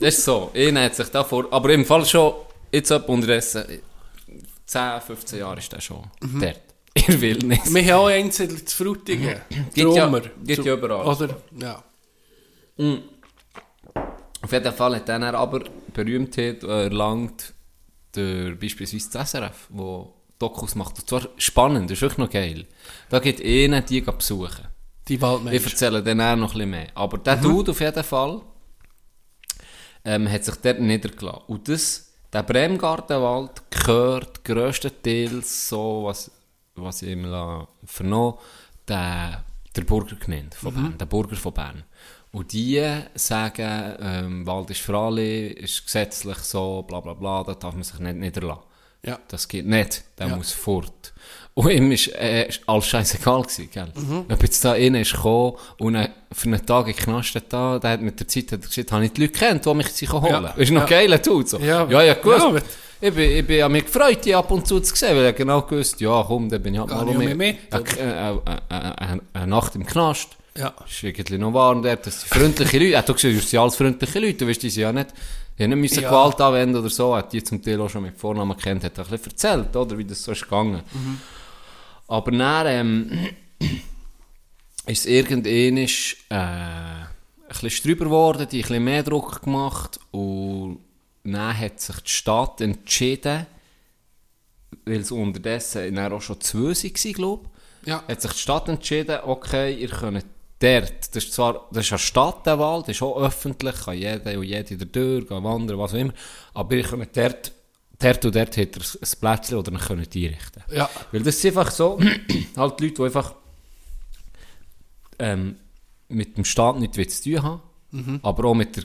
Das ist so. Ihn hat sich da vor, aber im Fall schon, jetzt ab unterdessen, 10, 15 Jahre ist der schon dort. In Wildnis. Wir haben auch einzeln zu Frutigen. Gibt ja- Drummer. gibt ja überall. Oder, ja. Auf jeden Fall hat dann er aber Berühmtheit erlangt durch beispielsweise das SRF, wo Dokus macht. Und zwar spannend, das ist wirklich noch geil. Da geht ihnen die besuchen. Die Ich Waldmenschen. erzähle dann auch noch ein bisschen mehr. Aber der Dude auf jeden Fall ähm, hat sich dort niedergelassen. Und das, der Bremgartenwald gehört grösstenteils so, was, was ich ihm vernommen der, der Burger genannt von Bern, der Burger von Bern. Und die sagen, ähm, Wald ist für alle, ist gesetzlich so, bla bla bla, da darf man sich nicht niederlassen. Ja. Das geht nicht, der Ja. muss fort. Und ihm ist äh, ist alles scheißegal gewesen, gell? Mhm. Ob jetzt da rein ist gekommen und äh, für einen Tag in Knast hat da, der hat mit der Zeit hat er gesagt, habe ich die Leute kennt, die mich holen. Ja. Ist noch Ja. geil, tut so. Ja. ja, ja, gewusst. Ja, ich bin, ich bin an mich gefreut, die ab und zu zu sehen, weil ich genau gewusst, ja komm, dann bin ich halt mal um auch mit, ja, äh, äh, äh, äh, eine Nacht im Knast. Ja. ist irgendwie noch warm dort, das sind freundliche Leute. Hat auch gesagt, das sind alles freundliche Leute, du weißt, die sind ja nicht, die haben nicht Ja. Gewalt anwenden oder so, hat die zum Teil auch schon mit Vornamen kennt, hat er ein bisschen erzählt, oder, wie das so ist gegangen. Aber dann, ähm, ist es irgendwann äh, ein bisschen drüber geworden, die ein bisschen mehr Druck gemacht und dann hat sich die Stadt entschieden, weil es unterdessen auch schon zwei waren, glaube ich, Ja. hat sich die Stadt entschieden, okay, ihr könnt dort, das ist zwar, das ist eine Stadt, der Wald, das ist auch öffentlich, kann jeder und jede da durch, gehen wandern, was auch immer, aber ihr könnt dort, dort und dort hat ihr ein Plätzchen, oder ihr könnt einrichten. Ja. Weil das ist einfach so, halt Leute, die einfach ähm, mit dem Staat nichts zu tun haben, aber auch mit der,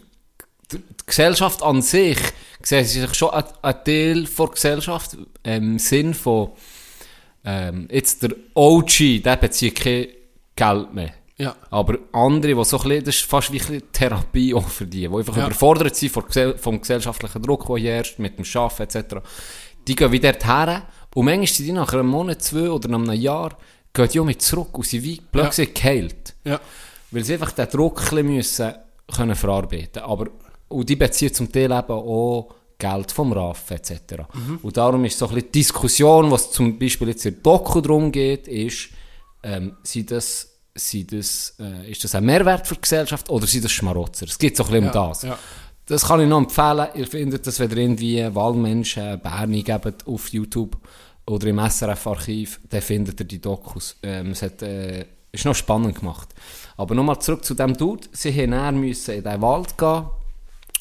die Gesellschaft an sich, sehen sie sich schon ein, Teil der Gesellschaft ähm, im Sinn von ähm, jetzt der OG, der bezieht kein Geld mehr. Ja. Aber andere, die so ein bisschen, das ist fast wie ein Therapie auch für die, die einfach Ja. überfordert sind vom, vom gesellschaftlichen Druck, der hier herrscht, mit dem Arbeiten etc. Die gehen wieder her und manchmal sind die nach einem Monat, zwei oder nach einem Jahr, gehen die auch mit zurück und sind wie plötzlich geheilt. Ja. Weil sie einfach den Druck ein bisschen müssen können verarbeiten Aber Und die beziehen zum Teil eben auch Geld vom RAF etc. Und darum ist so ein bisschen die Diskussion, was zum Beispiel jetzt in der Doku darum geht, ist, ähm, sind das, sind das, äh, ist das ein Mehrwert für die Gesellschaft oder sind das Schmarotzer? Es geht so ein bisschen um Ja, das. ja. Das kann ich noch empfehlen. Ihr findet das, wenn ihr irgendwie Wahlmenschen Berni gebt auf YouTube oder im SRF-Archiv, dann findet ihr die Dokus. Ähm, es hat, äh, ist noch spannend gemacht. Aber nochmal zurück zu dem Dude. Sie müssen in den Wald gehen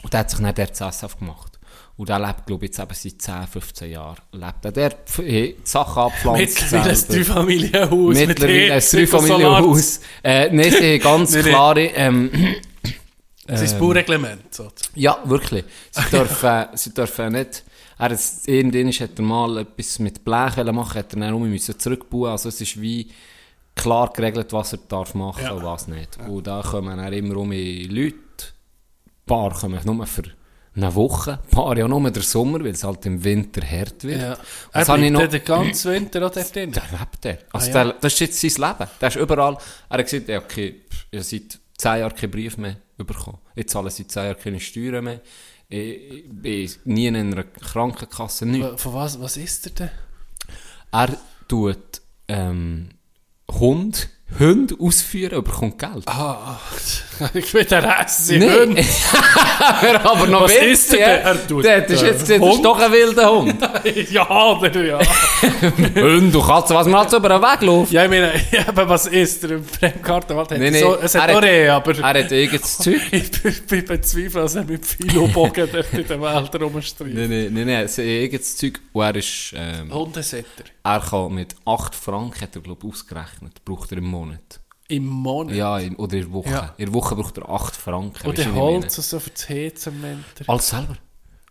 und der hat sich dann dort zu SF gemacht. Und der lebt, glaube ich, jetzt eben seit 10, 15 Jahren. Lebt er dort, pf- hat Sachen abpflanzt. Mittlerweile ein. Dreifamilienhaus. mit Mittlerweile ein Dreifamilienhaus. Äh, nein, sie ganz klare... Ähm. Das ist das Baureglement. So. ja, wirklich. Sie dürfen, sie dürfen nicht. Er hat, irgendwann hat er mal etwas mit Blech machen, hat er dann um müssen zurückbauen. Also es ist wie klar geregelt, was er darf machen Ja. und was nicht. Und da kommen dann immer um Leute. Paar kommen nur für eine Woche, ein paar ja nur den Sommer, weil es halt im Winter hart wird. Ja. Er bleibt noch... den ganzen Winter auch dort drin. Der lebt der. Also Ah, ja. der, das ist jetzt sein Leben. Der ist überall. Er hat gesagt, ja, okay, habe seit 10 Jahren keinen Brief mehr bekommen. Ich zahle seit 10 Jahren keine Steuern mehr. Ich, bin nie in einer Krankenkasse, nichts. Von was, was ist er denn? Er tut ähm, Hund, Hunde ausführen und bekommt Geld. Ah, ich will den Essen. Nee. Hund. Wer aber noch Was will, ist der? Er tut, Der ist jetzt das ist doch ein wilder Hund. ja, oder ja. Hund und Katze, was man halt so über den Weg läuft. Ja, ich meine, aber was ist der im Bremgartenwald? Nee, nee, so, es hat er hat- Rehe, aber Er hat eigenes Zeug. ich bin, bezweifelt, dass er mit Philobogen dort in den Wäldern rumstreift. Nein, nein, nein, nein, sein eigenes Zeug. Und er ist... Ähm, Hundesetter. Er kann mit 8 Franken, hat er glaube ich ausgerechnet, braucht er im Monat. Im Monat. Ja, in, oder in der Woche. Ja. In der Woche braucht er 8 Franken. Und weisst du, der wie ich meine? Holz so für das Winter. Alles selber?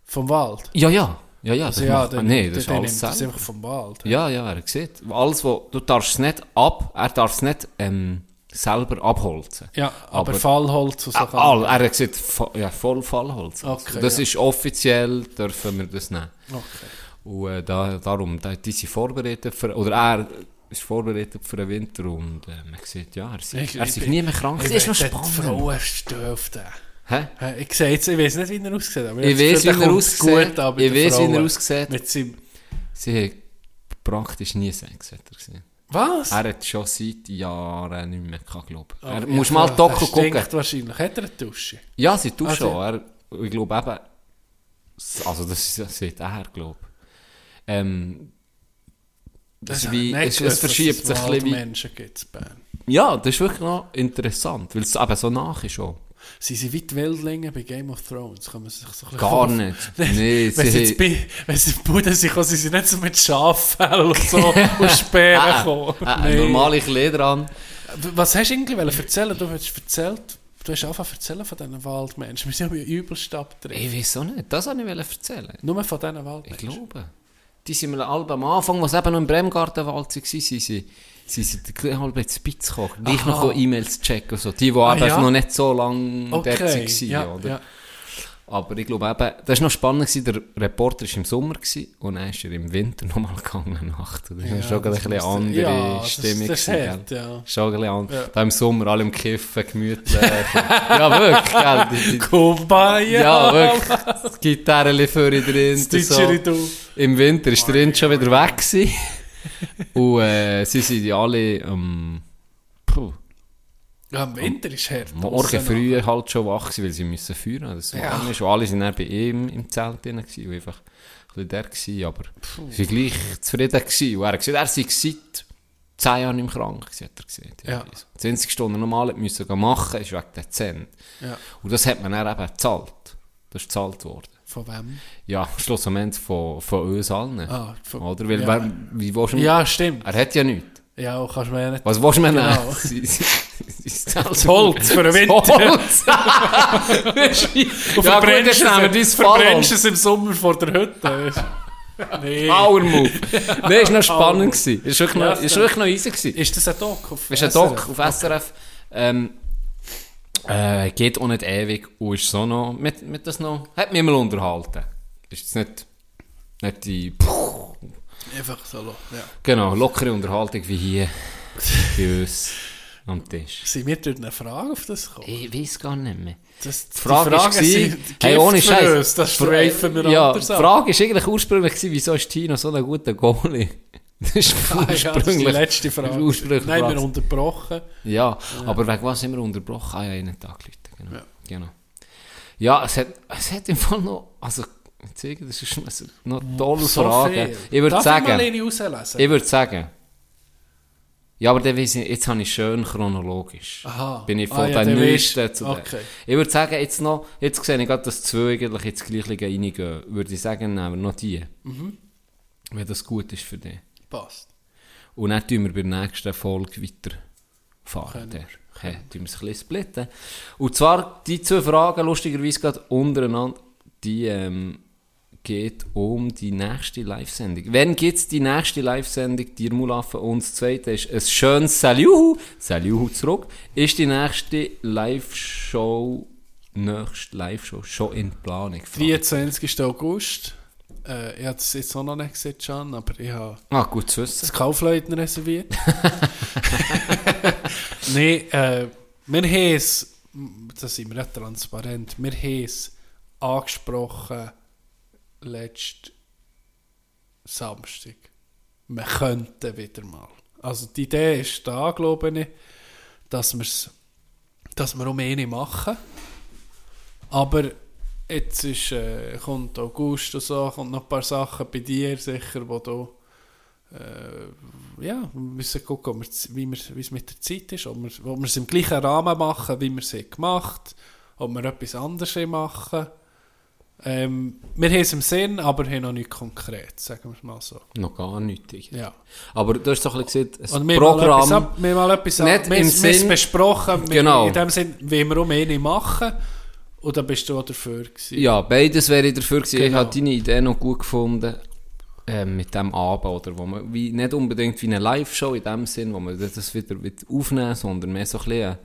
Vom Wald. Ja, ja. Ja, ja, Also das ja, macht dann, nicht, das ist dann alles das selber. einfach vom Wald. Ja, ja, er sieht. Alles, wo, du darfst es nicht ab, er darf es nicht ähm, selber abholzen. Ja, aber, Aber- Fallholz und so. Kann all, er vo- ja, voll Fallholz. Also, Okay, das ja. ist offiziell, dürfen wir das nehmen. Okay. Und äh, da, darum, da, die sind vorbereitet für, oder er ist vorbereitet für den Winter und äh, man sieht, ja, er, sei- Ich- er nie mehr krank. Das ist noch spannend. Frauen. Hä? Ich sehe jetzt, ich weiß nicht, wie er aussieht, aber Ich weiß, wie er aussieht. gut an bei Ich weiß, wie er aussieht. Mit seinem... Sie hat praktisch nie Sex, hat er gesehen. Was? Er hat schon seit Jahren nicht mehr gehabt, glaube ich. Oh, Er ja, muss mal Doku gucken. wahrscheinlich. Hat er eine Dusche? Ja, sie tut Also- schon. Er, ich glaube eben, also das ist- sieht er, glaube ich. Ähm, das ist wie, es, es verschiebt sich ein bisschen Menschen gibt in. Ja, das ist wirklich noch interessant, weil es eben so nach ist schon. Sie sind wie die Wildlinge bei Game of Thrones. Kann man sich so Gar vorstellen. nicht. Nee, Wenn sie jetzt bei, wenn sie in Bude sind, kommen, sie sind nicht so mit Schaffell und so und Speeren Ah, gekommen. ah, Nee. normale Kleider an. Was hast du wollen erzählen? Du hast erzählt, du hast einfach erzählen von diesen Waldmenschen. Wir sind ja übelst abgedreht. Ich weiß auch nicht, das wollte ich erzählen. Nur von diesen Ich Waldmenschen. glaube. Die sind mir alle am Anfang, was eben noch im Bremgartenwald waren, sie sind, sie sind halb ins Spitz gekommen. Gleich noch E-Mails checken und so. Die, die Ah, eben ja? noch nicht so lange Okay, dort waren, ja, oder? ja. Aber ich glaube eben, das war noch spannend, gewesen, der Reporter war im Sommer gewesen, und dann ist er im Winter nochmal gegangen, Nacht. Das war Ja, schon ein das bisschen müsste- andere ja, das- Stimmung. das gewesen, hat, ja. Schon ein bisschen. Ja. Da im Sommer alle im Kiffen, gemütlich. ja, wirklich, gell? Die, die, Kumbaya! ja, wirklich. Gitarre für drin. Das so. Im Winter ist der Wind schon wieder weg gewesen. und äh, sie sind ja alle ähm, Ja, im Winter ist hart. morgen früh halt schon wach gewesen, weil sie müssen führen. Das Ja. ist. Und alle sind dann bei ihm im Zelt drin gewesen, einfach ein bisschen der gewesen, aber sie waren gleich zufrieden gewesen. Und er hat gesagt, er sei seit 10 Jahren im Krank gewesen, hat er gesagt. Ja. 20 Stunden normal müssen machen, ist wegen der Zähne. Ja. Und das hat man dann eben gezahlt. Das ist gezahlt worden. Von wem? Ja, schlussendlich von, von uns allen. Ah, von, Oder? Weil, ja. wer, wie du ja, stimmt. Er hat ja nichts. Ja, kannst du mir ja nicht... Was willst du mir Genau. Das Holz für den Winter. Das Holz. Und ja gut, verbrennst nehmen wir verbrennst es im Sommer vor der Hütte. nee. Power Move. Nein, ist noch spannend gewesen. Ist wirklich noch, ist wirklich noch easy gewesen. Ist das ein Doc auf Ist ein Doc auf SRF. Ähm, äh, geht auch nicht ewig und ist so noch, mit, mit das noch, hat mich mal unterhalten. Ist jetzt nicht, nicht die, puh, Einfach so, ja. genau, lockere Unterhaltung wie hier bei uns am Tisch. Sind wir durch eine Frage auf das gekommen? Ich weiß gar nicht mehr. Das, Die Frage war, sind hey, ohne Scheiß. Das streifen wir ja, anders die. Frage war eigentlich ursprünglich, gewesen, wieso ist Tino so ein guter Goalie? Das ist Ah, ja, das ist die ursprünglich. letzte Frage. ursprünglich Nein, wir Frage. unterbrochen. Ja, aber wegen was sind wir unterbrochen? Ah ja, einen Tag Leute. Genau. Ja. genau. Ja, es hat, es hat im Fall noch, also, ich zeige, das ist noch tolle So Fragen. viel. Ich würde sagen, eine ich würde sagen, ja, aber dann weiss ich, jetzt habe ich schön chronologisch. Aha. Bin ich Ah, von ja, den dann Neuesten zu okay. Ich würde sagen, jetzt noch, jetzt sehe ich gerade, dass zwei eigentlich ins Gleiche reingehen. Würde ich sagen, nehmen wir noch die. Mhm. Wenn das gut ist für dich. Passt. Und dann tun wir bei der nächsten Folge weiterfahren. Der. Okay, tun wir es ein bisschen splitten. Und zwar, die zwei Fragen, lustigerweise gerade untereinander, die ähm, geht um die nächste Live-Sendung. Wann gibt es die nächste Live-Sendung? Die Mulaffen und das zweite ist ein schönes Saljuhu. Saljuhu zurück. Ist die nächste Live-Show, nächste Live-Show schon in Planung? 23. August. Äh, ich habe das jetzt auch noch nicht gesehen, Can, aber ich habe Ah, gut zu wissen. das Kaufleuten reserviert. Nein, äh, wir haben es, da sind wir nicht transparent, wir haben es angesprochen letzten Samstag. Wir könnten wieder mal. Also die Idee ist da, glaube ich, dass, wir's, dass wir um eine machen. Aber jetzt ist, äh, kommt August und so, kommt noch ein paar Sachen bei dir sicher, wo du äh, ja, wir müssen gucken, wir, wie, wir, es mit der Zeit ist, ob wir, ob wir es im gleichen Rahmen machen, wie wir es haben gemacht ob wir etwas anderes machen. Ähm, wir haben es im Sinn, aber haben noch nicht konkret, sagen wir es mal so. Noch gar nichts. Ja. Aber du hast doch ein bisschen Und ein haben mal Programm... ab- wir haben mal etwas Nicht ab- im wir Sinn- besprochen, Genau. in dem Sinn, wie wir um eine machen. Und da bist du auch dafür gewesen. Ja, beides wäre ich dafür gewesen. Ich Genau. habe deine Idee noch gut gefunden. Ähm, mit dem Abend, oder? Wo man, wie, nicht unbedingt wie eine Live-Show in dem Sinn, wo man das wieder, wieder aufnehmen sondern mehr so ein bisschen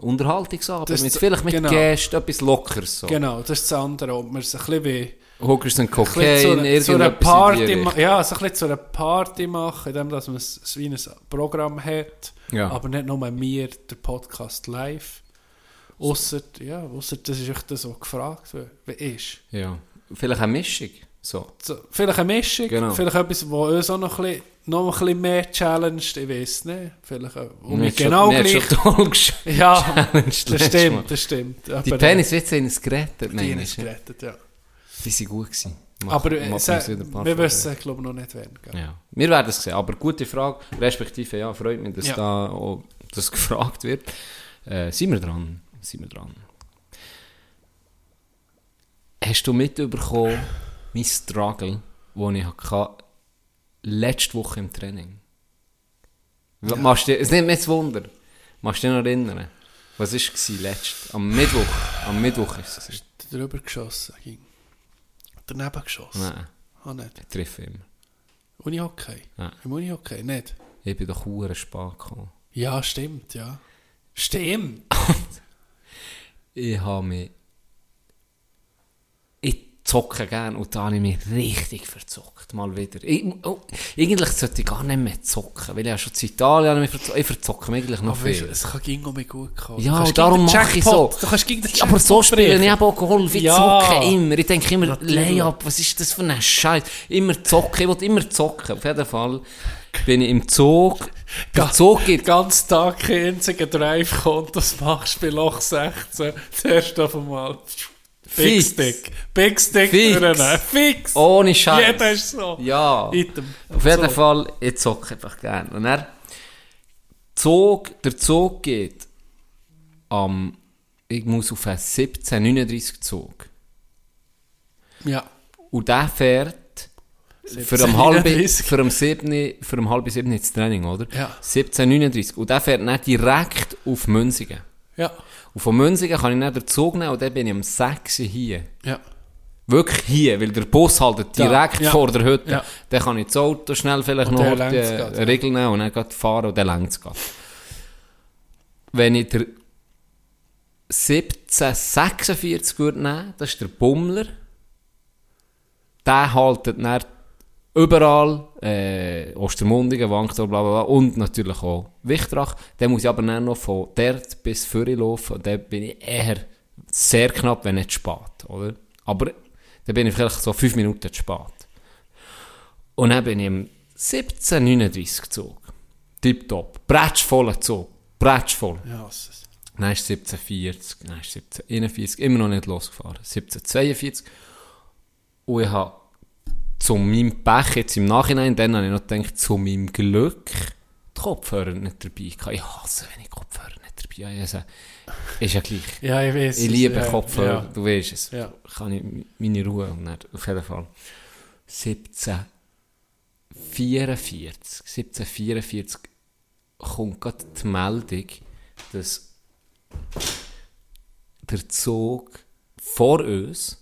Unterhaltungsabend. Das- mit, vielleicht mit genau. Gästen, etwas Lockeres. So. Genau, das ist das andere, ob man es ein bisschen wie... Hookers und ein Cocaine, zu, einer- zu in die Party ja, so ein bisschen zu einer Party machen, indem dass man es es wie ein Programm hat, Ja. aber nicht nur mir, der Podcast live. Ausser, ja, ausser das ist echt das, was gefragt wird. Wie ist? Ja. Vielleicht eine Mischung. So. So, vielleicht eine Mischung, Genau. vielleicht etwas, was uns auch noch ein bisschen, noch ein bisschen mehr challenged, ich weiß nicht. Vielleicht Mir nicht schon- genau hat gleich. schon Ja, das stimmt, das stimmt. Die Aber, äh, Peniswitze haben uns gerettet, die haben es gerettet, ja. Die sind gut gewesen. Mach- Aber machen äh, wir wissen, glaube noch nicht, gell? Ja. Wir werden es sehen, aber gute Frage, respektive ja, freut mich, dass Ja. da auch das gefragt wird. Äh, sind wir dran? Sind wir dran? Hast du mitbekommen, mein Struggle, den ich hatte, letzte Woche im Training? Ja. Machst du, es nimmt mich jetzt Wunder. Machst du dich noch erinnern? Was war es letzt? Am Mittwoch. Am Mittwoch ist es. gewesen. Drüber geschossen. ging. Daneben geschossen. Nein, Ah, nicht. ich treffe immer. Unihockey. Ja. Im Unihockey, nicht? Ich bin doch hure spät gekommen. Ja, stimmt, ja. Stimmt. Ich habe mich. Ich zocke gerne und da habe ich mich richtig verzockt. Mal wieder. Ich, oh, eigentlich sollte ich gar nicht mehr zocken, weil ich ja schon zu Italien mich verzockt. Ich verzocke mich eigentlich noch Aber viel. es kann ging um mich gut kommen. Ja, darum gegen mache ich so. Du kannst gegen den Aber so spiele ich eben auch Golf. Ich Ja. zocke immer. Ich denke immer. Layup, was ist das für ein Scheiß? Immer zocken. Ich will immer zocken. Auf jeden Fall bin ich im Zug. Der Zug geht ganzen Tag kein einziger Drive kommt, das machst du bei Loch 16. Zuerst auf einmal. Big Fix. Stick. Big Stick Fix. durchnehmen. Fix. ohne Scheiß. Jeder ist so. Ja. Item. Auf jeden So. Fall, ich zocke einfach gerne. Und er, Zug, der Zug geht am, ich muss auf einen 1739 Zug. Ja. Und der fährt für halben, 1739. für am 7, für am halben 7 ins Training, oder? Ja. 1739. Und der fährt dann direkt auf Münzigen. Ja. Und von Münzigen kann ich dann den Zug nehmen und dann bin ich am 6 hier. Ja. Wirklich hier, weil der Bus haltet direkt ja. vor der Hütte. Ja. Dann kann ich das Auto schnell vielleicht Und noch die ja. Regel nehmen und dann geht fahren und dann längt es. Wenn ich der 1746 würde nehmen, das ist der Bummler, der haltet dann überall, äh, Ostermundigen, Wankdorf, bla bla bla, und natürlich auch Wichtrach. Dann muss ich aber dann noch von dort bis Füri laufen und dann bin ich eher sehr knapp, wenn nicht spät, oder? Aber dann bin ich vielleicht so fünf Minuten zu spät. Und dann bin ich im 1739 Zug. Tipptopp. Bretschvoller Zug. Bretschvoll. Ja, es ist- Dann ist 1740, dann ist 1741, immer noch nicht losgefahren. 1742. Und ich habe zu meinem Pech jetzt im Nachhinein, dann habe ich noch gedacht, zu meinem Glück, die Kopfhörer nicht dabei. gehabt. Ich hasse, wenn ich Kopfhörer nicht dabei habe. Also, ist ja gleich. Ja, ich weiß. Ich es, liebe ja, Kopfhörer, Ja. du weißt es. Ja. Kann ich meine Ruhe und dann, auf jeden Fall. 1744, 1744 kommt gerade die Meldung, dass der Zug vor uns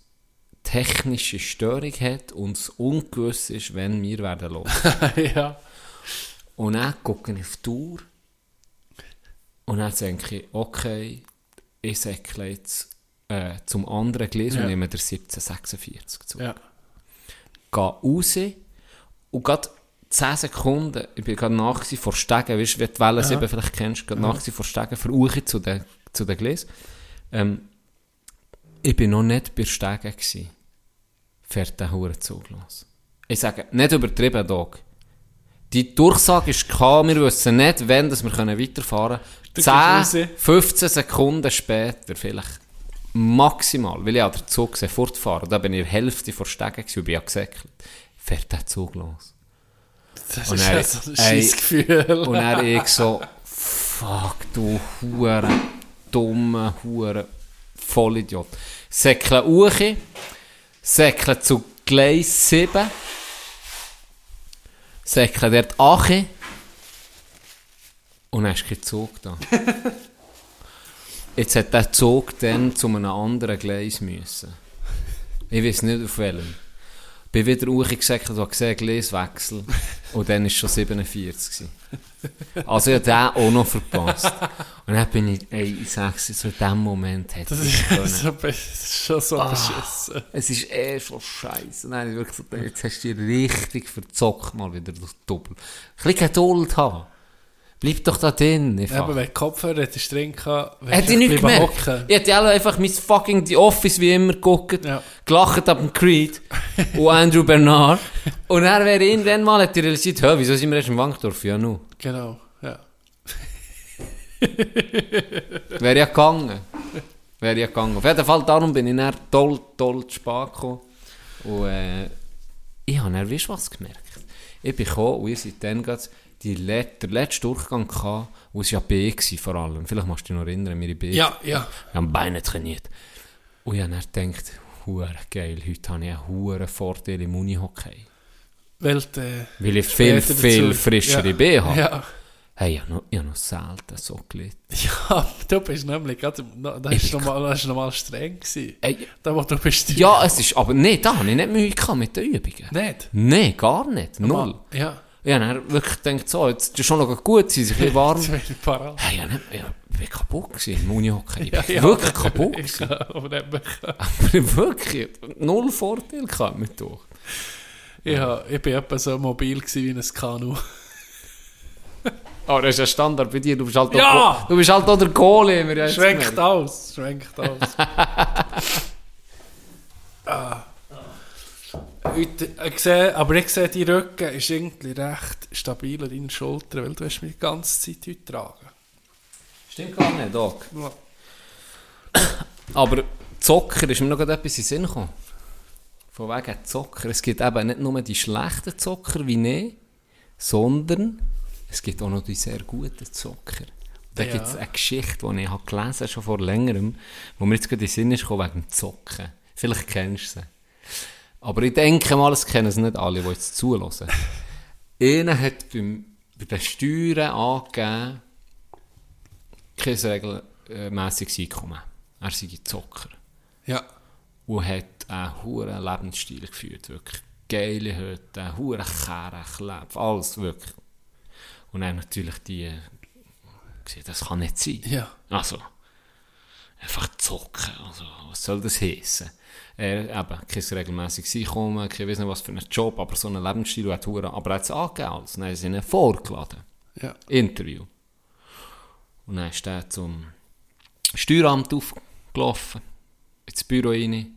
technische Störung hat und es ungewiss ist, wenn wir werden los. ja. Und dann gucke ich auf die Tour und dann denke ich, okay, ich säckle jetzt äh, zum anderen Gleis Ja. und nehme der 1746 zu. Ja. Gehe raus und gerade 10 Sekunden, ich bin gerade nach vor Stegen, weißt du, wie du die Welle 7 vielleicht kennst, gerade nach gewesen vor Stegen, verruche zu den, zu den Gleis. Ähm, ich bin noch nicht bei Stegen gewesen. Fährt der Hure Zug los. Ich sage, nicht übertrieben, Dog. Die Durchsage ist klar, wir wissen nicht, wann dass wir können weiterfahren können. gehst 10, raus. 15 Sekunden später, vielleicht maximal, weil ich an der Zug gesehen, fortfahren. Da bin ich der Hälfte vor Stegen und bin ja gesäckelt. Fährt der Zug los. Das Und ist er- ja so ein ey, Scheissgefühl. Und dann ich so, fuck, du hure dumme Hure Vollidiot. Säckle uche, säckle zu Gleis 7, säckle dort ache und dann ist kein Zug da. jetzt hat der Zug dann zu einem anderen Gleis müssen. Ich weiß nicht auf welchem. Bin wieder hochgesagt und habe gesehen, Gleiswechsel. Und dann war schon 47. gewesen. Also ich habe den auch noch verpasst. Und dann bin ich, ey, ich sag's so in dem Moment hätte Das ich ist, so, das ist schon so Ah. beschissen. Es ist eh schon scheiße. Nein, ich wirklich jetzt hast du dich richtig verzockt mal wieder durch Doppel. Ein bisschen Geduld haben. Bleib doch da drin. Einfach. aber wenn die Kopfhörer hättest drin gehabt, Hätte du ich nicht gemerkt. hocken. Ich hätte alle einfach mein fucking The Office wie immer geguckt, Ja. gelacht ab dem Creed und Andrew Bernard. Und er wäre irgendwann mal, hätte ich realisiert, hä, wieso sind wir erst im Wankdorf? Ja, nu. Genau, ja. Wäre ja gegangen. Wäre ja gegangen. Auf jeden Fall, darum bin ich dann toll, toll zu spät gekommen. Und äh, ich habe dann, weißt du was gemerkt? Ich bin gekommen und ihr seid dann gerade die Let der letzte Durchgang gehabt, wo es ja B war vor allem. Vielleicht machst du dich noch erinnern, wir in B. Ja, ja. Wir haben Beine trainiert. Und ich habe dann gedacht, hure geil, heute habe ich einen hure Vorteil im Unihockey. Weil, äh, Weil ich viel, viel frischere ja. B habe. Ja. Hey, ich habe noch, ich habe noch selten so gelitten. ja, du bist nämlich da da Ich ist bin noch mal, das ist noch mal streng gewesen. Ey, Da, wo du bist. ja, es ist, aber nee, da habe ich nicht Mühe gehabt mit den Übungen. Nicht? Nein, gar nicht. Null. Ja. Ich habe wirklich gedacht, so, jetzt ist schon noch gut, sie ein bisschen warm. Bin ich. Hey, nicht, ich bin kaputt gewesen im Unihockey. Ich Ja, bin ja. wirklich kaputt gewesen. aber nicht wirklich null Vorteil gehabt mit durch. Ha- ich bin etwa so mobil gewesen wie ein Kanu. Oh, das ist ein Standard bei dir. Du bist halt, Ja! auch, du bist halt auch der Goalie. Schwenkt aus, schwenkt aus. ah. Ich sehe, aber ich sehe, die Rücken ist irgendwie recht stabil an deinen Schultern, weil du hast mich die ganze Zeit heute getragen. Stimmt gar nicht, Doc. Ja. Aber Zocker ist mir noch etwas in den Sinn gekommen. Von wegen Zocker. Es gibt eben nicht nur die schlechten Zocker wie ich, sondern es gibt auch noch die sehr guten Zocker. Da Ja. gibt es eine Geschichte, die ich habe gelesen schon vor längerem, wo mir jetzt gerade in den Sinn ist gekommen, wegen dem Zocken. Vielleicht kennst du sie. Aber ich denke mal, es kennen es nicht alle, die jetzt zulassen. Einer hat beim, bei den Steuern angegeben, kein regelmäßiges Einkommen. Er sei Zocker. ja. Und hat einen hohen Lebensstil geführt. Wirklich geile Hütte, hohen Kerne, Kleb, alles wirklich. Und dann natürlich die das kann nicht sein. Ja. Also, einfach zocken. Also, was soll das heissen? Er eben kein regelmäßiges Einkommen, kein nicht was für einen Job, aber so einen Lebensstil, hat hure- aber er hat es angegeben alles. Dann haben sie ihn vorgeladen. Ja. Interview. Und dann ist er zum Steueramt aufgelaufen, ins Büro rein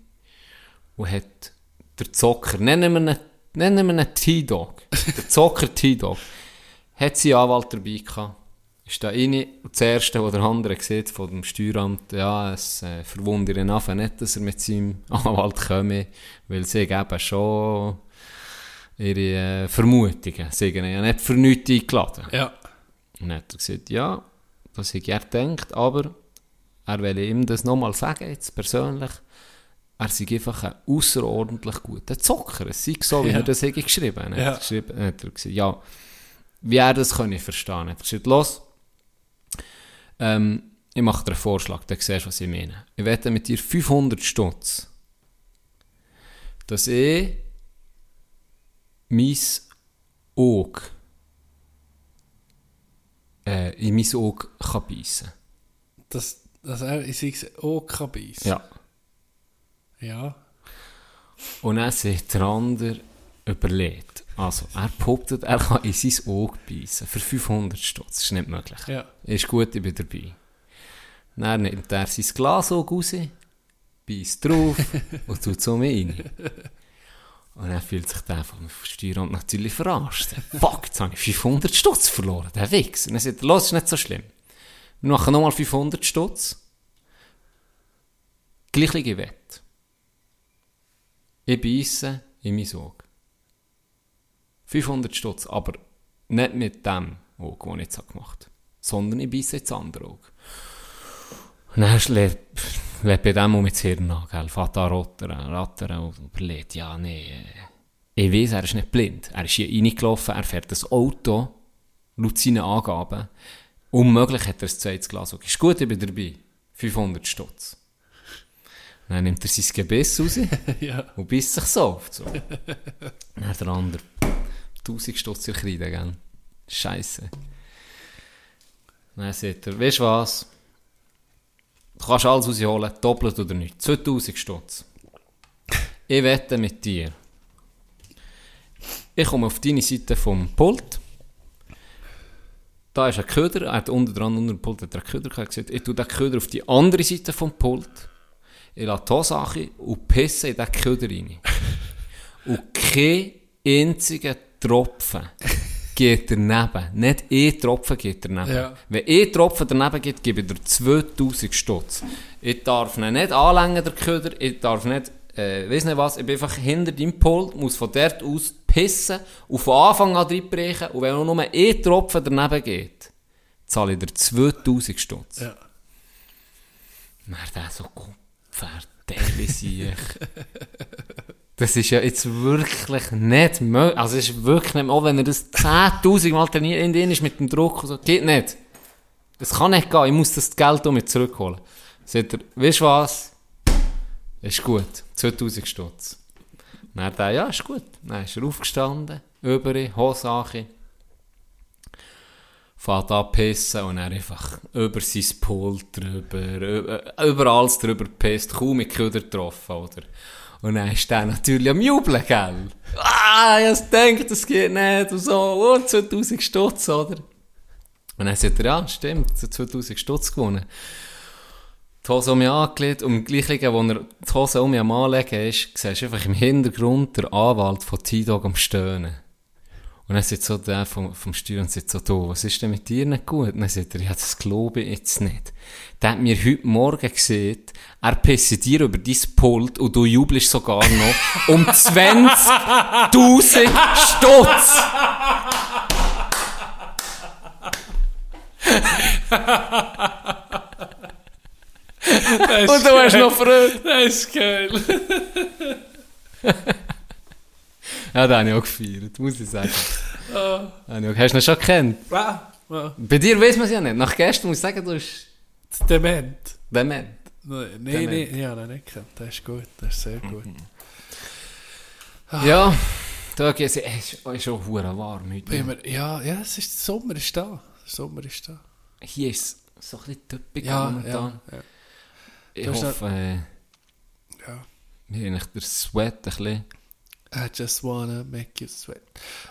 und hat der Zocker, nennen wir ihn, nennen wir ihn T-Dog, der Zocker T-Dog, hat seinen Anwalt dabei gehabt, ist da rein und das Erste, was der andere sieht von dem Steueramt, ja, es äh, verwundert ihn einfach nicht, dass er mit seinem Anwalt komme, weil sie eben schon ihre äh, Vermutungen, sie haben ihn ja nicht für nichts eingeladen. Ja. Und dann hat er gesagt, ja, das hätte er gedacht, aber er will ihm das nochmal sagen, jetzt persönlich, er sei einfach ein außerordentlich guter Zocker. Es sei so, wie Ja. er das geschrieben hat. Ja. Geschrieben hat er gesagt, ja, wie er das könne ich verstehen. Er hat gesagt, los, ähm, ich mache dir einen Vorschlag, dann siehst du, was ich meine. Ich wette mit dir 500 Stutz, dass ich mein Auge äh, in mein Auge kann beißen Dass, dass er in sich auch kann beißen. Ja. Ja. Und dann sagt der andere überlegt. Also, er behauptet, er kann in sein Auge beißen. Für 500 Stutz. Das ist nicht möglich. Ja. Ist gut, ich bin dabei. Dann nimmt er sein Glasauge raus, beißt drauf und tut so rein. Und dann fühlt sich der vom Steueramt natürlich verarscht. Fuck, jetzt habe ich 500 Stutz verloren, der Wichs. Und dann sagt er, los, ist nicht so schlimm. Wir machen nochmal 500 Stutz. Gleiche Wette. Ich beisse in mein Auge. 500 Stutz, aber nicht mit dem Auge, das ich jetzt gemacht habe, sondern ich beisse ins andere Auge. Und dann lebt bei dem um ins Hirn an, gell, fährt an rattern, rattern und überlegt, ja, nee, äh, ich weiss, er ist nicht blind. Er ist hier reingelaufen, er fährt das Auto, laut seinen Angaben. Unmöglich hat er das zweites Glas. Ist gut, ich bin dabei. 500 Stutz. Dann nimmt er sein Gebiss raus Ja. und beißt sich so auf. So. Dann der andere 1000 Stutz in Kreide, gell? Scheiße. Dann sagt er, weißt du was? Du kannst alles rausholen, doppelt oder nicht. 2000 Stutz. Ich wette mit dir. Ich komme auf deine Seite vom Pult. Da ist ein Köder, er hat unten dran, unter dem Pult hat er einen Köder gesagt, ich tue den Köder auf die andere Seite vom Pult. Ich lasse die an und pisse in diesen Köder rein. und kein einziger Tropfen geht daneben. Nicht ein Tropfen geht daneben. Ja. Wenn ein Tropfen daneben geht, gebe ich dir 2000 Stutz. Ich darf ihn nicht anlängen, der Köder. Ich darf nicht, äh, weiss nicht was, ich bin einfach hinter deinem Pult, muss von dort aus pissen und von Anfang an reinbrechen. Und wenn nur ein Tropfen daneben geht, zahle ich dir 2000 Stutz. Ja. Dann der so, Gott, verdammt Das ist ja jetzt wirklich nicht möglich. Also, es ist wirklich nicht Auch wenn er das 10.000 Mal trainiert, in ist mit dem Druck und so, geht nicht. Das kann nicht gehen. Ich muss das Geld damit zurückholen. Sagt er, weißt du was? Ist gut. 2000 Stutz. Dann hat er, ja, ist gut. Dann ist er aufgestanden, über Hose an, fährt an pissen und dann einfach über sein Pult drüber, über, über alles drüber gepisst, kaum mit Köder getroffen, oder? Und dann ist der natürlich am Jubeln, gell? Ah, ich denke, das geht nicht, und so, und 2000 Stutz, oder? Und dann sagt er, ja, stimmt, so 2000 Stutz gewonnen. Die Hose um mich angelegt und gleich liegen, wo er die Hose um mich am Anlegen ist, siehst du einfach im Hintergrund der Anwalt von T-Dog am Stöhnen. Und dann sagt so der vom, vom Steuer und sagt so, du, was ist denn mit dir nicht gut? Und dann sagt er, ja, das glaube ich jetzt nicht. Der hat mir heute Morgen gesehen, er pisst dir über dein Pult und du jubelst sogar noch um 20.000 Stutz. Und du hast noch Freude. Das ist geil. Ja, den habe ich auch gefeiert, muss ich sagen. Habe ich auch- Hast du ihn schon gekannt? Ah, ah, Bei dir weiß man es ja nicht. Nach gestern muss ich sagen, du bist Dement. dement. Nein, Dement. nein, ja, nein, nicht gekannt. Das ist gut, das ist sehr gut. Ja, da geht es es ist schon hure warm heute. Wir, ja, ja, es ist, der Sommer ist da. Der Sommer ist da. Hier ist es so ein bisschen typisch Ja, momentan. ja, ja. Ich Du hast hoffe, äh, ja. wir haben den Sweat ein bisschen... I just wanna make you sweat.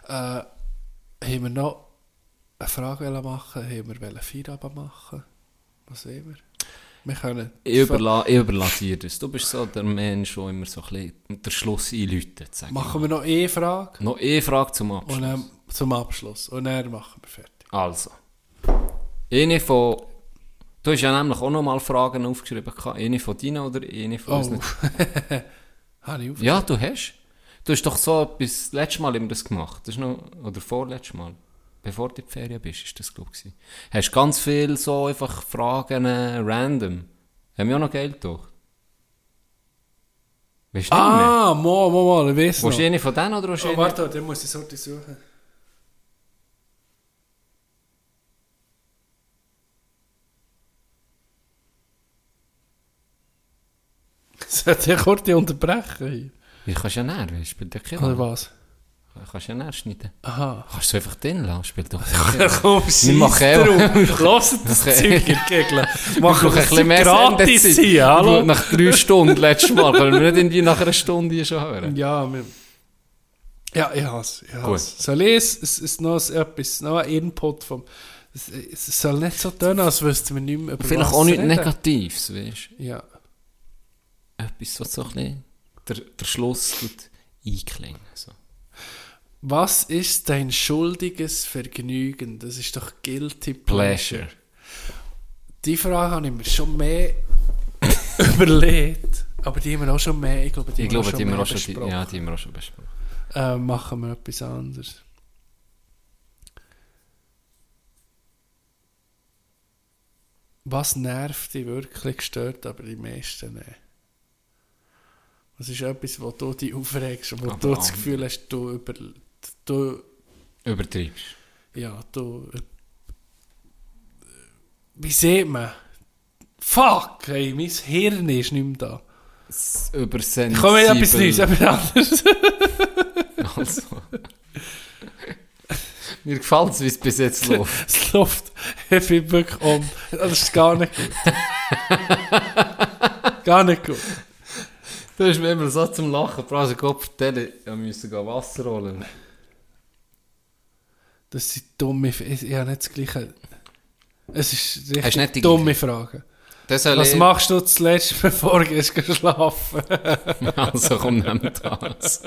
Äh, haben wir noch eine Frage machen? Haben wir wollen Feierabend machen? Was sehen wir? Wir können... Ich überlasse ich überlasse dir das. Du bist so der Mensch, der immer so ein bisschen den Schluss einläutet. Machen wir noch eine Frage Noch eine Frage zum Abschluss. und dann zum Abschluss. Und dann machen wir fertig. Also. Eine von... Du hast ja nämlich auch noch mal Fragen aufgeschrieben. Eine von deinen oder eine von Oh. unseren? Habe ich auf. Ja, du hast. Du hast doch so etwas, letztes Mal immer das gemacht. Das ist noch, oder vorletztes Mal. Bevor du in die Ferien bist, ist das, glaube ich. Hast ganz viel so einfach Fragen äh, random. Haben wir auch noch Geld durch. Weißt du nicht? Ah, mal, mal, mal, ich weiß noch. Willst du eine von denen oder willst du Oh, warte, dann muss ich Sorte suchen. Sollte ich kurz unterbrechen das spielt ja keine Oder was? Kannst du ja näher schneiden. Aha. Kannst du einfach drin lassen, spielt doch. Komm, Wir machen drauf. Lass das. Zeug die Machen brauchen ein bisschen mehr gratis hier, hallo? Nach drei Stunden letztes Mal. Können wir nicht irgendwie nach einer Stunde hier schon hören? Ja, wir... Ja, ich hasse ich hasse. Soll ich es? Ist noch etwas, noch ein Input vom... Es, soll nicht so tun, als wüssten wir nicht mehr über Vielleicht auch nichts. Negatives, weißt du? Ja. Etwas, was so ein bisschen der, der Schluss tut einklingen. So. Was ist dein schuldiges Vergnügen? Das ist doch Guilty Pleasure. Pleasure. Die Frage habe ich mir schon mehr überlegt. Aber die haben wir auch schon mehr, ich glaube, die Ich haben wir glaube, die haben wir mehr auch schon, besprochen. ja, die haben wir auch schon besprochen. Äh, machen wir etwas anderes. Was nervt dich wirklich, stört aber die meisten nicht? Was ist etwas, wo du dich aufregst und wo Aber du das Gefühl hast, du, über, du Übertreibst. ja, du. äh, Wie sieht man? Fuck, ey, mein Hirn ist nicht mehr da. Übersensibel. Ich komme etwas Neues, etwas anderes. Also. Mir gefällt es, wie es bis jetzt läuft. Es läuft, ich wirklich um. Das ist gar nicht gut. gar nicht gut. Du hast mir immer so zum Lachen. Du Gott erzählen, ich gehen Wasser holen. Das sind dumme Fragen. Ich habe nicht das Gleiche. Es ist Hast du nicht richtig die dumme soll Was ich- machst du zuletzt, bevor du gehst schlafen? Also komm, nimm das.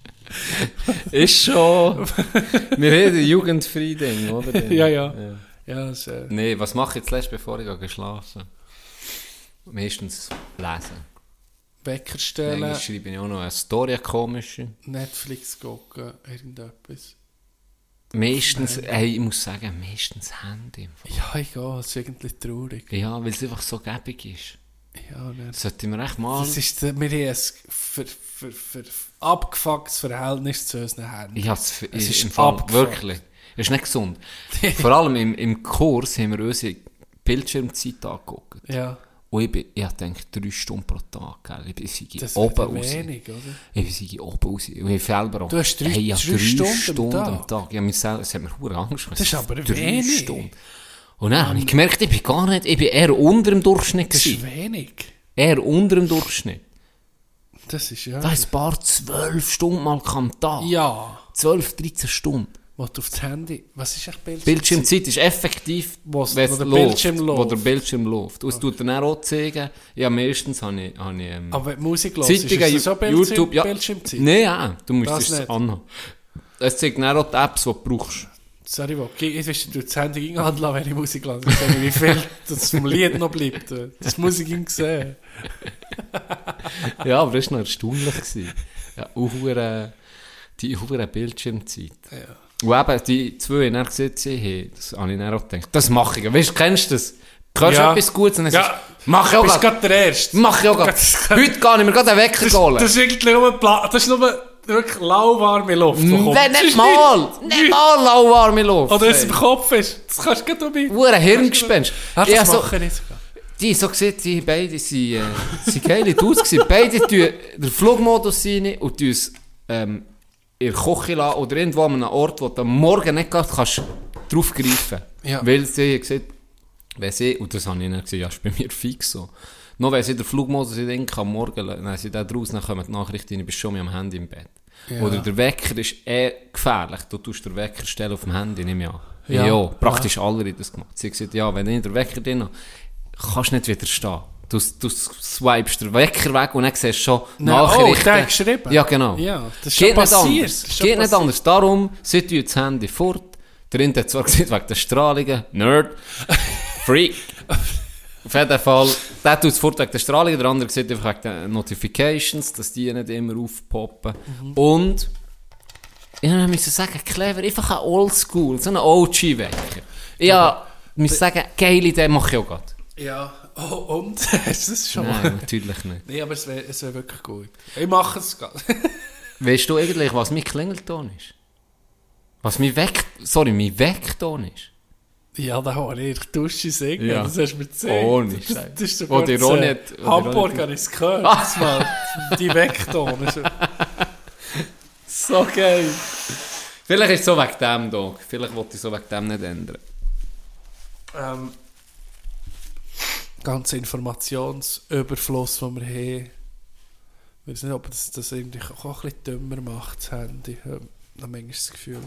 ist schon... Wir haben ein Jugendfrieden, oder? ja, ja. Ja, das ist, äh, Nee, was mache ich jetzt letzte, bevor ich gehe schlafen? Meistens lesen. Wecker stellen, Manchmal schreibe ich auch noch eine Story, eine komische. Netflix gucken, irgendetwas. Meistens, ey, ich muss sagen, meistens Handy. Ja, egal, es ist irgendwie traurig. Ja, weil es einfach so gäbig ist. Ja, nicht. Sollte man echt mal... Das ist, wir haben ein ver, ver, ver, abgefucktes Verhältnis zu unseren Händen. Für, Es ich, ist im Fall, abgefuckt. wirklich. Es ist nicht gesund. Vor allem im, im Kurs haben wir unsere Bildschirmzeit angeguckt. Ja, Und ich, bin, ich gedacht, drei Stunden pro Tag. Gell? Ich bin das oben raus. wenig, oder? Ich bin oben raus. Und ich selber auch. Du hast drei- hey, hab drei Stunden am am Tag. Ja, selber, es hat mir hure Angst gemacht. Das ist aber drei wenig. Stunden. Und dann habe ich gemerkt, ich bin gar nicht, ich bin eher unter dem Durchschnitt Das ist gewesen. wenig. Eher unter dem Durchschnitt. Das ist ja... Da ist ein paar zwölf Stunden mal am Tag. Ja. 12, 13 Stunden. Wo du auf das Handy... Was ist echt Bildschirm? Bildschirmzeit ist effektiv, wo es der läuft, Bildschirm wo läuft. der Bildschirm läuft. Und es tut dann auch zeigen, ja, meistens habe ich, habe ich ähm, Aber Musik los ist, das so Bildschirm, YouTube, ja. Bildschirmzeit? Nein, ja, du musst Das es nicht. anhaben. Es zeigt dann auch die Apps, die du brauchst. Sorry, wo? Ich weiß, du das Handy ging anlassen, wenn ich Musik lasse. Ich sage, wie viel das vom Lied noch bleibt. Das muss ich ihm sehen. Ja, aber das war noch erstaunlich. gewesen. Ja, die hure Bildschirmzeit. Ja. Und eben, die zwei, die dann gesehen haben, das habe ich dann auch gedacht, das mache ich. Weißt du, kennst du das? Hörst du Ja. etwas Gutes und dann Ja. sagst du, mach auch Du bist gerade der Erste. Mach. Das- Heute gehe ich mir gerade Das, holen. das ist wirklich nur, das ist nur wirklich lauwarme Luft. Das nicht mal, nicht mal lauwarme Luft. Oder es im Kopf ist. Das kannst du gerade um Hure Hirngespinst. Ja, das hab so, mache ich nicht sogar. die so gesehen, die beide sind, äh, sind Dudes gewesen. Beide tun den Flugmodus rein und tun es ähm, in der Küche lassen oder irgendwo an einem Ort, wo du am Morgen nicht gerade kannst drauf greifen Ja. Weil sie gesagt, wenn sie, und das habe ich dann gesehen, ja, ist bei mir fix so. Noch wenn sie den Flugmodus in den am Morgen dann sind da draus, dann kommen die Nachrichten rein, bist schon mit am Handy im Bett. Ja. Oder der Wecker ist eh gefährlich. Du tust den Wecker stellen auf dem Handy, nehme ich an. Ja. Ja, praktisch alle haben das gemacht. Sie haben gesagt, ja, wenn ich den Wecker drin habe, kannst du nicht widerstehen. Du, du swipest den Wecker weg und dann siehst du schon Nein, Nachrichten. oh, der hat geschrieben? Ja, genau. Ja, das ist Geht nicht anders. Geht nicht passiert. anders. Darum, sie tun das Handy fort. Der eine hat zwar gesagt, wegen der Strahlungen, Nerd, Freak. Auf jeden Fall, der tut es fort wegen der Strahlungen, der andere sieht einfach wegen den Notifications, dass die nicht immer aufpoppen. Mhm. Und, ich musste sagen, clever, einfach ein Oldschool, so ein OG-Wecker. Ja, ich muss sagen, geile Idee mache ich auch gerade. Ja, oh, und? ist das schon Nein, natürlich nicht. Nee, aber es wäre es wär wirklich gut. Ich mache es gerade. Weißt du eigentlich, was mein Klingelton ist? Was mein Weck... Sorry, mein Weckton ist? ja, da habe ich Dusche singen. Ja. Das hast du mir gezeigt. Ohne das, das ist sogar die das, äh, hat- wo die Hamburg Ronny- habe ich es gehört. Das mal. Die Vektoren. So geil. Vielleicht ist es so wegen dem, Dog. Vielleicht wollte ich so wegen dem nicht ändern. ähm, ganzer Informationsüberfluss, den wir haben. Ich weiß nicht, ob das, das irgendwie auch ein bisschen dümmer macht, das Handy. Ich habe manchmal das Gefühl.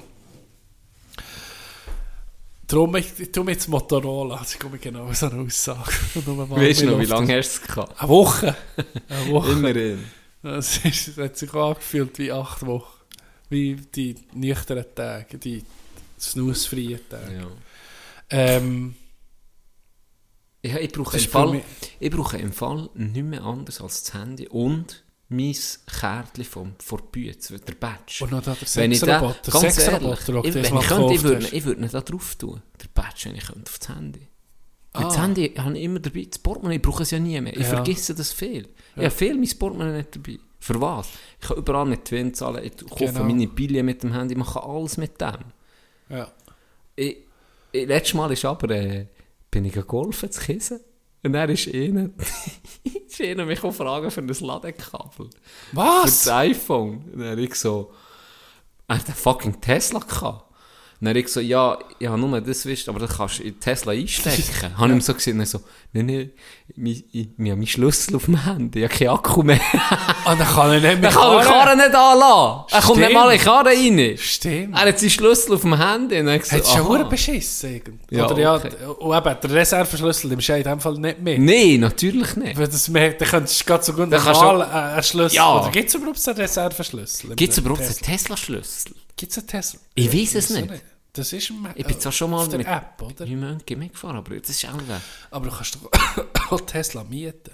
Darum, ich, ich tue mir jetzt Motorola, also ich komme genau so eine Aussage. Weißt du noch, wie lange hast du es gehabt? Eine Woche. Eine Woche. Immerhin. Das, ist, das hat sich angefühlt wie acht Wochen. Wie die nüchternen Tage, die snooze-freien Tage. Ja. Ähm, Ja, ich, brauche im Fall, ich brauche im Fall nicht mehr anders als das Handy und mein Kärtchen vom, von der Badge. und noch da der Wenn ich da, Sexroboter. Ganz ehrlich, ich, wenn ich, könnte, ich, würde, ich würde da drauf tun. Der Badge, wenn ich könnte, auf das Handy. Ah. Das Handy habe ich immer dabei. Das Portemonnaie ich brauche es ja nie mehr. Ich Ja. vergesse das viel. Ich habe viel mein Portemonnaie nicht dabei. Für was? Ich kann überall mit Twin zahlen. Ich kaufe Genau. meine Billionen mit dem Handy. Ich mache alles mit dem. Ja. Ich, ich, letztes Mal ist aber, äh, bin ich golfen zu Kissen. Und dann ist einer, ist einer mich auch fragen für ein Ladekabel. Für Was? das iPhone. Und dann ich so, er hat einen fucking Tesla gehabt. Und dann ich so, ja, ja, nur das wisst, aber das kannst du in Tesla einstecken. Habe ich ihm so gesehen, dann so, nein, nein, ich, ich, ich habe meinen Schlüssel auf dem Handy, ich habe keinen Akku mehr. Ah, dann kann ich nicht mehr Ich kann den Karren nicht anlassen. Er kommt nicht mal in die Karre rein. Stimmt. Er hat seinen Schlüssel auf dem Handy. Und dann ich Hat schon aha. verdammt beschissen. irgendwie. Ja, Oder ja, okay. und eben, der Reserveschlüssel, den ist in dem Fall nicht mit. Nein, natürlich nicht. Weil das merkt, dann könntest du gerade so gut Dann normal einen Schlüssel. Ja. Oder gibt es überhaupt einen Reserveschlüssel? Gibt es überhaupt einen Tesla-Schlüssel? Gibt es einen Tesla? Ich weiss es nicht. Das ist ein, Ich bin zwar schon mal auf der mit App, oder? mit Mönchen mitgefahren, aber das ist auch weg. Aber du kannst doch auch Tesla mieten.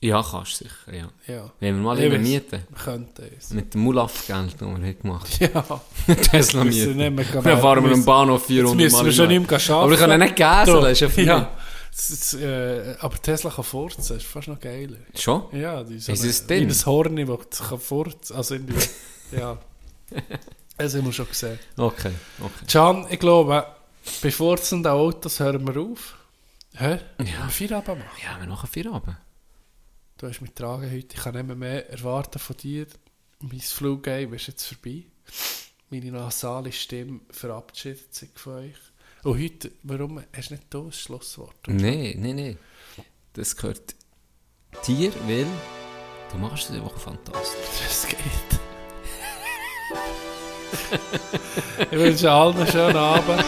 Ja, kannst du sicher, ja. Ja. Wenn wir mal Ich in weiss. mieten. Wir könnten es. Mit dem Mulaf-Geld, das wir haben gemacht Ja. Tesla Wir mieten. Dann fahren wir am Bahnhof Jetzt 400 müssen Mal wir im schon nicht mehr arbeiten. Aber wir können nicht gäseln, das ist ja viel. Ja. Das ist, äh, aber Tesla kann furzen, das ist fast noch geiler. Schon? Ja, die Ist es wie drin? ein Horn, das kann furzen. Also irgendwie, ja. Das haben wir schon gesehen. Okay, okay. Can, ich glaube, bei furzenden Autos hören wir auf. Hä? Ja. Feierabend machen. Ja, wir machen vier Abend. Du hast mich getragen heute. Ich kann nicht mehr, mehr erwarten von dir. Mein Fluggame ist jetzt vorbei. Meine nasale Stimme verabschiedet sich von euch. Und heute, warum hast du nicht da das Schlusswort? Nein, nein, nein. Das gehört dir, weil du machst es einfach fantastisch. Das geht. ich wünsche allen einen schönen Abend.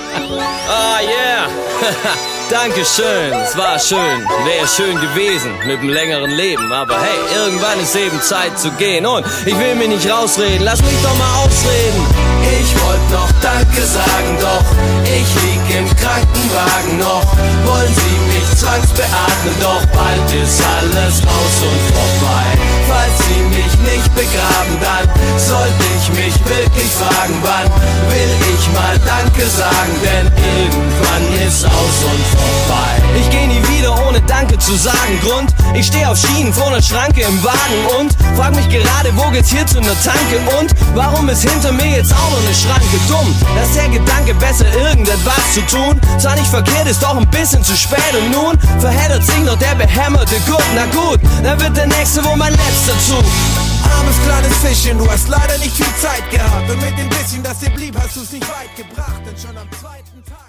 Ah, yeah. Dankeschön. Es war schön. Wäre schön gewesen mit einem längeren Leben. Aber hey, irgendwann ist eben Zeit zu gehen. Und ich will mich nicht rausreden. Lass mich doch mal ausreden. Ich wollte noch Danke sagen, doch ich lieg im Krankenwagen noch. Wollen Sie mich zwangsbeatmen, doch bald ist alles raus und vorbei. Falls Sie mich nicht begraben, dann sollte ich mich wirklich fragen, wann will ich mal Danke sagen, denn irgendwann ist aus und vorbei. Ich geh nie wieder ohne Danke zu sagen. Grund, ich steh auf Schienen vor einer Schranke im Wagen und frag mich gerade, wo geht's hier zu einer Tanke und warum ist hinter mir jetzt auch noch eine Schranke? Dumm, dass der Gedanke besser irgendetwas zu tun. Zwar nicht verkehrt, ist doch ein bisschen zu spät und nun verheddert sich noch der behämmerte Gurt. Na gut, dann wird der nächste wohl mein letzter Zug. Armes kleines Fischchen, du hast leider nicht viel Zeit gehabt. Und mit dem bisschen, das dir blieb, hast du's nicht weit gebracht. Denn schon am zweiten Tag.